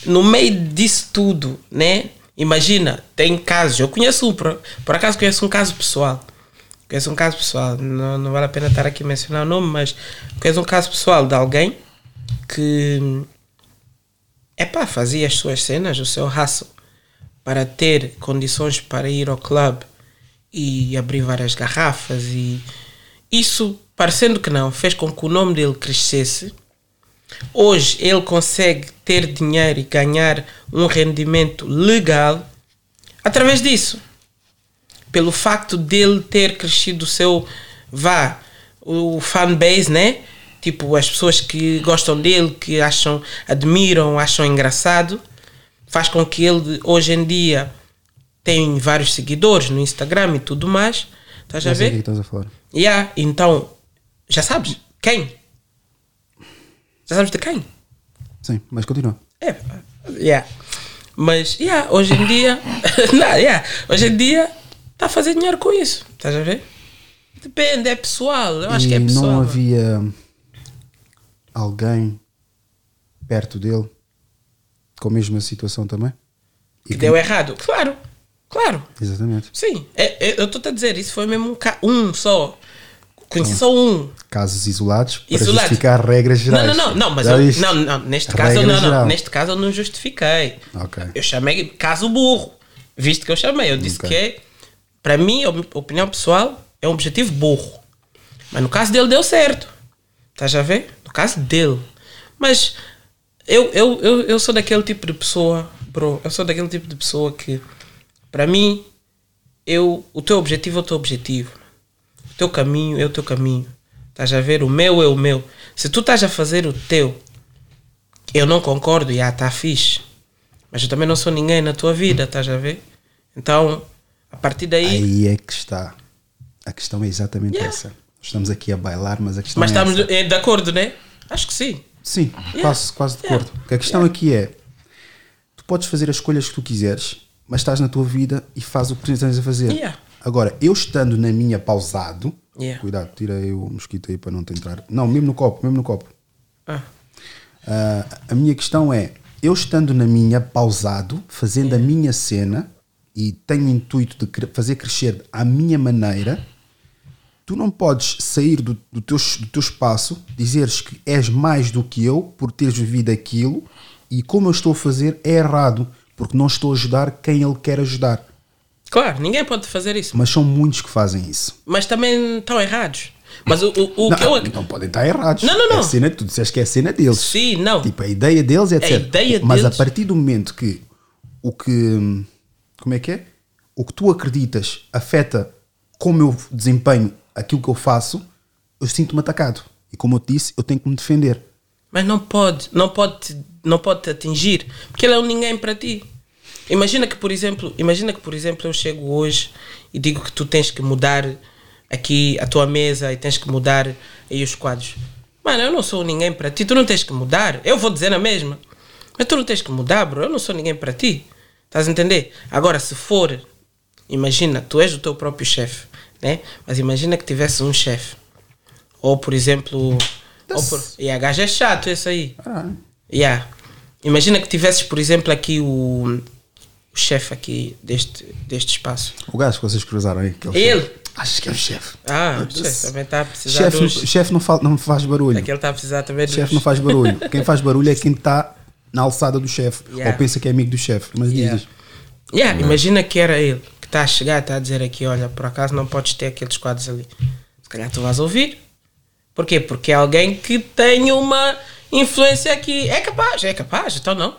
Speaker 3: no meio disso tudo, né? Imagina, tem casos. Eu conheço um, por, por acaso conheço um caso pessoal. Conheço um caso pessoal. Não, não vale a pena estar aqui a mencionar o nome, mas conheço um caso pessoal de alguém que epá, fazia as suas cenas, o seu hustle, para ter condições para ir ao clube e abrir várias garrafas e isso, parecendo que não, fez com que o nome dele crescesse. Hoje ele consegue ter dinheiro e ganhar um rendimento legal através disso. Pelo facto dele ter crescido o seu, vá, o fanbase, né? Tipo, as pessoas que gostam dele, que acham, admiram, acham engraçado, faz com que ele hoje em dia tem vários seguidores no Instagram e tudo mais. Estás a
Speaker 2: sei o que
Speaker 3: ver?
Speaker 2: estás a falar.
Speaker 3: Yeah, então, já sabes? Quem? Já sabes de quem?
Speaker 2: Sim, mas continua.
Speaker 3: É, yeah. Mas, yeah, hoje em dia, <laughs> não, yeah, hoje em dia está a fazer dinheiro com isso. Estás a ver? Depende, é pessoal. Eu acho
Speaker 2: e
Speaker 3: que é pessoal.
Speaker 2: não havia alguém perto dele com a mesma situação também? E
Speaker 3: que deu errado. Claro, claro.
Speaker 2: Exatamente.
Speaker 3: Sim, é- é- eu estou a dizer, isso foi mesmo um, um só. Conheci só um.
Speaker 2: Casos isolados para
Speaker 3: Isolado.
Speaker 2: justificar regras gerais.
Speaker 3: Não, não, não, não, mas eu, não, não, neste caso,
Speaker 2: Regra
Speaker 3: não, não,
Speaker 2: geral.
Speaker 3: neste caso eu não justifiquei.
Speaker 2: Ok.
Speaker 3: Eu chamei caso burro, visto que eu chamei. Eu disse
Speaker 2: Ok.
Speaker 3: que é, para mim, a opinião pessoal, é um objetivo burro. Mas no caso dele deu certo. Estás a ver? No caso dele. Mas eu, eu, eu, eu sou daquele tipo de pessoa, bro. Eu sou daquele tipo de pessoa que, para mim, eu, o teu objetivo é o teu objetivo. O teu caminho é o teu caminho. Estás a ver? O meu é o meu. Se tu estás a fazer o teu, eu não concordo, já está fixe. Mas eu também não sou ninguém na tua vida, estás a ver? Então, a partir daí.
Speaker 2: Aí é que está. A questão é exatamente
Speaker 3: Yeah.
Speaker 2: essa. Estamos aqui a bailar, mas a questão
Speaker 3: mas
Speaker 2: é
Speaker 3: estamos
Speaker 2: essa.
Speaker 3: de, acordo, né? Acho que sim.
Speaker 2: Sim, quase, quase de acordo. Porque a questão aqui é: tu podes fazer as escolhas que tu quiseres, mas estás na tua vida e fazes o que tens a fazer.
Speaker 3: Yeah.
Speaker 2: Agora, eu estando na minha pausado,
Speaker 3: Yeah.
Speaker 2: cuidado, tira aí o mosquito aí para não te entrar. Não, mesmo no copo, mesmo no copo.
Speaker 3: Ah,
Speaker 2: Ah, a minha questão é: eu estando na minha pausado, fazendo a minha cena e tenho o intuito de fazer crescer à minha maneira, tu não podes sair do, do, teu, do teu espaço, dizeres que és mais do que eu por teres vivido aquilo e como eu estou a fazer é errado, porque não estou a ajudar quem ele quer ajudar.
Speaker 3: claro, ninguém pode fazer isso.
Speaker 2: Mas são muitos que fazem isso.
Speaker 3: Mas também estão errados. Mas o, o, o
Speaker 2: não,
Speaker 3: que eu.
Speaker 2: não podem estar errados.
Speaker 3: Não, não, não.
Speaker 2: É a cena, tu disseste que é a cena deles.
Speaker 3: Sim, não.
Speaker 2: Tipo, a ideia deles é etc.
Speaker 3: ideia
Speaker 2: Mas
Speaker 3: deles.
Speaker 2: a partir do momento que o que. Como é que é? O que tu acreditas afeta como eu desempenho aquilo que eu faço, eu sinto-me atacado. E como eu te disse, eu tenho que me defender.
Speaker 3: Mas não pode, não pode, não pode te atingir, porque ele é um ninguém para ti. Imagina que, por exemplo, imagina que, por exemplo, eu chego hoje e digo que tu tens que mudar aqui a tua mesa e tens que mudar aí os quadros. Mano, eu não sou ninguém para ti, tu não tens que mudar. Eu vou dizer na mesma. Mas tu não tens que mudar, bro. Eu não sou ninguém para ti. Estás a entender? Agora, se for, imagina, tu és o teu próprio chefe, né? Mas imagina que tivesse um chefe. Ou, por exemplo, ou por, e a gaja é chato esse aí.
Speaker 2: Ah,
Speaker 3: Yeah. Imagina que tivesses, por exemplo, aqui o, o chefe aqui deste, deste espaço.
Speaker 2: o gajo que vocês cruzaram aí.
Speaker 3: Ele?
Speaker 2: chefe. Acho que é o chefe.
Speaker 3: Ah, o chefe também está a precisar
Speaker 2: Chefe,
Speaker 3: dos...
Speaker 2: chefe não, fala, não faz barulho.
Speaker 3: Aquele está a precisar também dos...
Speaker 2: Chefe não faz barulho. Quem faz barulho é quem está na alçada do chefe.
Speaker 3: Yeah.
Speaker 2: Ou pensa que é amigo do chefe. Mas
Speaker 3: Yeah.
Speaker 2: dizes.
Speaker 3: Yeah, Imagina que era ele está a chegar está a dizer aqui, olha, por acaso não podes ter aqueles quadros ali. Se calhar tu vais ouvir. Porquê? Porque é alguém que tem uma influência aqui. É capaz, é capaz, então não.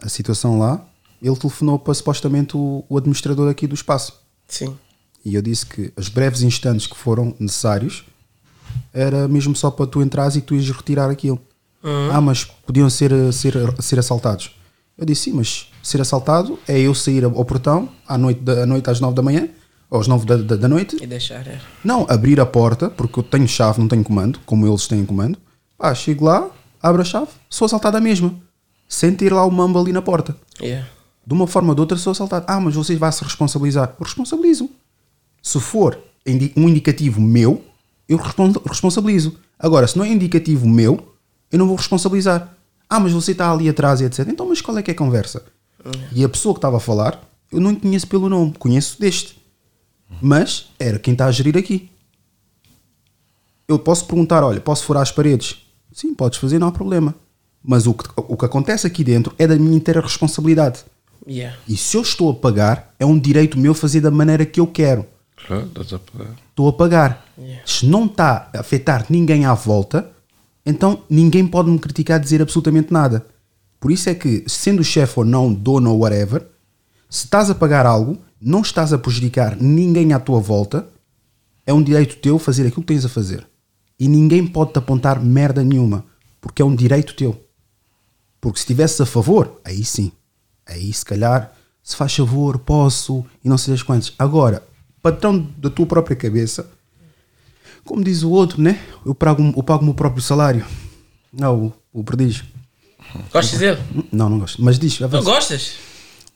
Speaker 2: a situação lá, ele telefonou para supostamente o, o administrador aqui do espaço.
Speaker 3: Sim.
Speaker 2: E eu disse que os breves instantes que foram necessários era mesmo só para tu entrares e tu ias retirar aquilo. Ah, mas podiam ser, ser, ser assaltados. Eu disse, sim, mas ser assaltado é eu sair ao portão à noite, à noite às 9 da manhã, ou às 9 da, da, da noite,
Speaker 3: E deixar. É.
Speaker 2: não, abrir a porta, porque eu tenho chave, não tenho comando, como eles têm comando. Pá, chego lá, abro a chave, sou assaltado à mesma. Sem ter lá o mambo ali na porta.
Speaker 3: Yeah.
Speaker 2: De uma forma ou de outra sou assaltado. Ah, mas vocês vão se responsabilizar. Eu responsabilizo. Se for um indicativo meu, eu respon- responsabilizo. Agora, se não é indicativo meu, eu não vou responsabilizar. Ah, mas você está ali atrás e etc. Então, mas qual é que é a conversa? E a pessoa que estava a falar, eu não conheço pelo nome, conheço deste. Mas era quem está a gerir aqui. Eu posso perguntar, olha, posso furar as paredes? Sim, podes fazer, não há problema. Mas o que, o que acontece aqui dentro é da minha inteira responsabilidade.
Speaker 3: Yeah.
Speaker 2: E se eu estou a pagar, é um direito meu fazer da maneira que eu quero.
Speaker 4: Claro, estás a pagar.
Speaker 2: Estou a pagar.
Speaker 3: Yeah.
Speaker 2: Se não está a afetar ninguém à volta, então ninguém pode me criticar dizer absolutamente nada. Por isso é que, sendo chefe ou não, dono ou whatever, se estás a pagar algo, não estás a prejudicar ninguém à tua volta, é um direito teu fazer aquilo que tens a fazer. E ninguém pode te apontar merda nenhuma, porque é um direito teu. Porque se estivesse a favor, aí sim. Aí se calhar, se faz favor, posso, e não sei das quantas. Agora, patrão da tua própria cabeça, como diz o outro, né? Eu pago, eu pago o meu próprio salário. Não, o, o prodígio.
Speaker 3: Gostas dele?
Speaker 2: Não, não gosto. Mas diz,
Speaker 3: Não
Speaker 2: avança.
Speaker 3: gostas?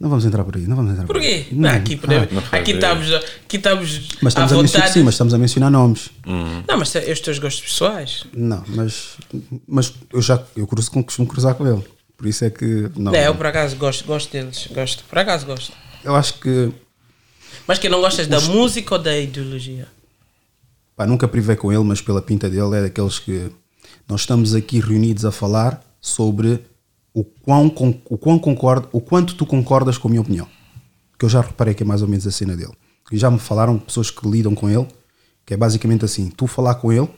Speaker 2: não vamos entrar por aí. Não vamos entrar
Speaker 3: Por
Speaker 2: por aí.
Speaker 3: quê?
Speaker 2: Não,
Speaker 3: Não, aqui, podemos-
Speaker 4: não faz
Speaker 3: aqui, estamos, aqui estamos
Speaker 2: mas
Speaker 3: à
Speaker 2: estamos a mencionar,
Speaker 3: vontade.
Speaker 2: sim, mas estamos a mencionar nomes.
Speaker 3: Não, mas é os teus gostos pessoais.
Speaker 2: Não, mas, mas eu já eu cruzo, com- costumo cruzar com ele. Por isso é que. Não,
Speaker 3: Não, eu por acaso gosto, gosto deles. Gosto. Por acaso gosto.
Speaker 2: eu acho que
Speaker 3: Mas que não gostas da música ou da ideologia?
Speaker 2: Pá, nunca privei com ele, mas pela pinta dele é daqueles que nós estamos aqui reunidos a falar sobre o quão, o quão concordo, o quanto tu concordas com a minha opinião. Que eu já reparei que é mais ou menos a cena dele. E já me falaram pessoas que lidam com ele, que é basicamente assim: tu falar com ele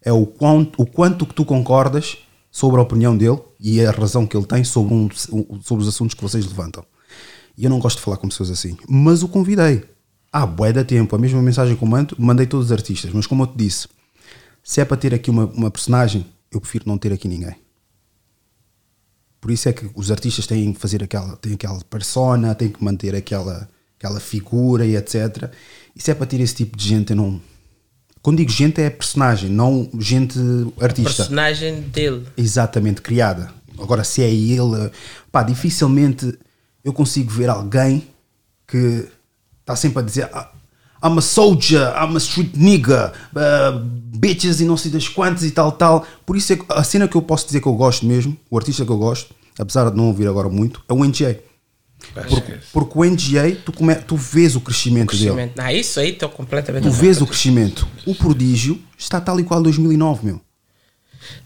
Speaker 2: é o, quão, o quanto que tu concordas sobre a opinião dele e a razão que ele tem sobre, um, sobre os assuntos que vocês levantam. E eu não gosto de falar com pessoas assim. Mas o convidei. Ah, bué da tempo. A mesma mensagem que eu mando, mandei todos os artistas. Mas como eu te disse, se é para ter aqui uma, uma personagem, eu prefiro não ter aqui ninguém. Por isso é que os artistas têm que fazer aquela, têm aquela persona, têm que manter aquela, aquela figura e etc. E se é para ter esse tipo de gente, eu não. Quando digo gente, é personagem, não gente artista.
Speaker 3: Personagem dele.
Speaker 2: Exatamente, criada. Agora, se é ele, pá, dificilmente eu consigo ver alguém que está sempre a dizer "Ah, I'm a soldier, I'm a street nigga, uh, bitches e não sei das quantas e tal, tal. Por isso é que a cena que eu posso dizer que eu gosto mesmo, o artista que eu gosto, apesar de não ouvir agora muito, é o NGA. Porque, porque o NGA, tu, come, tu vês o crescimento, dele.
Speaker 3: Crescimento. Não, isso aí estou completamente.
Speaker 2: Tu vês o crescimento. O prodígio está tal e qual 2009, meu.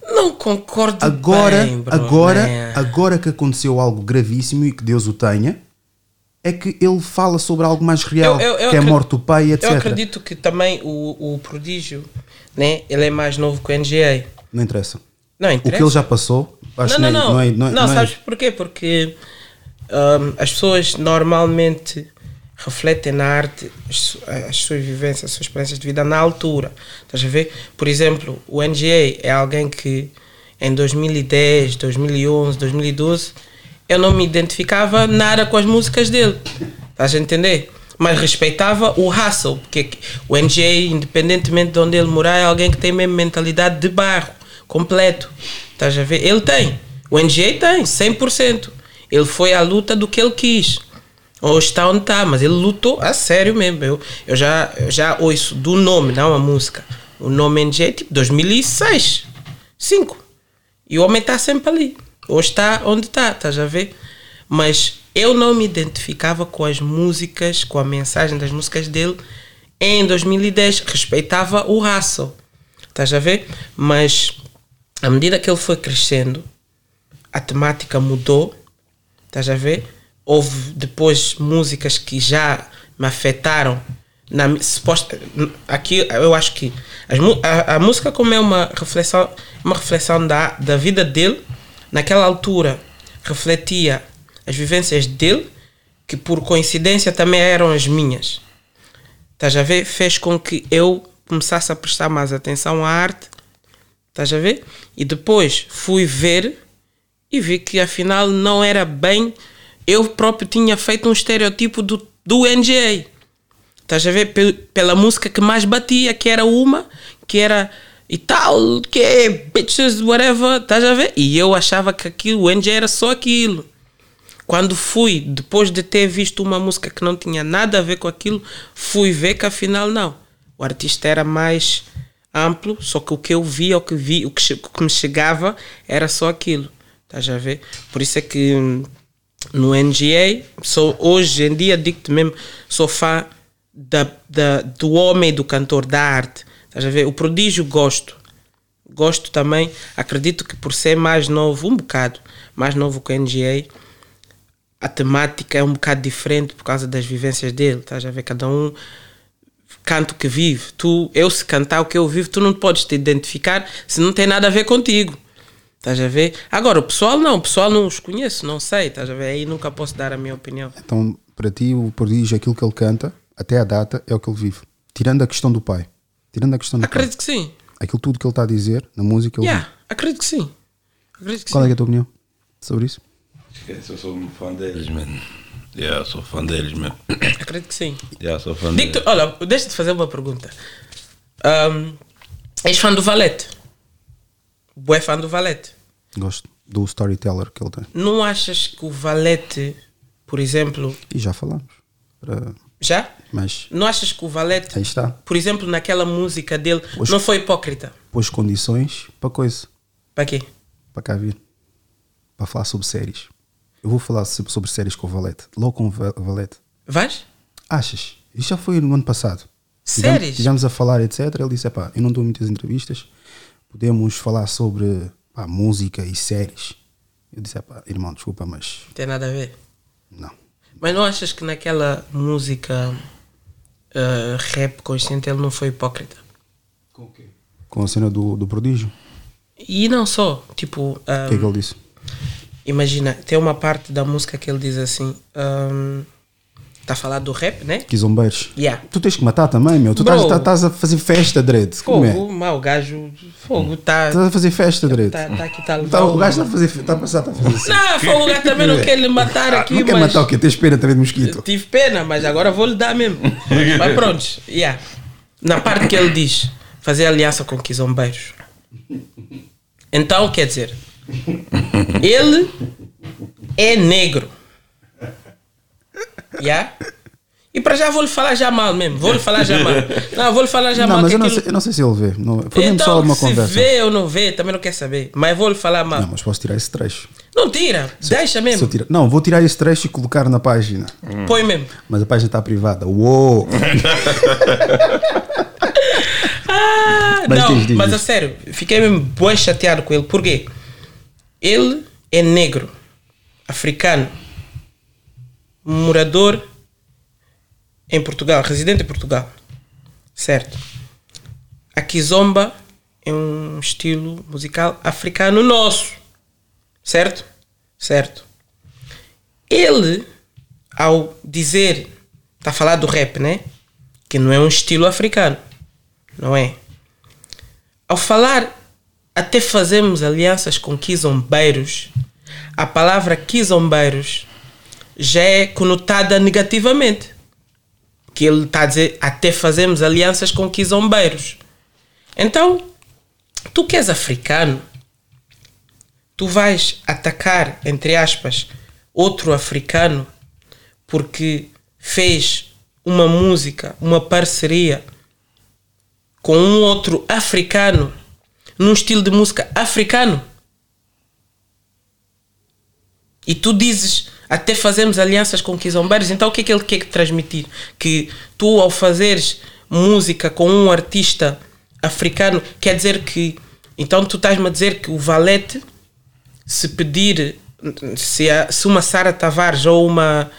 Speaker 3: Não concordo
Speaker 2: agora,
Speaker 3: bem, bro,
Speaker 2: agora,
Speaker 3: né?
Speaker 2: agora que aconteceu algo gravíssimo e que Deus o tenha, é que ele fala sobre algo mais real, que é a
Speaker 3: acre-
Speaker 2: morte do pai, etc.
Speaker 3: Eu acredito que também o, o prodígio, né? Ele é mais novo que o NGA.
Speaker 2: Não interessa.
Speaker 3: Não
Speaker 2: O
Speaker 3: interessa.
Speaker 2: que ele já passou, acho
Speaker 3: não,
Speaker 2: que
Speaker 3: não,
Speaker 2: não,
Speaker 3: não.
Speaker 2: é- não, é-
Speaker 3: Não,
Speaker 2: não é-
Speaker 3: sabes porquê? Porque hum, as pessoas normalmente refletem na arte as, as suas vivências, as suas experiências de vida na altura. Estás a ver? Por exemplo, o NGA é alguém que em 2010, 2011, 2012 eu não me identificava nada com as músicas dele. Estás a entender? Mas respeitava o hustle, porque o NGA, independentemente de onde ele morar, é alguém que tem mesmo mentalidade de bairro, completo. Estás a ver? Ele tem. O NGA tem, 100%. Ele foi à luta do que ele quis. Hoje está onde está, mas ele lutou a sério mesmo. Eu, eu, já, eu já ouço do nome, não a música. O nome NGA é tipo 2006, 5. E o homem está sempre ali. Hoje está onde está, estás a ver? Mas eu não me identificava com as músicas, com a mensagem das músicas dele em 2010. Respeitava o hustle, estás a ver? Mas à medida que ele foi crescendo, a temática mudou, estás a ver? Houve depois músicas que já me afetaram. Na, suposta, aqui eu acho que as a, a música como é uma reflexão, uma reflexão da, da vida dele, naquela altura refletia as vivências dele, que por coincidência também eram as minhas. estás a ver? Fez com que eu começasse a prestar mais atenção à arte, estás a ver? E depois fui ver e vi que afinal não era bem. Eu próprio tinha feito um estereotipo do, do NGA. Estás a ver? Pel- pela música que mais batia, que era uma, que era e tal, que é bitches, whatever, estás a ver? E eu achava que aquilo, o NGA era só aquilo. Quando fui, depois de ter visto uma música que não tinha nada a ver com aquilo, fui ver que afinal não. O artista era mais amplo, só que o que eu via, o que vi, o que, o que me chegava era só aquilo. Estás a ver? Por isso é que hum, no NGA, sou, hoje em dia, digo-te mesmo, sou fã da, da, do homem do cantor, da arte. Estás a ver? O prodígio gosto. Gosto também, acredito que por ser mais novo, um bocado mais novo que o NGA, a temática é um bocado diferente por causa das vivências dele. Estás a ver? Cada um canta o que vive. Tu, eu se cantar o que eu vivo, tu não podes te identificar se não tem nada a ver contigo. Estás a ver? Agora, o pessoal não, o pessoal não os conheço, não sei, estás a ver? Aí nunca posso dar a minha opinião.
Speaker 2: Então, para ti, o prodígio, aquilo que ele canta, até a data, é o que ele vive. Tirando a questão do pai. Tirando a questão do.
Speaker 3: Acredito que sim.
Speaker 2: Aquilo tudo que ele está a dizer na música, ele
Speaker 3: Yeah, acredito que sim. Acredito que
Speaker 2: Qual é,
Speaker 3: sim.
Speaker 2: é a tua opinião sobre isso?
Speaker 4: Esquece, eu sou um fã deles, mano. Yeah, sou fã deles, mano.
Speaker 3: Acredito que sim.
Speaker 4: Yeah, sou fã
Speaker 3: Digo-te,
Speaker 4: deles.
Speaker 3: olha, deixa-te fazer uma pergunta. Ahm, és fã do Valete? Boé fã do Valete?
Speaker 2: Gosto do storyteller que ele tem.
Speaker 3: Não achas que o Valete, por exemplo,
Speaker 2: E já falamos. Para-
Speaker 3: já?
Speaker 2: Mas
Speaker 3: Não achas que o Valete,
Speaker 2: aí está.
Speaker 3: por exemplo, naquela música dele,
Speaker 2: Os-
Speaker 3: não foi hipócrita?
Speaker 2: Pôs condições para coisa.
Speaker 3: Para quê?
Speaker 2: Para cá vir. Para falar sobre séries. Eu vou falar sobre, séries com o Valete. Logo com o Va- Valete.
Speaker 3: Vais?
Speaker 2: Achas? Isso já foi no ano passado.
Speaker 3: Séries?
Speaker 2: Estivemos a falar, etc. Ele disse: pá, eu não dou muitas entrevistas. Podemos falar sobre pá, música e séries. Eu disse: pá, irmão, desculpa, mas
Speaker 3: Não tem nada a ver.
Speaker 2: não.
Speaker 3: Mas não achas que naquela música ah, rap consciente ele não foi hipócrita?
Speaker 2: Com a cena do, do prodígio,
Speaker 3: E não só, tipo,
Speaker 2: o que é que
Speaker 3: ah,
Speaker 2: ele disse?
Speaker 3: imagina, tem uma parte da música que ele diz assim, está a falar do rap, né?
Speaker 2: Que zombeiros.
Speaker 3: Yeah.
Speaker 2: Tu tens que matar também, meu. Tu estás- a fazer festa, Dredd. Como é?
Speaker 3: Fogo, mal, o gajo, fogo, tá,
Speaker 2: Estás a fazer festa, Dredd.
Speaker 3: tá, tá aqui, tá a levar
Speaker 2: Então, o gajo está a fazer Está a passar, está a fazer assim.
Speaker 3: Não, fogo, o gajo também não quer lhe matar aqui,
Speaker 2: Ah, não quer
Speaker 3: mas...
Speaker 2: matar o quê? Tens pena também de mosquito.
Speaker 3: Tive pena, mas agora vou lhe dar mesmo. <laughs> mas pronto, yeah. na parte que ele diz fazer aliança com quizombeiros. Então, quer dizer, ele é negro. Yeah? E para já vou lhe falar já mal mesmo. Vou lhe falar já mal. Não, vou lhe falar já
Speaker 2: Não,
Speaker 3: mal.
Speaker 2: mas eu não,
Speaker 3: aquilo-
Speaker 2: sei, eu não sei se ele vê. Não, foi mesmo
Speaker 3: Então,
Speaker 2: só uma
Speaker 3: se
Speaker 2: conversa.
Speaker 3: vê ou não vê, também não quer saber. Mas vou lhe falar mal.
Speaker 2: Não,
Speaker 3: Não,
Speaker 2: mas posso tirar esse trecho.
Speaker 3: tira, deixa
Speaker 2: Se eu
Speaker 3: mesmo.
Speaker 2: tirar- Não, vou tirar esse trecho e colocar na página.
Speaker 3: Põe mesmo.
Speaker 2: Mas a página está privada. Uou! <laughs> <laughs>
Speaker 3: Ah,
Speaker 2: Mas
Speaker 3: não,
Speaker 2: diz, diz,
Speaker 3: mas a sério, fiquei mesmo bem chateado com ele. Por quê? Ele é negro, africano, morador em Portugal, residente em Portugal. Certo? A kizomba é um estilo musical africano nosso. Certo? Certo. Ele, ao dizer, está a falar do rap, né? Que não é um estilo africano. Não é? Ao falar, até fazemos alianças com quizombeiros, a palavra quizombeiros já é conotada negativamente. Que ele está a dizer, até fazemos alianças com quizombeiros. Então, tu que és africano, tu vais atacar, entre aspas, outro africano porque fez uma música, uma parceria com um outro africano num estilo de música africano. E tu dizes, até fazemos alianças com quizombeiros, então o que é que ele quer transmitir? Que tu, ao fazeres música com um artista africano, quer dizer que. Então tu estás-me a dizer que o Valete, se pedir, se, a- se uma Sara Tavares ou uma.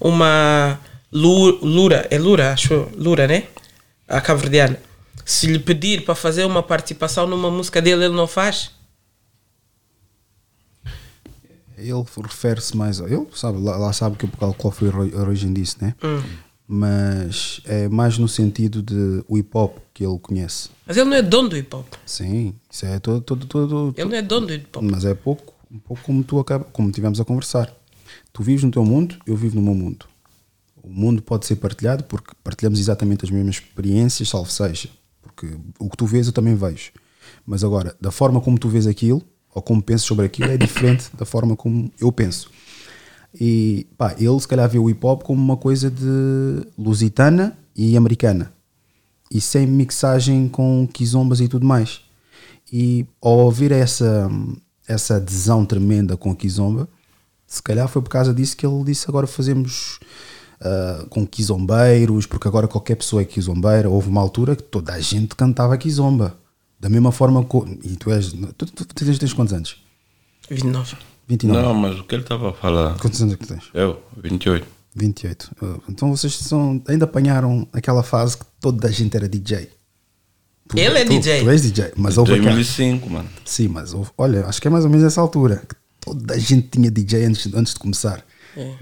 Speaker 3: uma Lu- Lura, é Lura, acho, Lura, né? A cabo-verdiana. Se lhe pedir para fazer uma participação numa música dele, ele não faz?
Speaker 2: Ele refere-se mais a. Ele sabe, lá, lá sabe que, qual, foi a ori- a origem disso, né? mas é mais no sentido de o hip hop que ele conhece.
Speaker 3: Mas ele não é dono do hip hop.
Speaker 2: Sim, isso é todo, todo, todo,
Speaker 3: Ele não é dono do hip hop.
Speaker 2: mas é pouco, um pouco como tu acaba, como tivemos a conversar. Tu vives no teu mundo, eu vivo no meu mundo. O mundo pode ser partilhado porque partilhamos exatamente as mesmas experiências, salvo seja. Porque o que tu vês eu também vejo. Mas agora, da forma como tu vês aquilo, ou como pensas sobre aquilo, é diferente da forma como eu penso. E pá, ele se calhar vê o hip hop como uma coisa de lusitana e americana. E sem mixagem com quizombas e tudo mais. E ao ouvir essa, essa adesão tremenda com a kizomba, se calhar foi por causa disso que ele disse agora fazemos ah, com quizombeiros, porque agora qualquer pessoa é quizombeira. Houve uma altura que toda a gente cantava kizomba. Da mesma forma que. E tu és. Tu, tu, tu tens, tens quantos anos?
Speaker 3: 29.
Speaker 2: 29.
Speaker 4: Não, mas o que ele estava a falar?
Speaker 2: Quantos anos é que tens?
Speaker 4: Eu, 28.
Speaker 2: 28. Ah, Então vocês são, ainda apanharam aquela fase que toda a gente era DJ. Tu-
Speaker 3: Ele é
Speaker 2: tu-
Speaker 3: DJ.
Speaker 2: Tu és DJ, mas houve aquela-
Speaker 4: 2005, mano.
Speaker 2: Sim, mas houve- olha, acho que é mais ou menos essa altura que toda a gente tinha DJ antes, antes de começar.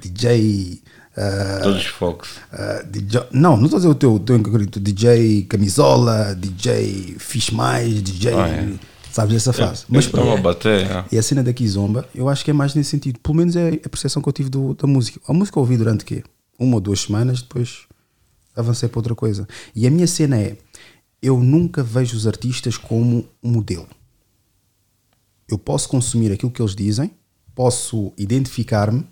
Speaker 2: DJ. Ah,
Speaker 4: Todos os Fox.
Speaker 2: ah, DJ não, não estou a dizer o teu, o teu incognito, DJ Camisola, DJ Fish Mais, DJ.
Speaker 4: Ah, é.
Speaker 2: Sabes essa fase.
Speaker 4: Mas
Speaker 2: Mas
Speaker 4: estava a
Speaker 2: pronto.
Speaker 4: bater, é.
Speaker 2: E a cena da Kizomba, eu acho que é mais nesse sentido. Pelo menos é a percepção que eu tive do- da música. A música eu ouvi durante quê? Uma ou duas semanas, depois avancei para outra coisa. E a minha cena é: eu nunca vejo os artistas como um modelo. Eu posso consumir aquilo que eles dizem, posso identificar-me,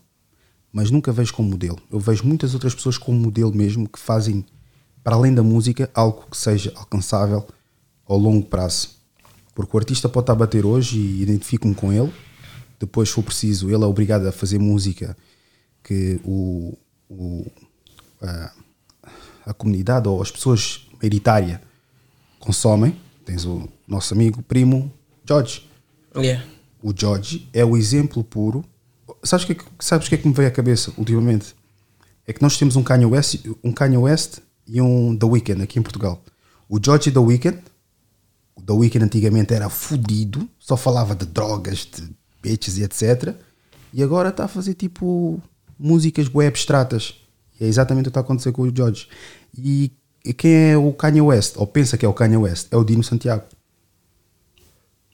Speaker 2: mas nunca vejo como modelo. Eu vejo muitas outras pessoas como modelo mesmo que fazem, para além da música, algo que seja alcançável ao longo prazo. Porque o artista pode estar a bater hoje e identifico-me com ele, depois, se for preciso, ele é obrigado a fazer música que o, o- a, a comunidade ou as pessoas maioritárias consomem. Tens o nosso amigo, primo, George
Speaker 3: Yeah.
Speaker 2: o George é o exemplo puro. Sabes o que, é que- sabes que é que me veio à cabeça ultimamente? É que nós temos um Kanye West, um Kanye West e um The Weeknd aqui em Portugal. O George e The Weeknd, o The Weeknd antigamente era fudido, só falava de drogas, de bitches e etc. E agora está a fazer tipo músicas bué abstratas. E é exatamente o que está a acontecer com o George. E e quem é o Kanye West, ou pensa que é o Kanye West, é o Dino Santiago.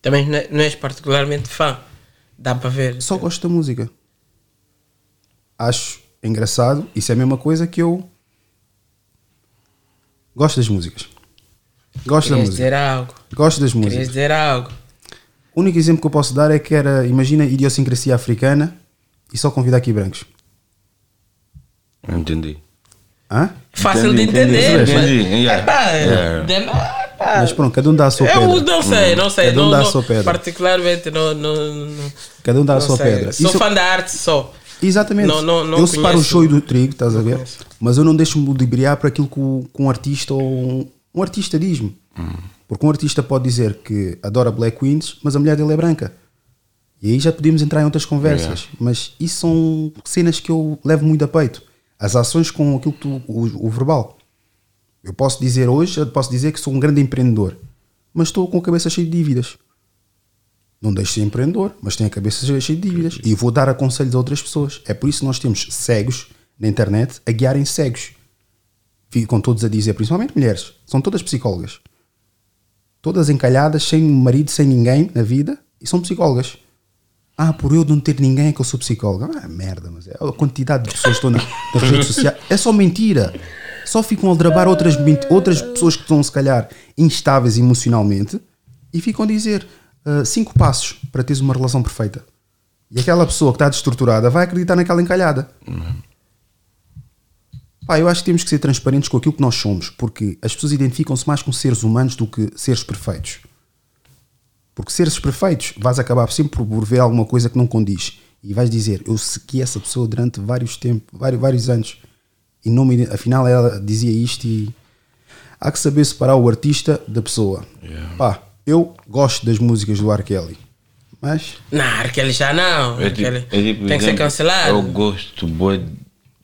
Speaker 3: Também não é- não és particularmente fã. Dá para ver.
Speaker 2: Só gosto da música. Acho engraçado. Isso é a mesma coisa que eu gosto das músicas. Gosto da
Speaker 3: Querias
Speaker 2: música.
Speaker 3: dizer algo.
Speaker 2: Gosto das
Speaker 3: Querias
Speaker 2: músicas.
Speaker 3: dizer algo.
Speaker 2: O único exemplo que eu posso dar é que era, imagina, idiosincrasia africana e só convidar aqui brancos.
Speaker 4: Não entendi.
Speaker 2: Hã?
Speaker 3: Fácil de
Speaker 4: Entendi,
Speaker 3: entender.
Speaker 4: entendi,
Speaker 3: mas-
Speaker 4: entendi, yeah.
Speaker 3: Epá,
Speaker 4: Yeah.
Speaker 3: de-
Speaker 2: Mas pronto, cada um dá a sua
Speaker 3: Eu
Speaker 2: pedra.
Speaker 3: não sei, não sei.
Speaker 2: Cada um
Speaker 3: não,
Speaker 2: dá a sua pedra.
Speaker 3: Particularmente, não, não, não-
Speaker 2: Cada um dá a sua
Speaker 3: sei.
Speaker 2: pedra.
Speaker 3: Sou
Speaker 2: Isso-
Speaker 3: fã da arte só.
Speaker 2: Exatamente.
Speaker 3: Não- não- não
Speaker 2: eu separo o
Speaker 3: conheço.
Speaker 2: show do trigo, estás a ver?
Speaker 3: conheço.
Speaker 2: Mas eu não deixo-me ludibriar para aquilo que, o- que um artista ou um, um artista diz-me. Porque um artista pode dizer que adora Black Queens, mas a mulher dele é branca. E aí já podemos entrar em outras conversas. Mas isso são cenas que eu levo muito a peito. As ações com aquilo que tu, o, o verbal. Eu posso dizer hoje, eu posso dizer que sou um grande empreendedor, mas estou com a cabeça cheia de dívidas. Não deixo de ser empreendedor, mas tenho a cabeça cheia de dívidas. E vou dar aconselhos a outras pessoas. É por isso que nós temos cegos na internet a guiarem cegos. Ficam todos a dizer, principalmente mulheres, são todas psicólogas. Todas encalhadas, sem marido, sem ninguém na vida, e são psicólogas. Ah, por eu não ter ninguém é que eu sou psicóloga. Ah, merda, mas é a quantidade de pessoas que estão na, nas redes sociais. É só mentira. Só ficam a aldrabar outras, outras pessoas que estão, se calhar, instáveis emocionalmente e ficam a dizer ah, cinco passos para teres uma relação perfeita. E aquela pessoa que está destruturada vai acreditar naquela encalhada. Pá, eu acho que temos que ser transparentes com aquilo que nós somos, porque as pessoas identificam-se mais com seres humanos do que seres perfeitos. Porque seres perfeitos, vais acabar sempre por ver alguma coisa que não condiz. E vais dizer, eu segui essa pessoa durante vários tempos, vários, vários anos. E não me, afinal ela dizia isto e há que saber separar o artista da pessoa. Pá, eu gosto das músicas do R. Kelly. Mas
Speaker 3: Não, aquele já não.
Speaker 4: É tipo- é tipo,
Speaker 3: tem que ser
Speaker 4: exemplo,
Speaker 3: cancelado.
Speaker 4: Eu gosto boa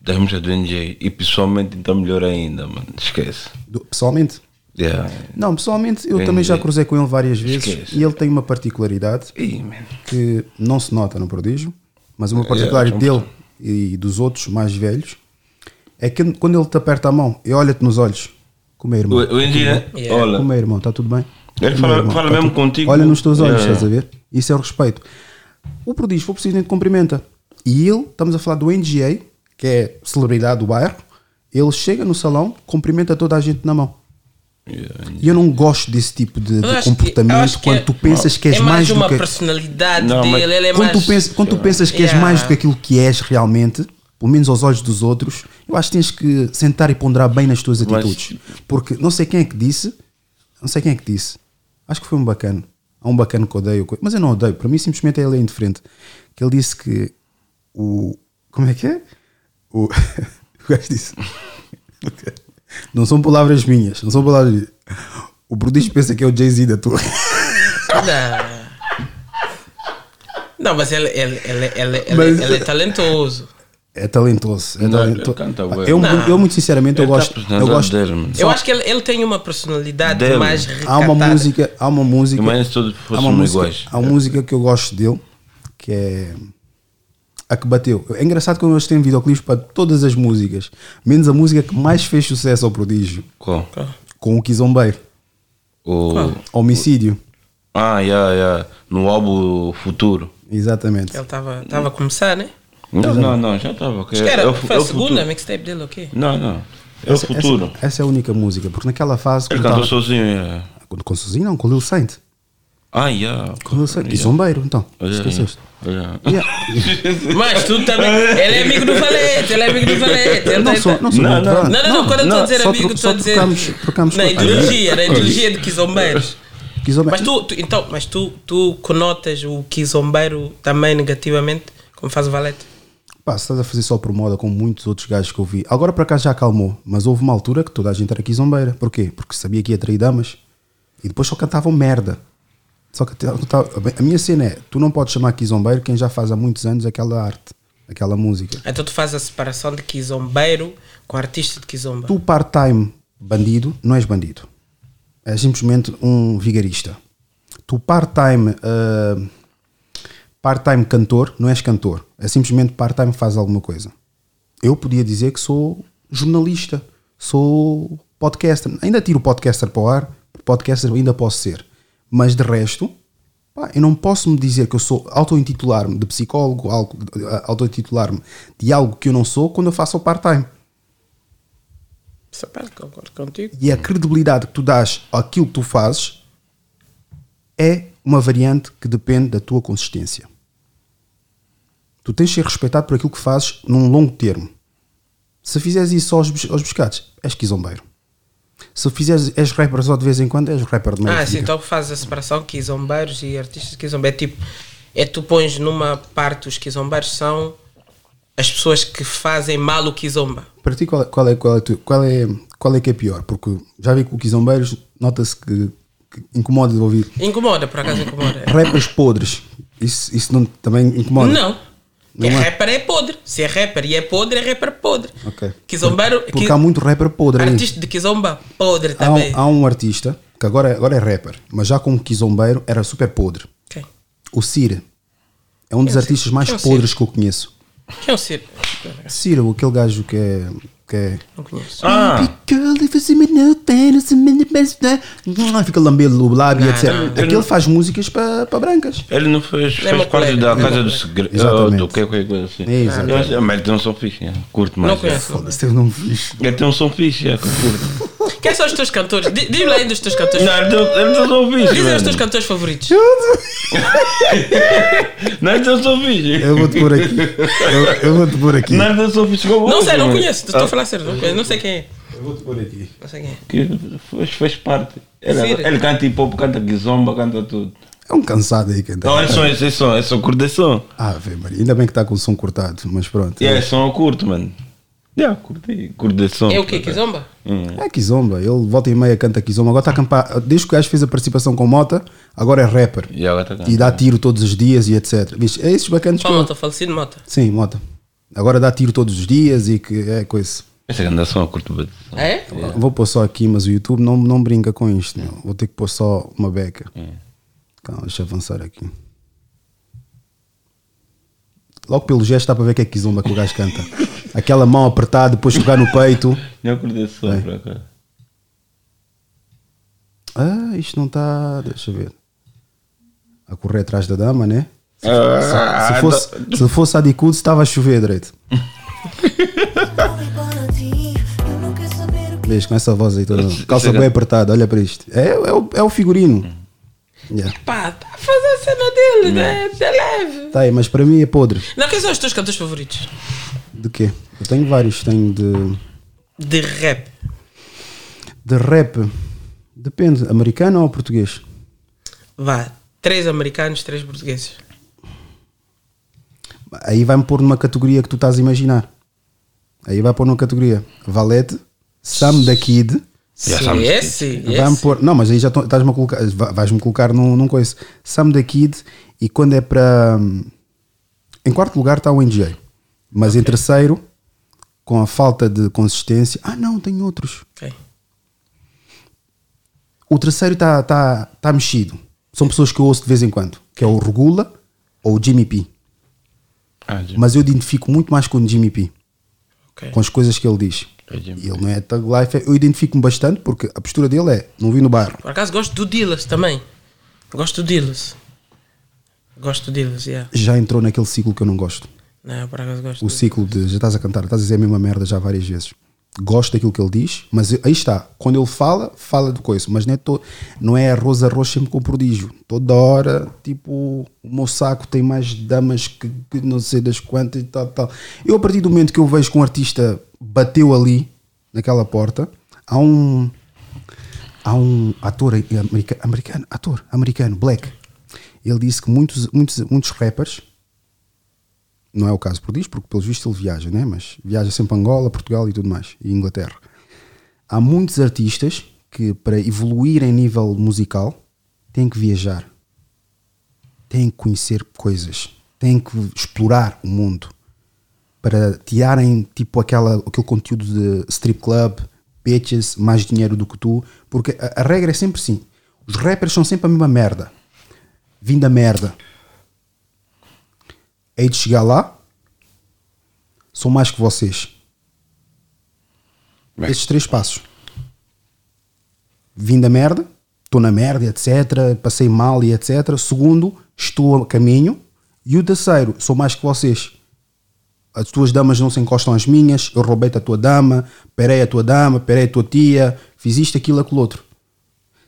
Speaker 4: das músicas do NJ e pessoalmente então melhor ainda, mano. Esquece.
Speaker 2: do- pessoalmente,
Speaker 4: Yeah.
Speaker 2: não, pessoalmente eu
Speaker 4: Bem,
Speaker 2: também já cruzei com ele várias vezes
Speaker 4: Esquece.
Speaker 2: e ele tem uma particularidade
Speaker 4: Ih,
Speaker 2: que não se nota no prodígio, mas uma
Speaker 4: É,
Speaker 2: particularidade
Speaker 4: é,
Speaker 2: dele e dos outros mais velhos É que quando ele te aperta a mão e olha-te nos olhos, como é, irmão?
Speaker 4: O, o Indy, né?
Speaker 3: Yeah.
Speaker 4: Olha,
Speaker 2: Como é, irmão? Está tudo bem?
Speaker 4: Ele fala-
Speaker 2: é, irmão?
Speaker 4: fala
Speaker 2: Tá
Speaker 4: mesmo
Speaker 2: tudo-
Speaker 4: contigo.
Speaker 2: Olha nos teus olhos,
Speaker 4: Yeah,
Speaker 2: estás a ver? Isso é o respeito. O prodígio, for preciso, nem te cumprimenta. E ele, estamos a falar do NGA, que é celebridade do bairro, ele chega no salão, cumprimenta toda a gente na mão. E eu não gosto desse tipo de, de comportamento
Speaker 3: que
Speaker 2: quando
Speaker 3: é-
Speaker 2: tu pensas que és
Speaker 3: é mais,
Speaker 2: mais do que.
Speaker 3: personalidade
Speaker 4: Não, mas
Speaker 3: dele. Ele é
Speaker 2: Quando,
Speaker 3: mais.
Speaker 2: tu, pensas, quando tu pensas que és
Speaker 3: Yeah.
Speaker 2: mais do que aquilo que és realmente, pelo menos aos olhos dos outros, eu acho que tens que sentar e ponderar bem nas tuas
Speaker 4: Mas-
Speaker 2: atitudes. Porque não sei quem é que disse, não sei quem é que disse, acho que foi um bacana. Há um bacana que odeio, mas eu não odeio, para mim simplesmente ele é indiferente. Que ele disse que o. Como é que é? O, <laughs> o gajo disse. <laughs> Não são palavras minhas, não são palavras minhas. O Brudis pensa que é o Jay-Z da tua.
Speaker 3: Não. Não, mas ele, ele, ele, ele, ele,
Speaker 2: Mas-
Speaker 3: ele é talentoso.
Speaker 2: É talentoso. É
Speaker 4: Não,
Speaker 2: talentoso.
Speaker 4: canta bué.
Speaker 2: eu,
Speaker 3: Não.
Speaker 2: eu, muito sinceramente, eu
Speaker 4: Ele tá
Speaker 2: gosto. Eu gosto
Speaker 4: dele.
Speaker 3: Eu acho que ele, ele tem uma personalidade
Speaker 4: Dele.
Speaker 3: mais recatada.
Speaker 2: há uma música, há uma música,
Speaker 4: Imagina se todos
Speaker 2: há uma música,
Speaker 4: iguais.
Speaker 2: há uma música que eu gosto dele, que é a que bateu. É engraçado que eles têm videoclipes para todas as músicas, menos a música que mais fez sucesso ao prodígio,
Speaker 4: Qual?
Speaker 2: com o Kizombeiro,
Speaker 4: O...
Speaker 2: Homicídio.
Speaker 4: Ah, yeah, yeah. No álbum Futuro.
Speaker 2: Exatamente.
Speaker 3: Ele estava tava a começar, né?
Speaker 4: Não, não, não, já estava. ok.
Speaker 3: Acho que era,
Speaker 4: o-
Speaker 3: foi
Speaker 4: é
Speaker 3: a
Speaker 4: o
Speaker 3: segunda
Speaker 4: futuro.
Speaker 3: mixtape dele, ok?
Speaker 4: Não, não. É o futuro.
Speaker 2: Essa, essa é a única música, porque naquela fase.
Speaker 4: Ele cantou
Speaker 2: tava-
Speaker 4: sozinho. é.
Speaker 2: Com, com Sozinho, não, com Lil Saint.
Speaker 4: Ah, yeah.
Speaker 2: Com Lil Saint.
Speaker 4: Yeah.
Speaker 2: Kizombeiro, então.
Speaker 4: Olha,
Speaker 2: Esqueceste.
Speaker 4: olha.
Speaker 2: Yeah. <laughs>
Speaker 3: Mas tu também. Ele é amigo do Valete, ele é amigo do Valete. Ele
Speaker 2: Não
Speaker 3: tá-
Speaker 2: sou, não sou
Speaker 4: Não, não.
Speaker 3: Não, não, não, quando eu estou a dizer
Speaker 2: só
Speaker 3: amigo, estou a
Speaker 2: só
Speaker 3: dizer.
Speaker 2: trocamos- trocamos
Speaker 3: na ideologia, na ideologia de Kizombeiros.
Speaker 2: Kizombeiro.
Speaker 3: Mas tu, tu- então, mas tu, tu conotas o Kizombeiro também negativamente, como faz o Valete?
Speaker 2: Pá, se estás a fazer só por moda com muitos outros gajos que eu vi. Agora para cá já acalmou, mas houve uma altura que toda a gente era quizombeira. Porquê? Porque sabia que ia trair damas e depois só cantavam merda. Só que a minha cena é: tu não podes chamar quizombeiro quem já faz há muitos anos aquela arte, aquela música.
Speaker 3: Então tu fazes a separação de Kizombeiro com artista de Kizomba.
Speaker 2: Tu, part-time bandido, não és bandido. És simplesmente um vigarista. Tu, part-time ah, part-time cantor, não és cantor. É simplesmente part-time faz alguma coisa. Eu podia dizer que sou jornalista, sou podcaster. Ainda tiro o podcaster para o ar, podcaster ainda posso ser. Mas de resto, pá, eu não posso me dizer que eu sou auto-intitular-me de psicólogo, auto-intitular-me de algo que eu não sou quando eu faço o part-time.
Speaker 3: Parte concordo contigo.
Speaker 2: E a credibilidade que tu dás àquilo que tu fazes é uma variante que depende da tua consistência. Tu tens de ser respeitado por aquilo que fazes num longo termo. Se fizeres isso só aos, aos pescados, és quizombeiro. Se fizeres, és rapper só de vez em quando, és rapper de meia
Speaker 3: Ah, sim, então fazes a separação Kizombeiros e artistas de Kizomba. É tipo, é tu pões numa parte os Kizombeiros são as pessoas que fazem mal o Kizomba.
Speaker 2: Para ti, qual é, qual, é, qual, é, qual, é, qual é que é pior? Porque já vi que o Quizombeiros nota-se que, que incomoda de ouvir.
Speaker 3: Incomoda, por acaso incomoda.
Speaker 2: Rappers podres, isso, isso não, também incomoda?
Speaker 3: Não.
Speaker 2: Não
Speaker 3: é
Speaker 2: é?
Speaker 3: rapper é podre. Se é rapper e é podre, é rapper podre.
Speaker 2: Ok.
Speaker 3: Kizombeiro.
Speaker 2: Porque há muito rapper podre aí.
Speaker 3: Artista de Kizomba, podre
Speaker 2: Há
Speaker 3: também.
Speaker 2: um, há um artista que agora, é- agora é rapper, mas já como quizombeiro era super podre.
Speaker 3: Quem?
Speaker 2: O Cira. É um dos
Speaker 3: é
Speaker 2: artistas mais
Speaker 3: é
Speaker 2: podres que eu conheço.
Speaker 3: Quem é o Ciro?
Speaker 2: Cira, aquele gajo que é. Que é
Speaker 3: Não.
Speaker 4: Ah,
Speaker 2: Fica lambendo o lábio,
Speaker 3: Não,
Speaker 2: etc.
Speaker 3: não.
Speaker 2: Aquele faz músicas para para brancas.
Speaker 4: ele não fez, fez
Speaker 3: meu
Speaker 4: parte da Casa do Segredo.
Speaker 2: Exatamente.
Speaker 4: Do que qualquer coisa assim.
Speaker 2: É, exatamente.
Speaker 4: Eu Mas ele tem um som fixe, é. curto mais.
Speaker 3: Não conheço.
Speaker 2: Foda-se, não fiz.
Speaker 4: Ele tem um som fixe, é, que curto. <laughs>
Speaker 3: Quem são os teus cantores? Di- Diz-me lá ainda os teus cantores.
Speaker 4: Não, ele tem, ele tem um som fixe.
Speaker 3: Dizem os
Speaker 4: mano.
Speaker 3: teus cantores favoritos. <laughs>
Speaker 4: Não, ele tem um som fixe.
Speaker 2: Eu vou-te pôr aqui. Eu, eu vou-te pôr aqui.
Speaker 4: Não, ele tem um som fixe. como
Speaker 3: Não sei, não conheço. Estou a falar sério. Não, não sei quem é.
Speaker 2: Eu vou-te pôr aqui.
Speaker 3: Não sei quem é.
Speaker 4: Que fez, fez parte. Ele,
Speaker 3: Sério?
Speaker 4: ele canta hip hop, canta guizomba, canta tudo.
Speaker 2: É um cansado aí que anda.
Speaker 4: Não, é só esse som, é só curto.
Speaker 2: Ah, vê, Maria. Ainda bem que está com o som cortado, mas pronto.
Speaker 4: E é som eu curto, mano. Já, curti, curto esse som.
Speaker 3: É o quê? Kizomba?
Speaker 2: É Kizomba, ele volta e meia canta Kizomba. Agora está a acampar. Desde que o gajo fez a participação com Mota, agora é rapper.
Speaker 4: E agora tá
Speaker 2: E dá tiro todos os dias e etc. Viste? É esses bacanas que
Speaker 3: Qual
Speaker 2: eu...
Speaker 3: Mota? Falecido Mota.
Speaker 2: Sim, Mota. Agora dá tiro todos os dias e que é coisa.
Speaker 4: Essa grande som eu curto bem.
Speaker 3: É?
Speaker 2: Vou pôr só aqui, mas o YouTube não, não brinca com isto. meu. Vou ter que pôr só uma beca. Calma, deixa eu avançar aqui. Logo pelo gesto dá para ver que é Kizomba que o gajo canta. <laughs> Aquela mão apertada, depois jogar no peito.
Speaker 4: Eu acordei só para cá.
Speaker 2: Ah, isto não está. Deixa eu ver. A correr atrás da dama, né? Se,
Speaker 4: Ah,
Speaker 2: se fosse, se fosse a Dicudo, estava a chover direito. <laughs> Vês, com essa voz aí toda. Calça bem apertada, olha para isto. É, é, o, é o figurino. Yeah.
Speaker 3: Pá, tá a fazer a cena dele, né? De leve.
Speaker 2: Tá aí, mas para mim é podre.
Speaker 3: Não, quem são os teus cantores favoritos?
Speaker 2: De quê? Eu tenho vários. Tenho de,
Speaker 3: De rap.
Speaker 2: de rap. Depende, americano ou português?
Speaker 3: Vá, três americanos, três portugueses.
Speaker 2: Aí vai-me pôr numa categoria que tu estás a imaginar. Aí vai pôr numa categoria Valete, Sam da Kid.
Speaker 4: Já
Speaker 3: Sim,
Speaker 4: sabes
Speaker 3: esse,
Speaker 2: Vai-me pôr. Não, mas aí já estás-me a colocar. va- Vais-me colocar num, num coisa. Sam da Kid. E quando é para. Em quarto lugar está o NJ. Mas em terceiro, com a falta de consistência. Ah, não, tem outros.
Speaker 3: Ok.
Speaker 2: O terceiro está tá, tá mexido. São pessoas que eu ouço de vez em quando. Que é o Regula ou o Jimmy P.
Speaker 4: Ah.
Speaker 2: Mas eu identifico muito mais com o Jimmy P.
Speaker 3: ok.
Speaker 2: Com as coisas que ele diz.
Speaker 4: É
Speaker 2: E ele não é Thug Life. Eu identifico-me bastante porque a postura dele é: não vi no bairro.
Speaker 3: Por acaso gosto do Dillas também. Gosto do Dillas. Gosto do Dillas, yeah.
Speaker 2: Já entrou naquele ciclo que eu não gosto.
Speaker 3: Não, por acaso gosto.
Speaker 2: O ciclo de já estás a cantar, estás a dizer a mesma merda já várias vezes. Gosto daquilo que ele diz, mas aí está. Quando ele fala, fala de coisa, mas não é, to, não é arroz arroz sempre com prodígio. Toda hora, tipo, o meu saco tem mais damas que, que não sei das quantas e tal, tal. Eu, a partir do momento que eu vejo que um artista bateu ali, naquela porta, há um. Há um ator americano, ator americano, black. Ele disse que muitos, muitos, muitos rappers não é o caso por diz, porque pelos vistos ele viaja, né? mas viaja sempre a Angola, Portugal e tudo mais, e Inglaterra. Há muitos artistas que, para evoluir em nível musical, têm que viajar, têm que conhecer coisas, têm que explorar o mundo. Para tirarem tipo aquela, aquele conteúdo de strip club, bitches, mais dinheiro do que tu, porque a, a regra é sempre assim: os rappers são sempre a mesma merda, vindo da merda hei de chegar lá, sou mais que vocês.
Speaker 4: Bem.
Speaker 2: Esses três passos. Vim da merda, estou na merda, etc. Passei mal e etc. Segundo, estou a caminho. E o terceiro, sou mais que vocês. As tuas damas não se encostam às minhas, eu roubei-te a tua dama, perei a tua dama, perei a tua tia, fiz isto, aquilo, aquilo outro.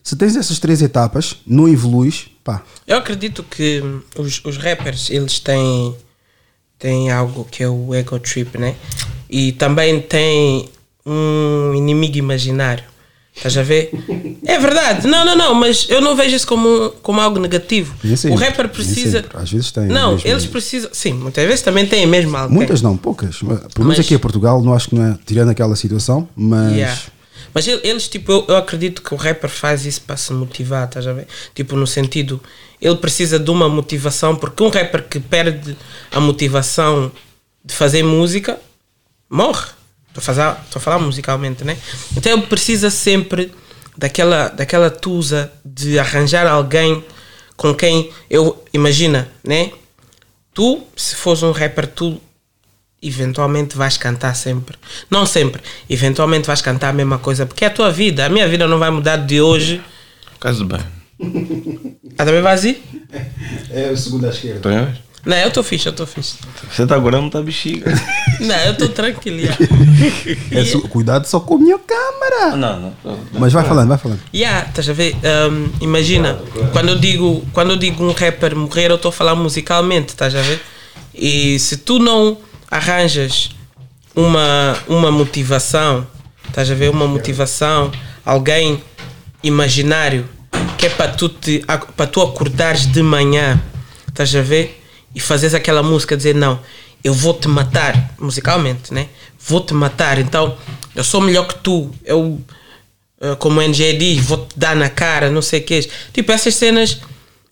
Speaker 2: Se tens essas três etapas, não evoluís, pá,
Speaker 3: Eu acredito que hum, os, os rappers, eles têm, têm algo que é o ego trip, né? E também tem um inimigo imaginário. Estás a ver? É verdade. Não, não, não, mas eu não vejo isso como, como algo negativo.
Speaker 2: Nem
Speaker 3: o
Speaker 2: sempre,
Speaker 3: rapper precisa.
Speaker 2: sempre. Às vezes tem
Speaker 3: Não,
Speaker 2: mesmo.
Speaker 3: eles precisam. Sim, muitas vezes também têm mesmo algo.
Speaker 2: Muitas não, poucas. Pelo menos
Speaker 3: Mas-
Speaker 2: aqui em Portugal, não acho que não é tirando aquela situação, mas
Speaker 3: Yeah. Mas ele- eles, tipo, eu, eu acredito que o rapper faz isso para se motivar, estás a ver? Tipo, no sentido, ele precisa de uma motivação, porque um rapper que perde a motivação de fazer música, morre. Estou a, fazer, a falar musicalmente, né? Então ele precisa sempre daquela, daquela tusa de arranjar alguém com quem eu, imagina, né? Tu, se fores um rapper, tu eventualmente vais cantar sempre. Não sempre. Eventualmente vais cantar a mesma coisa, porque é a tua vida. A minha vida não vai mudar de hoje.
Speaker 4: Caso bem.
Speaker 3: Ah, também vais ir?
Speaker 2: é o segundo à esquerda.
Speaker 4: Ver?
Speaker 3: Não, eu estou fixe, eu estou fixe.
Speaker 4: Você está agora não está bexiga. <laughs>
Speaker 3: Não, eu estou tranquilo. yeah.
Speaker 2: É cuidado só com a minha câmara.
Speaker 4: não, não.
Speaker 2: Mas vai falando, vai falando.
Speaker 3: Yeah, estás a ver? Um, imagina, quando eu, digo, quando eu digo um rapper morrer, eu estou a falar musicalmente, estás a ver? E se tu não arranjas uma, uma motivação, estás a ver? Uma motivação, alguém imaginário, que é para tu, te, para tu acordares de manhã, estás a ver? E fazeres aquela música, dizer não, eu vou te matar, musicalmente, né? Vou te matar, então eu sou melhor que tu, eu Uh, como o NG diz, vou-te dar na cara, não sei o que. Tipo, essas cenas,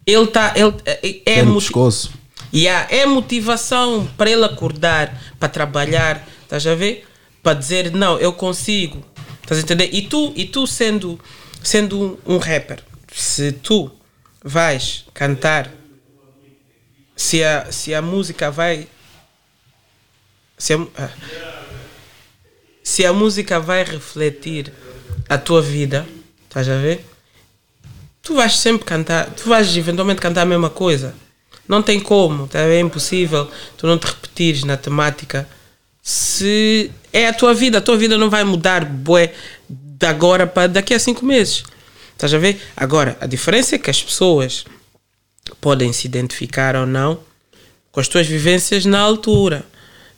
Speaker 3: ele está. Ele, é, é,
Speaker 2: É no pescoço.
Speaker 3: Yeah, é motivação para ele acordar, para trabalhar, estás a ver? Para dizer, não, eu consigo. Estás a entender? E tu, e tu sendo, sendo um rapper, se tu vais cantar, se a, se a música vai. Se a, ah, se a música vai refletir a tua vida, estás a ver? Tu vais sempre cantar, tu vais eventualmente cantar a mesma coisa. Não tem como, tá? é impossível tu não te repetires na temática. Se é a tua vida, a tua vida não vai mudar bué, de agora para daqui a cinco meses. Estás a ver? Agora, a diferença é que as pessoas podem se identificar ou não com as tuas vivências na altura.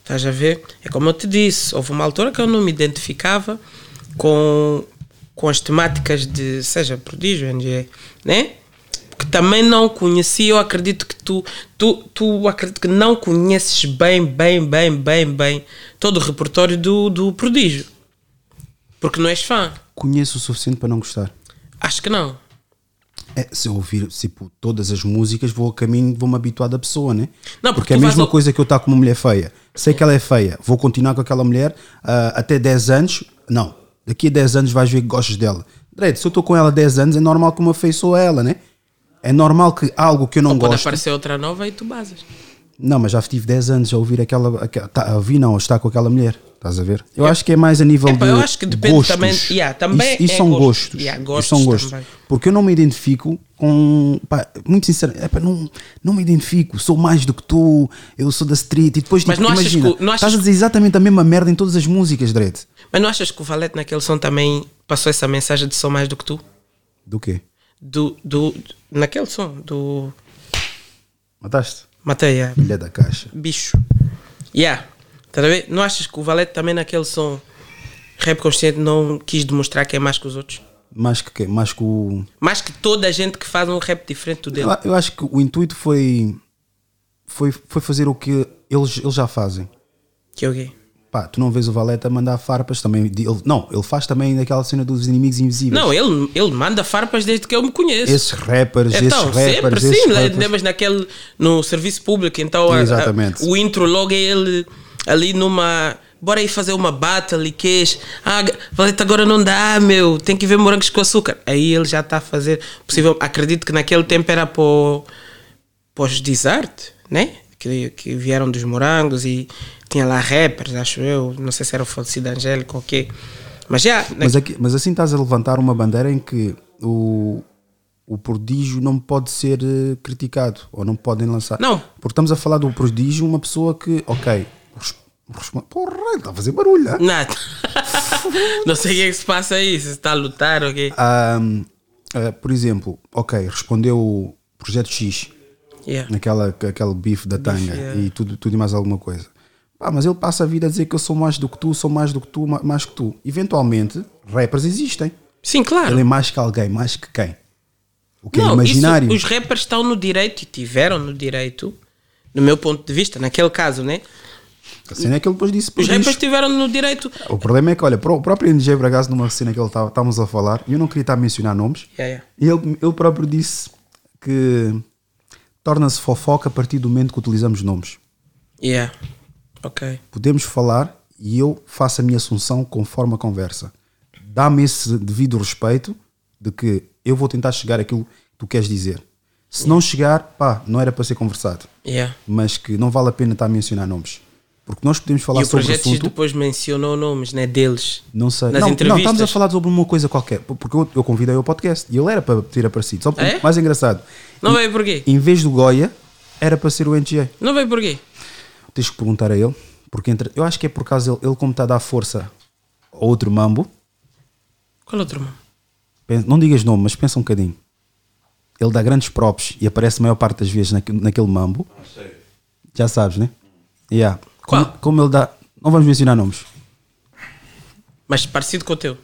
Speaker 3: Estás a ver? É como eu te disse, houve uma altura que eu não me identificava com, com as temáticas de, seja prodígio, NG, né? Que também não conhecia, eu acredito que tu, tu, tu acredito que não conheces bem, bem, bem, bem, bem todo o repertório do, do prodígio. Porque não és fã.
Speaker 2: Conheço o suficiente para não gostar.
Speaker 3: Acho que não.
Speaker 2: É, se eu ouvir tipo, todas as músicas, vou a caminho, vou-me habituar da pessoa, né?
Speaker 3: Não,
Speaker 2: porque
Speaker 3: porque
Speaker 2: é a mesma
Speaker 3: ao-
Speaker 2: coisa que eu estar com uma mulher feia. Sei que ela é feia, vou continuar com aquela mulher ah, até 10 anos. Não, daqui a 10 anos vais ver que gostas dela. Dredd, se eu estou com ela 10 anos, é normal que eu me afeiçoe a ela, né? É normal que algo que eu não
Speaker 3: Pode
Speaker 2: gosto.
Speaker 3: aparecer outra nova e tu basas.
Speaker 2: Não, mas já tive 10 anos a ouvir aquela. aquela tá, a ouvir não, a estar com aquela mulher. Estás a ver? Eu acho que é mais a nível
Speaker 3: Epá,
Speaker 2: de.
Speaker 3: eu acho que depende
Speaker 2: gostos.
Speaker 3: também- yeah, também
Speaker 2: isso, isso
Speaker 3: é
Speaker 2: são
Speaker 3: gosto.
Speaker 2: gostos.
Speaker 3: Yeah,
Speaker 2: isso
Speaker 3: gostos
Speaker 2: são gostos.
Speaker 3: também.
Speaker 2: Porque eu não me identifico com. Pá, muito sincero, epá, não, não me identifico. Sou mais do que tu. Eu sou da street. E depois,
Speaker 3: Mas
Speaker 2: tipo,
Speaker 3: não achas
Speaker 2: imagina,
Speaker 3: que não achas
Speaker 2: estás a dizer exatamente a mesma merda em todas as músicas, Dredd.
Speaker 3: Mas não achas que o Valete naquele som também passou essa mensagem de sou mais do que tu?
Speaker 2: Do quê?
Speaker 3: Do, do, naquele som, do
Speaker 2: Mataste?
Speaker 3: Mateia,
Speaker 2: Ilha da Caixa.
Speaker 3: bicho. Yeah. Estás a ver? Não achas que o Valete também naquele som rap consciente não quis demonstrar que é mais que os outros?
Speaker 2: Mais que, quê? mais que o.
Speaker 3: Mais que toda a gente que faz um rap diferente do dele.
Speaker 2: Eu, eu acho que o intuito foi. Foi, foi fazer o que eles, eles já fazem.
Speaker 3: Que é o quê?
Speaker 2: Pá, tu não vês o Valete a mandar farpas também. Ele, não, ele faz também daquela cena dos inimigos invisíveis.
Speaker 3: Não, ele, ele manda farpas desde que eu me conheço.
Speaker 2: Esses rappers,
Speaker 3: Então,
Speaker 2: esses
Speaker 3: sempre
Speaker 2: rappers,
Speaker 3: sim,
Speaker 2: esses
Speaker 3: le-
Speaker 2: rappers.
Speaker 3: lembras naquele no serviço público, então a- a- o intro logo é ele ali numa. Bora aí fazer uma battle e queijo. Ah, Valete, agora não dá, meu. Tem que ver morangos com açúcar. Aí ele já está a fazer. Possível, acredito que naquele tempo era para os desert, né? Que, que vieram dos morangos e tinha lá rappers, acho eu. Não sei se era o falecido Angélico ou o quê. Mas já.
Speaker 2: Mas, aqui- mas assim estás a levantar uma bandeira em que o, o prodígio não pode ser eh, criticado ou não podem lançar.
Speaker 3: Não.
Speaker 2: Porque estamos a falar do prodígio, uma pessoa que, ok. Porra, está a fazer barulho.
Speaker 3: Nada. <laughs> não sei o que é que se passa aí, se está a lutar ou o quê.
Speaker 2: Ahm, ah, por exemplo, ok, respondeu o projeto X,
Speaker 3: Yeah.
Speaker 2: naquela aquele bife da tanga
Speaker 3: yeah.
Speaker 2: e tudo, tudo e mais alguma coisa. Pá, mas ele passa a vida a dizer que eu sou mais do que tu, sou mais do que tu, ma- mais que tu. Eventualmente, rappers existem.
Speaker 3: Sim, claro.
Speaker 2: Ele é mais que alguém, mais que quem? O que é
Speaker 3: Não,
Speaker 2: imaginário.
Speaker 3: isso, os rappers estão no direito e tiveram no direito, no meu ponto de vista, naquele caso, né?
Speaker 2: A cena é que ele depois disse
Speaker 3: Os rappers tiveram no direito.
Speaker 2: O problema é que, olha, o próprio NG Bragaço, numa cena que ele estava estávamos a falar, e eu não queria estar a mencionar nomes,
Speaker 3: Yeah, yeah.
Speaker 2: e ele, ele próprio disse que torna-se fofoca a partir do momento que utilizamos nomes.
Speaker 3: Yeah. Ok.
Speaker 2: Podemos falar e eu faço a minha assunção conforme a conversa. Dá-me esse devido respeito de que eu vou tentar chegar àquilo que tu queres dizer. Se não chegar, pá, não era para ser conversado.
Speaker 3: Yeah.
Speaker 2: Mas que não vale a pena estar a mencionar nomes. Porque nós podemos falar
Speaker 3: E
Speaker 2: sobre o
Speaker 3: Projeto
Speaker 2: assunto.
Speaker 3: depois mencionou nomes, né? Deles.
Speaker 2: Não sei.
Speaker 3: Nas
Speaker 2: não, não,
Speaker 3: entrevistas.
Speaker 2: estamos a falar sobre uma coisa qualquer. Porque eu, eu convidei ao podcast e ele era para ter aparecido. Só
Speaker 3: é?
Speaker 2: mais engraçado.
Speaker 3: Não veio porquê?
Speaker 2: Em vez do Goya, era para ser o NGA.
Speaker 3: Não veio porquê?
Speaker 2: Tens que perguntar a ele. Porque entre, eu acho que é por causa ele, ele como está a dar força a outro mambo.
Speaker 3: Qual outro
Speaker 2: pensa- não digas nome, mas pensa um bocadinho. Ele dá grandes props e aparece a maior parte das vezes naque- naquele mambo. Já sabes, né? Yeah. Como,
Speaker 3: Qual?
Speaker 2: como ele dá. Não vamos mencionar nomes.
Speaker 3: Mas parecido com o teu.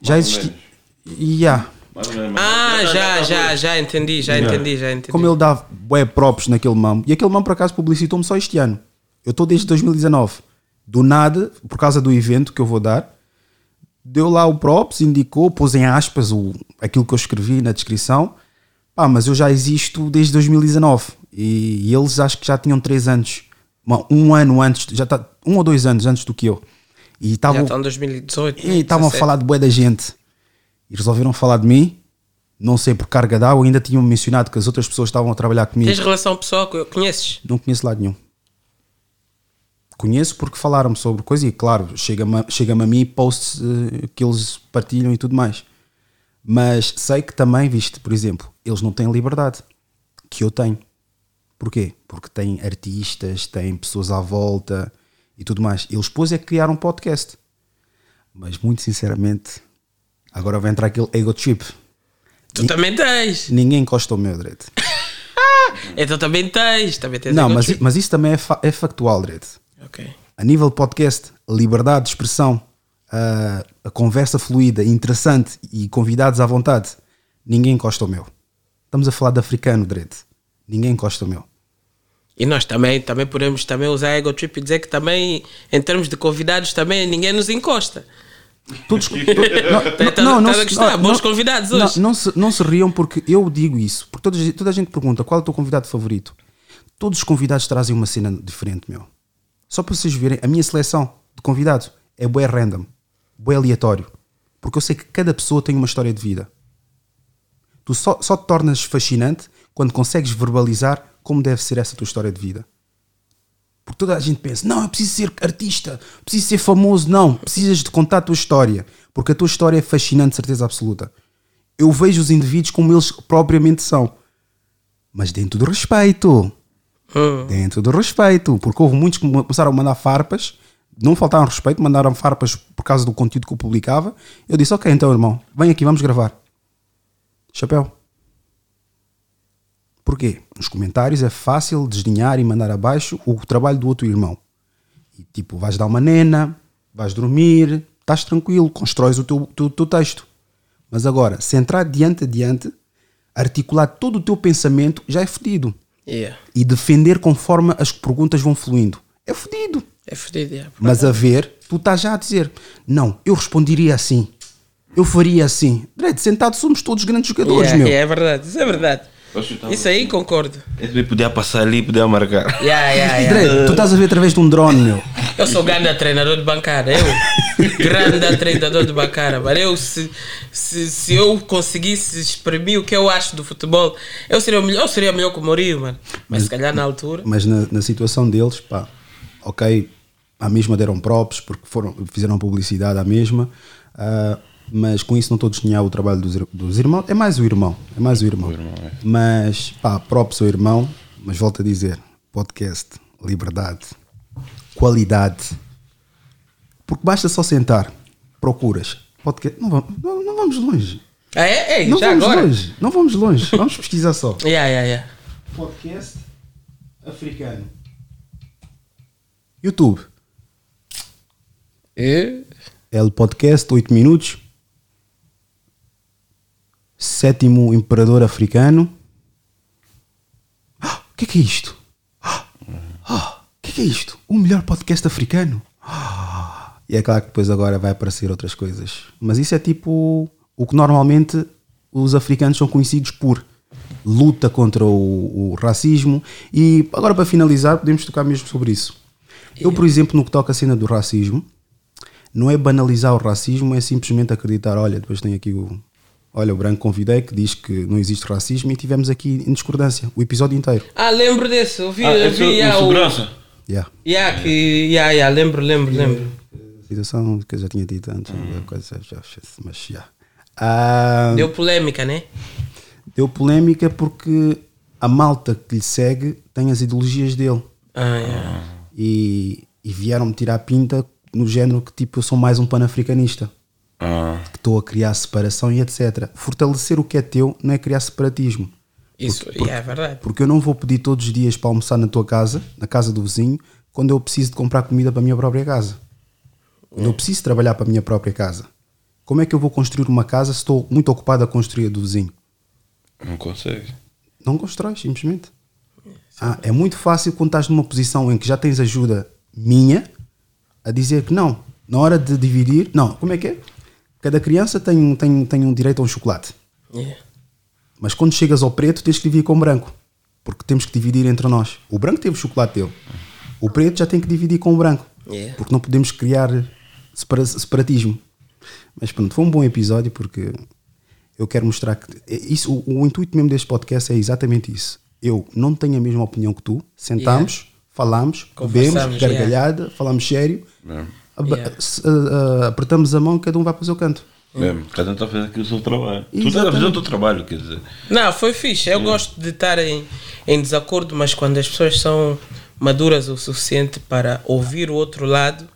Speaker 2: Já
Speaker 4: menos.
Speaker 2: Yeah.
Speaker 4: Mais ou menos.
Speaker 3: Ah, já, já, já entendi, já entendi, já entendi.
Speaker 2: Como ele dá bué props naquele mambo. E aquele mambo, por acaso, publicitou-me só este ano. Eu estou desde 2019. Do nada, por causa do evento que eu vou dar, deu lá o props, indicou, pôs em aspas o, aquilo que eu escrevi na descrição. Pá, mas eu já existo desde 2019. E, e eles acho que já tinham 3 anos. Um ano antes, já tá, um ou dois anos antes do que eu. E
Speaker 3: Já
Speaker 2: estavam
Speaker 3: estão em 2018.
Speaker 2: e estavam a
Speaker 3: 17.
Speaker 2: falar de bué da gente. E resolveram falar de mim. Não sei por carga d'água. Ainda tinham mencionado que as outras pessoas estavam a trabalhar comigo.
Speaker 3: Tens relação pessoal que conheces?
Speaker 2: Não conheço lado nenhum. conheço porque falaram-me sobre coisa e, claro, chega-me chega a mim posts eh, que eles partilham e tudo mais. Mas sei que também, viste, por exemplo, eles não têm liberdade que eu tenho. Porquê? Porque têm artistas, têm pessoas à volta e tudo mais. Eles depois é que criaram um podcast. Mas muito sinceramente, agora vai entrar aquele ego trip.
Speaker 3: Tu também tens.
Speaker 2: Ninguém encosta o meu direito. <laughs>
Speaker 3: Então também tens. Também tens
Speaker 2: Não, mas, mas isso também é, fa- é factual, direito.
Speaker 3: Ok.
Speaker 2: A nível de podcast, liberdade de expressão, a, a conversa fluida, interessante e convidados à vontade, ninguém encosta o meu. Estamos a falar de africano, direito. Ninguém encosta o meu.
Speaker 3: E nós também, também podemos também usar ego trip e dizer que também, em termos de convidados, também ninguém nos encosta.
Speaker 2: Todos, to-
Speaker 3: Tá- tá- tá a gostar? Bons convidados
Speaker 2: não,
Speaker 3: hoje.
Speaker 2: Não se, não se riam porque eu digo isso. Porque toda, toda a gente pergunta qual é o teu convidado favorito. Todos os convidados trazem uma cena diferente, meu. Só para vocês verem, a minha seleção de convidados é bué random, bué aleatório. Porque eu sei que cada pessoa tem uma história de vida. Tu só, só te tornas fascinante quando consegues verbalizar como deve ser essa tua história de vida. Porque toda a gente pensa, não, eu preciso ser artista, preciso ser famoso. Não, precisas de contar a tua história. Porque a tua história é fascinante, certeza absoluta. Eu vejo os indivíduos como eles propriamente são. Mas dentro do respeito.
Speaker 3: Hum.
Speaker 2: Dentro do respeito. Porque houve muitos que começaram a mandar farpas, não faltaram respeito, mandaram farpas por causa do conteúdo que eu publicava. Eu disse, ok, então irmão, vem aqui, vamos gravar. Chapéu. Porquê? Nos comentários é fácil desdenhar e mandar abaixo o trabalho do outro irmão. E tipo, vais dar uma nena, vais dormir, estás tranquilo, constróis o teu, teu, teu texto. Mas agora, se entrar diante a diante, articular todo o teu pensamento, já é fodido.
Speaker 3: Yeah.
Speaker 2: E defender conforme as perguntas vão fluindo. É fodido.
Speaker 3: É fodido, yeah.
Speaker 2: Mas a ver, tu estás já a dizer, não, eu responderia assim. Eu faria assim. Direito, sentado somos todos grandes jogadores,
Speaker 3: Yeah,
Speaker 2: meu.
Speaker 3: yeah, é verdade, isso é verdade. Isso aí concordo.
Speaker 4: Bem podia passar ali e podia marcar. <laughs>
Speaker 3: Yeah, yeah, yeah.
Speaker 2: Tu estás a ver através de um drone, meu.
Speaker 3: Eu sou grande treinador de bancada, eu. grande treinador de bancada, mas eu, se, se, se eu conseguisse exprimir o que eu acho do futebol, eu seria o melhor, eu seria melhor que o Mourinho, mano. Mas se calhar na altura.
Speaker 2: Mas na, na situação deles, pá, ok, à mesma deram props, porque foram, fizeram publicidade à mesma, ah, mas com isso não estou a desdenhar o trabalho dos, dos irmãos, é mais o irmão, é mais o irmão. Mas, pá, props ao irmão, mas volto a dizer, podcast, liberdade, qualidade, porque basta só sentar, procuras, podcast, não vamos, não, não vamos longe,
Speaker 3: Ah, é? Ei,
Speaker 2: não
Speaker 3: já
Speaker 2: vamos
Speaker 3: agora?
Speaker 2: longe, não vamos longe, vamos pesquisar só. <laughs>
Speaker 3: Yeah, yeah, yeah.
Speaker 2: Podcast africano. YouTube.
Speaker 3: E?
Speaker 2: El Podcast, 8 minutos. Sétimo Imperador Africano. Ah, O que é que é isto? Ah, ah, O que é que é isto? O melhor podcast africano? E é claro que depois agora vai aparecer outras coisas. Mas isso é tipo o que normalmente os africanos são conhecidos por. Luta contra o, o racismo. E agora para finalizar, podemos tocar mesmo sobre isso. Eu, por exemplo, no que toca a cena do racismo, não é banalizar o racismo, é simplesmente acreditar, olha, depois tem aqui o. Olha, o branco convidei que diz que não existe racismo e tivemos aqui em discordância o episódio inteiro.
Speaker 3: Ah, lembro desse, eu vi,
Speaker 4: Ah,
Speaker 3: eu
Speaker 4: esse
Speaker 3: vi
Speaker 4: é o
Speaker 3: yeah, o.
Speaker 4: segurança.
Speaker 2: Yeah.
Speaker 3: Yeah, que, yeah, yeah, lembro, lembro, lembro.
Speaker 2: Situação que eu já tinha dito antes, coisa, já, mas já. Ah,
Speaker 3: Deu polêmica, né?
Speaker 2: deu polémica porque a malta que lhe segue tem as ideologias dele
Speaker 3: Ah, yeah.
Speaker 2: e, e vieram-me tirar a pinta no género que tipo eu sou mais um panafricanista.
Speaker 4: Ah,
Speaker 2: que estou a criar separação e etc. Fortalecer o que é teu não é criar separatismo.
Speaker 3: Isso yeah, é verdade.
Speaker 2: Porque eu não vou pedir todos os dias para almoçar na tua casa, na casa do vizinho, quando eu preciso de comprar comida para a minha própria casa. Quando eu preciso trabalhar para a minha própria casa. Como é que eu vou construir uma casa se estou muito ocupado a construir a do vizinho?
Speaker 4: não consegue.
Speaker 2: Não constróis, simplesmente. Ah, é muito fácil quando estás numa posição em que já tens ajuda minha a dizer que não. Na hora de dividir, não, como é que é? Cada criança tem, um- tem, tem um direito a um chocolate.
Speaker 3: Yeah.
Speaker 2: Mas quando chegas ao preto, tens que dividir com o branco. Porque temos que dividir entre nós. O branco teve o chocolate dele. O preto já tem que dividir com o branco.
Speaker 3: Yeah.
Speaker 2: Porque não podemos criar separa- separatismo. Mas pronto, foi um bom episódio porque eu quero mostrar que. é Isso, o, o intuito mesmo deste podcast é exatamente isso. Eu não tenho a mesma opinião que tu. Sentamos, falamos, bebemos, gargalhada, falamos sério,
Speaker 4: Mesmo.
Speaker 3: Yeah.
Speaker 2: se- a- apertamos a mão, cada um vai para o seu canto.
Speaker 4: Mesmo. Cada um está a fazer aqui o seu trabalho. Tu estás a
Speaker 2: Exatamente.
Speaker 4: fazer o teu trabalho, quer dizer.
Speaker 3: Não, foi fixe. Eu gosto de estar em, em desacordo, mas quando as pessoas são maduras o suficiente para ouvir o outro lado,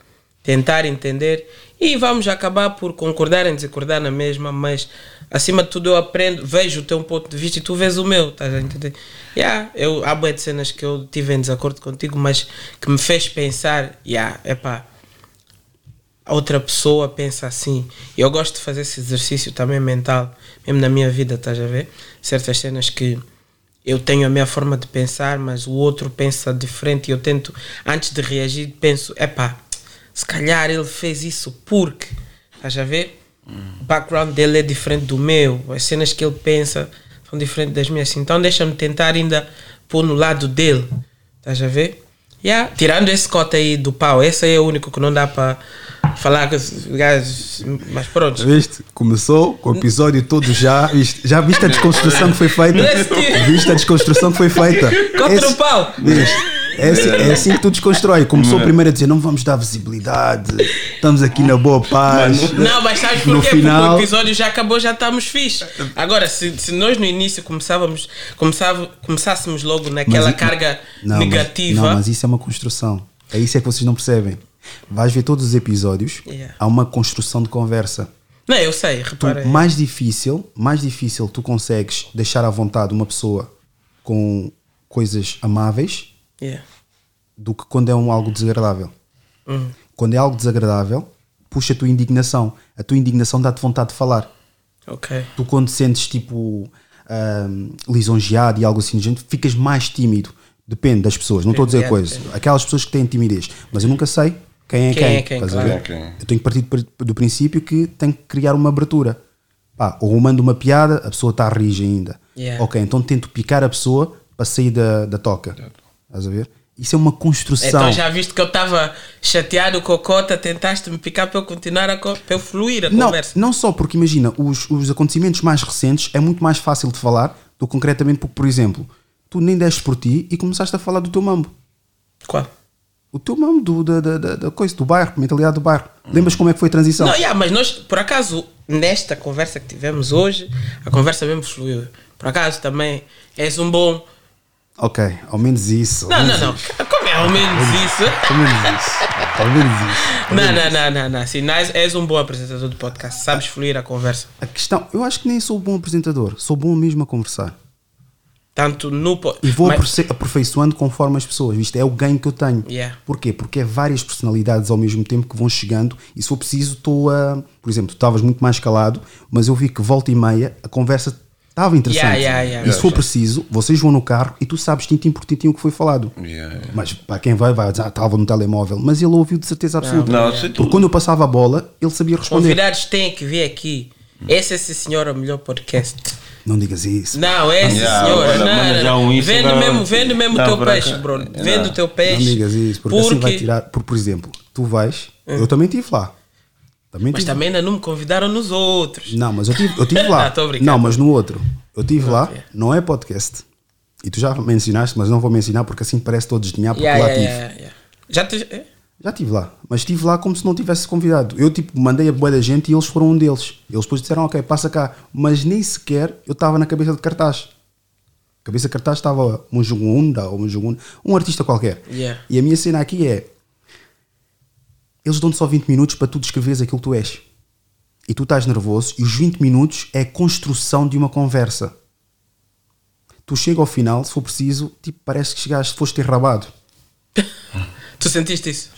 Speaker 3: tentar entender e vamos acabar por concordar em discordar na mesma, mas acima de tudo eu aprendo, vejo o teu ponto de vista e tu vês o meu, estás a entender? Yeah, eu, há boas cenas que eu tive em desacordo contigo, mas que me fez pensar, yeah, epá, a outra pessoa pensa assim. E eu gosto de fazer esse exercício também mental, mesmo na minha vida, estás a ver? Certas cenas que eu tenho a minha forma de pensar, mas o outro pensa diferente e eu tento, antes de reagir, penso, epá, se calhar ele fez isso porque, estás a ver? O background dele é diferente do meu, as cenas que ele pensa são diferentes das minhas, então deixa-me tentar ainda pôr no lado dele, estás a ver? Yeah. Tirando esse cote aí do pau, esse aí é o único que não dá para falar com os gajos, mas pronto.
Speaker 2: Viste? Começou com o episódio todo já. Viste? Já viste a desconstrução que foi feita? Viste a desconstrução que foi feita?
Speaker 3: Contra
Speaker 2: Esse-
Speaker 3: o pau.
Speaker 2: Viste? É assim, é assim que tu desconstrói. Começou primeiro a dizer: não vamos dar visibilidade, estamos aqui na boa paz.
Speaker 3: Não, mas sabes
Speaker 2: No
Speaker 3: porquê?
Speaker 2: final-
Speaker 3: Porque o episódio já acabou, já estamos fixe. Agora, se, se nós no início começávamos, começava, começássemos logo naquela
Speaker 2: Mas-
Speaker 3: carga
Speaker 2: Não, mas-
Speaker 3: negativa.
Speaker 2: não, mas isso é uma construção. É isso é que vocês não percebem. Vais ver todos os episódios,
Speaker 3: Yeah.
Speaker 2: há uma construção de conversa.
Speaker 3: Não, eu sei,
Speaker 2: Tu,
Speaker 3: repara. aí.
Speaker 2: mais difícil, mais difícil tu consegues deixar à vontade uma pessoa com coisas amáveis
Speaker 3: Yeah.
Speaker 2: do que quando é um algo desagradável.
Speaker 3: Hum.
Speaker 2: Quando é algo desagradável, puxa a tua indignação. A tua indignação dá-te vontade de falar.
Speaker 3: Ok.
Speaker 2: Tu quando sentes tipo ahm, lisonjeado e algo assim do género, ficas mais tímido. Depende das pessoas, não estou a dizer
Speaker 3: Depende,
Speaker 2: coisas. Aquelas pessoas que têm timidez, mas eu nunca sei quem é
Speaker 3: Quem
Speaker 2: quem.
Speaker 3: é quem, claro.
Speaker 4: é quem.
Speaker 2: Eu tenho que partir do- princípio que tenho que criar uma abertura. Pá, ou eu mando uma piada, a pessoa está a rir ainda.
Speaker 3: Yeah.
Speaker 2: Ok, então tento picar a pessoa para sair da, da toca. Estás a ver? Isso é uma construção.
Speaker 3: Então já viste que eu estava chateado com a cota, tentaste me picar para eu continuar a para eu fluir a
Speaker 2: Não,
Speaker 3: conversa.
Speaker 2: não só porque imagina, os, os acontecimentos mais recentes é muito mais fácil de falar do que concretamente porque, por exemplo, tu nem deste por ti e começaste a falar do teu mambo.
Speaker 3: Qual?
Speaker 2: O teu mambo do, da, da, da- da coisa, do bairro, mentalidade do bairro. Lembras como é que foi a transição?
Speaker 3: Não, yeah, mas nós, por acaso, nesta conversa que tivemos hoje, a conversa mesmo fluiu. Por acaso também és um bom.
Speaker 2: Ok, ao menos isso.
Speaker 3: Não, não, não. Como é ao menos isso?
Speaker 2: Ao menos isso. Ao menos isso.
Speaker 3: Não, não, não, não, não. Sim, nós- és um bom apresentador do podcast. Sabes fluir a conversa.
Speaker 2: A questão, eu acho que nem sou bom apresentador, sou bom mesmo a conversar.
Speaker 3: Tanto no.
Speaker 2: E vou aperfeiçoando conforme as pessoas. Isto é o ganho que eu tenho.
Speaker 3: Yeah.
Speaker 2: Porquê? Porque é várias personalidades ao mesmo tempo que vão chegando e se for preciso estou a... Por exemplo, tu estavas muito mais calado, mas eu vi que volta e meia a conversa estava interessante.
Speaker 3: Yeah, yeah, yeah.
Speaker 2: E se for preciso, vocês vão no carro e tu sabes tintim por tintim o que foi falado.
Speaker 4: Yeah, yeah.
Speaker 2: Mas para quem vai, vai dizer, ah, estava no telemóvel. Mas ele ouviu de certeza absoluta.
Speaker 4: Não, sei
Speaker 2: Porque quando eu passava a bola, ele sabia responder.
Speaker 3: Convidados têm que vir aqui. Esse, esse senhor é o melhor podcast.
Speaker 2: Não digas isso.
Speaker 3: Não, esse
Speaker 4: Yeah,
Speaker 3: senhor.
Speaker 4: manda-
Speaker 3: não, não.
Speaker 4: um
Speaker 3: Vende mesmo, vende mesmo o
Speaker 4: Não,
Speaker 3: teu peixe,
Speaker 4: acaso-
Speaker 3: bro.
Speaker 4: não.
Speaker 3: Vende o teu peixe.
Speaker 2: Não digas isso, porque, assim vai tirar. Por, por exemplo, tu vais, eu também estive lá. Também
Speaker 3: Mas
Speaker 2: tive
Speaker 3: também ainda não me convidaram nos outros.
Speaker 2: Não, mas eu tive, eu tive lá. <laughs>
Speaker 3: Não,
Speaker 2: não, mas no outro. Eu tive lá,
Speaker 3: Ok.
Speaker 2: não é podcast. E tu já mencionaste, mas não vou mencionar porque assim parece todos de porque
Speaker 3: Yeah,
Speaker 2: lá
Speaker 3: yeah,
Speaker 2: tive.
Speaker 3: yeah. Já te. é?
Speaker 2: Já estive lá, mas estive lá como se não tivesse convidado. Eu tipo mandei a boa da gente e eles foram um deles. Eles depois disseram, ok, passa cá. Mas nem sequer eu estava na cabeça de cartaz. Cabeça de cartaz estava um Jugunda ou um Jugunda, um artista qualquer.
Speaker 3: Yeah.
Speaker 2: E a minha cena aqui é: eles dão-te só 20 minutos para tu descreveres aquilo que tu és. E tu estás nervoso, e os 20 minutos é a construção de uma conversa. Tu chega ao final, se for preciso, tipo, parece que chegaste, foste enrabado. <laughs>
Speaker 3: Tu sentiste isso?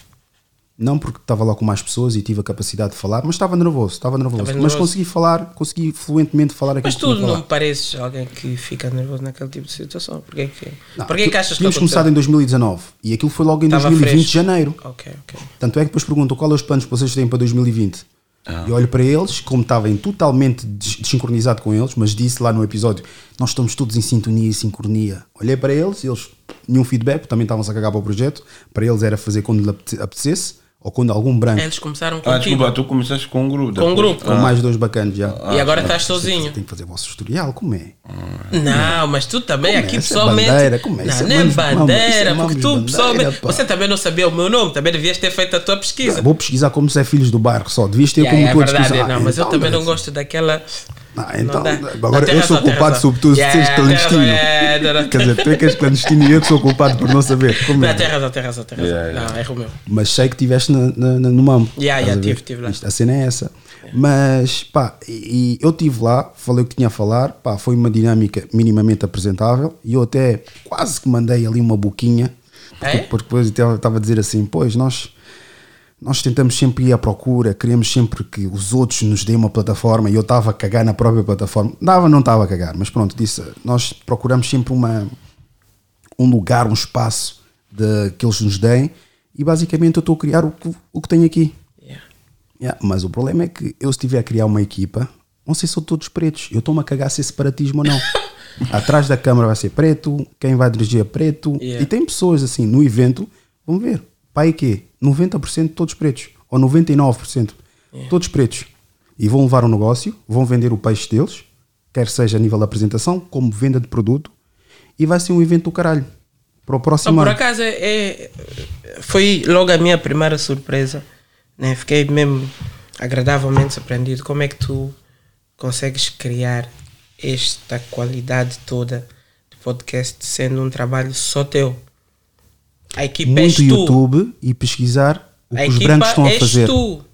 Speaker 2: Não porque estava lá com mais pessoas e tive a capacidade de falar, mas estava nervoso, estava nervoso.
Speaker 3: Estavas
Speaker 2: Mas
Speaker 3: nervoso.
Speaker 2: consegui falar, consegui fluentemente falar aquilo
Speaker 3: Mas
Speaker 2: que
Speaker 3: tu
Speaker 2: tinha que
Speaker 3: não
Speaker 2: falar.
Speaker 3: me pareces alguém que fica nervoso naquele tipo de situação. Porquê que,
Speaker 2: Não,
Speaker 3: porquê que achas que
Speaker 2: Tínhamos começado em 2019 e aquilo foi logo em
Speaker 3: Estava
Speaker 2: 2020,
Speaker 3: fresco.
Speaker 2: de janeiro.
Speaker 3: Ok, ok.
Speaker 2: Tanto é que depois perguntam qual é os planos que vocês têm para 2020. E olho para eles, como estava totalmente des- desincronizado com eles, mas disse lá no episódio: Nós estamos todos em sintonia e sincronia. Olhei para eles, eles, nenhum feedback, também estavam-se a cagar para o projeto. Para eles era fazer quando lhe apete- apetecesse. Ou quando algum branco,
Speaker 3: Eles começaram
Speaker 4: Ah,
Speaker 3: contigo.
Speaker 4: desculpa, tu começaste com um grupo.
Speaker 3: Com um grupo.
Speaker 2: com mais dois bacanas já.
Speaker 3: e agora estás sozinho.
Speaker 2: Tem que fazer o vosso historial, como é?
Speaker 3: Não, mas tu também
Speaker 2: Como
Speaker 3: aqui
Speaker 2: é
Speaker 3: pessoalmente.
Speaker 2: bandeira, como é?
Speaker 3: Não,
Speaker 2: é
Speaker 3: nem bandeira, porque tu
Speaker 2: bandeira,
Speaker 3: pessoalmente.
Speaker 2: pá.
Speaker 3: Você também não sabia o meu nome, também devias ter feito a tua pesquisa.
Speaker 2: Vou pesquisar como se é filhos do bairro só. Devias ter
Speaker 3: Yeah,
Speaker 2: como
Speaker 3: é
Speaker 2: tu a
Speaker 3: verdade, não,
Speaker 2: Ah,
Speaker 3: mas eu
Speaker 2: então,
Speaker 3: também não gosto daquela.
Speaker 2: Ah,
Speaker 3: Não
Speaker 2: então, agora
Speaker 3: Não,
Speaker 2: eu sou culpado
Speaker 3: razão.
Speaker 2: sobre tu
Speaker 3: Yeah,
Speaker 2: seres clandestino.
Speaker 3: é, não, não.
Speaker 2: Quer dizer, tu é que és clandestino e eu que sou culpado por não saber. Como
Speaker 3: Não,
Speaker 2: é?
Speaker 3: tem razão, tem razão, tem razão.
Speaker 4: Yeah, yeah.
Speaker 3: Não, erro meu.
Speaker 2: Mas sei que estiveste na, na, na- no mambo.
Speaker 3: Yeah, yeah,
Speaker 2: a ver?
Speaker 3: tive, tive lá.
Speaker 2: A cena é essa. Mas, pá, e, e eu estive lá, falei o que tinha a falar, pá, foi uma dinâmica minimamente apresentável e eu até quase que mandei ali uma boquinha, porque,
Speaker 3: É?
Speaker 2: porque depois eu estava a dizer assim, pois nós, nós tentamos sempre ir à procura, queremos sempre que os outros nos deem uma plataforma e eu estava a cagar na própria plataforma. Dava, não estava a cagar, mas pronto, disse, nós procuramos sempre uma, um lugar, um espaço de, que eles nos deem e basicamente eu estou a criar o que, o que tenho aqui.
Speaker 3: Yeah.
Speaker 2: Yeah, mas o problema é que eu se estiver a criar uma equipa, não sei se são todos pretos. Eu estou-me a cagar se é separatismo ou não. <laughs> Atrás da câmara vai ser preto, quem vai dirigir é preto.
Speaker 3: Yeah.
Speaker 2: E tem pessoas assim no evento, vamos ver, pai quê? 90% todos pretos. Ou 99% todos pretos. E vão levar o negócio, vão vender o peixe deles, quer seja a nível de apresentação, como venda de produto, e vai ser um evento do caralho. Para o próximo
Speaker 3: por
Speaker 2: ano.
Speaker 3: acaso é, é- foi logo a minha primeira surpresa. Né? Fiquei mesmo agradavelmente surpreendido. Como é que tu consegues criar esta qualidade toda de podcast sendo um trabalho só teu? A equipa és
Speaker 2: Muito
Speaker 3: tu.
Speaker 2: YouTube e pesquisar o
Speaker 3: a
Speaker 2: que os
Speaker 3: equipa
Speaker 2: brancos estão a fazer.
Speaker 3: tu.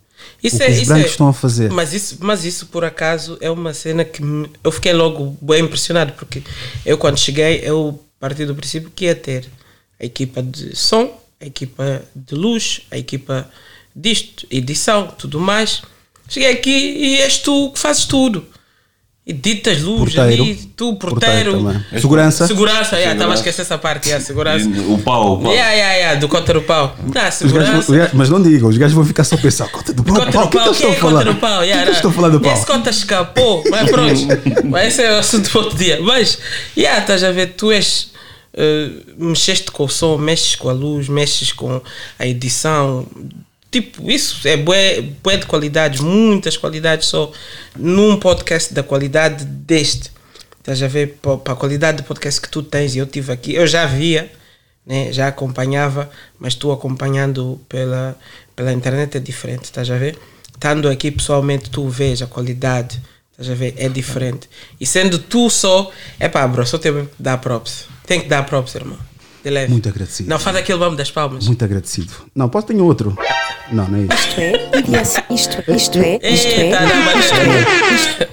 Speaker 3: Isso
Speaker 2: O que
Speaker 3: é,
Speaker 2: os brancos
Speaker 3: é-
Speaker 2: estão a fazer.
Speaker 3: Mas isso, mas isso, por acaso, é uma cena que me- eu fiquei logo bem impressionado, porque eu, quando cheguei, eu parti do princípio que ia ter a equipa de som, a equipa de luz, a equipa disto, edição, tudo mais. Cheguei aqui e és tu que fazes tudo. Editas luz
Speaker 2: Porteiro.
Speaker 3: ali, tu, porteiro.
Speaker 2: também. Segurança.
Speaker 3: Segurança, yeah, estava a esquecer essa parte, yeah, segurança.
Speaker 4: E O pau, o pau.
Speaker 3: Yeah, yeah, yeah, do contra o pau.
Speaker 2: Gajos
Speaker 3: segurança.
Speaker 2: gajos- mas não digam, os gajos vão ficar só a pensar, conta do pau,
Speaker 3: Contra
Speaker 2: pau,
Speaker 3: o
Speaker 2: que é que
Speaker 3: pau,
Speaker 2: estão
Speaker 3: é
Speaker 2: a falar?
Speaker 3: contra o pau?
Speaker 2: Que é que
Speaker 3: Yeah,
Speaker 2: estão a falar do pau?
Speaker 3: Esse conta escapou, mas <laughs> pronto. mas esse é o assunto para outro dia. Mas, yeah, estás a ver, tu és. eh, mexeste com o som, mexes com a luz, mexes com a edição. Tipo, isso é bué, bué de qualidades, muitas qualidades só num podcast da qualidade deste. Estás a ver, para a qualidade de podcast que tu tens, e eu tive aqui, eu já via, né, já acompanhava, mas tu acompanhando pela, pela internet é diferente, estás a ver? Estando aqui pessoalmente, tu vês a qualidade, estás a ver? É diferente. E sendo tu só, é pá, bro, só tenho que dar props. Tem que dar props, irmão. De leve.
Speaker 2: Muito agradecido.
Speaker 3: Não, faz aquele bambo das palmas.
Speaker 2: Muito agradecido. Não, posso ter outro. Não, não é isso.
Speaker 5: Isto é. Isto, isto é, isto é,
Speaker 3: não,
Speaker 5: isto é, isto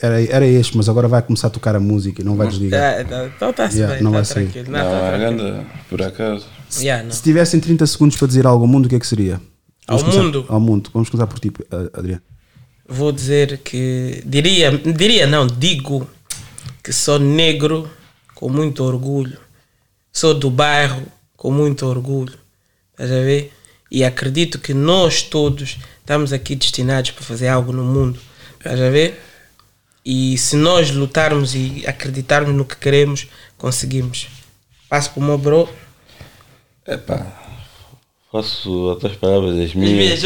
Speaker 2: Era, era este, mas agora vai começar a tocar a música e não vai desligar.
Speaker 3: Tá, tá, então está-se
Speaker 2: Yeah,
Speaker 3: bem,
Speaker 2: não
Speaker 3: tá
Speaker 2: vai sair.
Speaker 3: Não,
Speaker 4: Não,
Speaker 3: tá
Speaker 4: ganda, por acaso.
Speaker 3: Yeah, não.
Speaker 2: Se tivessem 30 segundos para dizer algo ao mundo, o que é que seria?
Speaker 3: Ao
Speaker 2: começar-
Speaker 3: mundo?
Speaker 2: Ao mundo. Vamos começar por ti, Adriano.
Speaker 3: Vou dizer que. Diria, diria não, digo que sou negro com muito orgulho. Sou do bairro com muito orgulho. Estás a ver? E acredito que nós todos estamos aqui destinados para fazer algo no mundo. Estás a ver? E se nós lutarmos e acreditarmos no que queremos, conseguimos. Passo para o meu bro.
Speaker 4: Epá, faço as tuas palavras as minhas.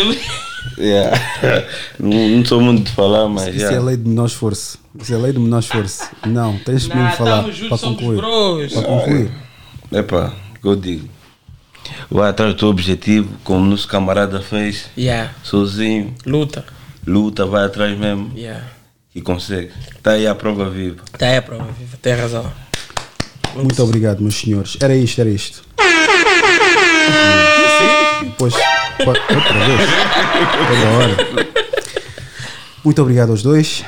Speaker 4: Yeah. <laughs> não, não sou muito de falar, mas
Speaker 2: Isso
Speaker 4: yeah.
Speaker 2: é lei de menor esforço. Isso é lei de menor esforço. Não, tens de mesmo
Speaker 3: Nah,
Speaker 2: falar
Speaker 3: tamo junto,
Speaker 2: para
Speaker 3: somos
Speaker 2: concluir.
Speaker 3: bros.
Speaker 2: Para concluir.
Speaker 4: Epá, o que eu digo. Vai atrás do teu objetivo, como o nosso camarada fez,
Speaker 3: Yeah.
Speaker 4: sozinho,
Speaker 3: Luta.
Speaker 4: luta, vai atrás mesmo
Speaker 3: Yeah.
Speaker 4: e consegue. Está aí a prova viva.
Speaker 3: Tá aí a prova viva, tem razão.
Speaker 2: Muito obrigado, meus senhores. Era isto, era isto. Depois, po- outra vez. Toda hora. Muito obrigado aos dois.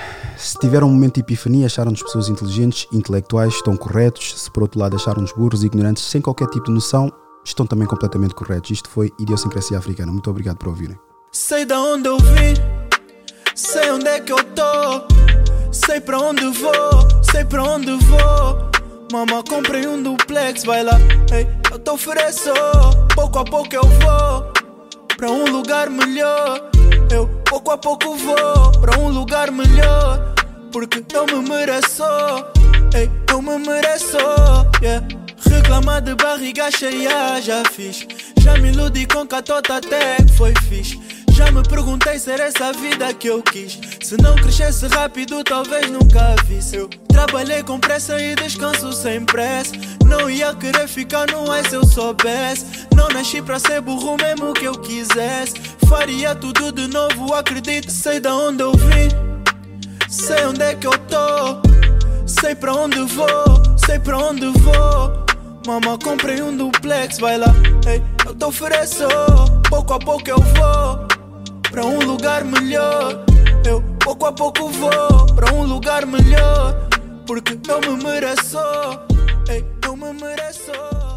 Speaker 2: Tiveram um momento de epifania, acharam-nos pessoas inteligentes, intelectuais, estão corretos. Se por outro lado acharam-nos burros ignorantes, sem qualquer tipo de noção, estão também completamente corretos. Isto foi Idiosincrasia Africana. Muito obrigado por ouvirem.
Speaker 6: Sei da onde eu vim, sei onde é que eu tô, sei pra onde vou, sei pra onde vou. Mama, comprei um duplex, vai lá, ei, eu te ofereço. Pouco a pouco eu vou pra um lugar melhor. Eu pouco a pouco vou pra um lugar melhor, porque eu me mereço, ei, eu me mereço, yeah. Reclamar de barriga cheia, já fiz. Já me iludi com catota até que foi fixe. Já me perguntei se era essa vida que eu quis. Se não crescesse rápido, talvez nunca visse. Eu trabalhei com pressa e descanso sem pressa. Não ia querer ficar no ar se eu soubesse. Não nasci pra ser burro mesmo que eu quisesse. Faria tudo de novo, acredito. Sei da onde eu vim, sei onde é que eu tô. Sei pra onde vou, sei pra onde vou. Mama, comprei um duplex, vai lá, ei, eu te ofereço. Pouco a pouco eu vou pra um lugar melhor. Eu pouco a pouco vou pra um lugar melhor. Porque eu me mereço, ei, eu me mereço.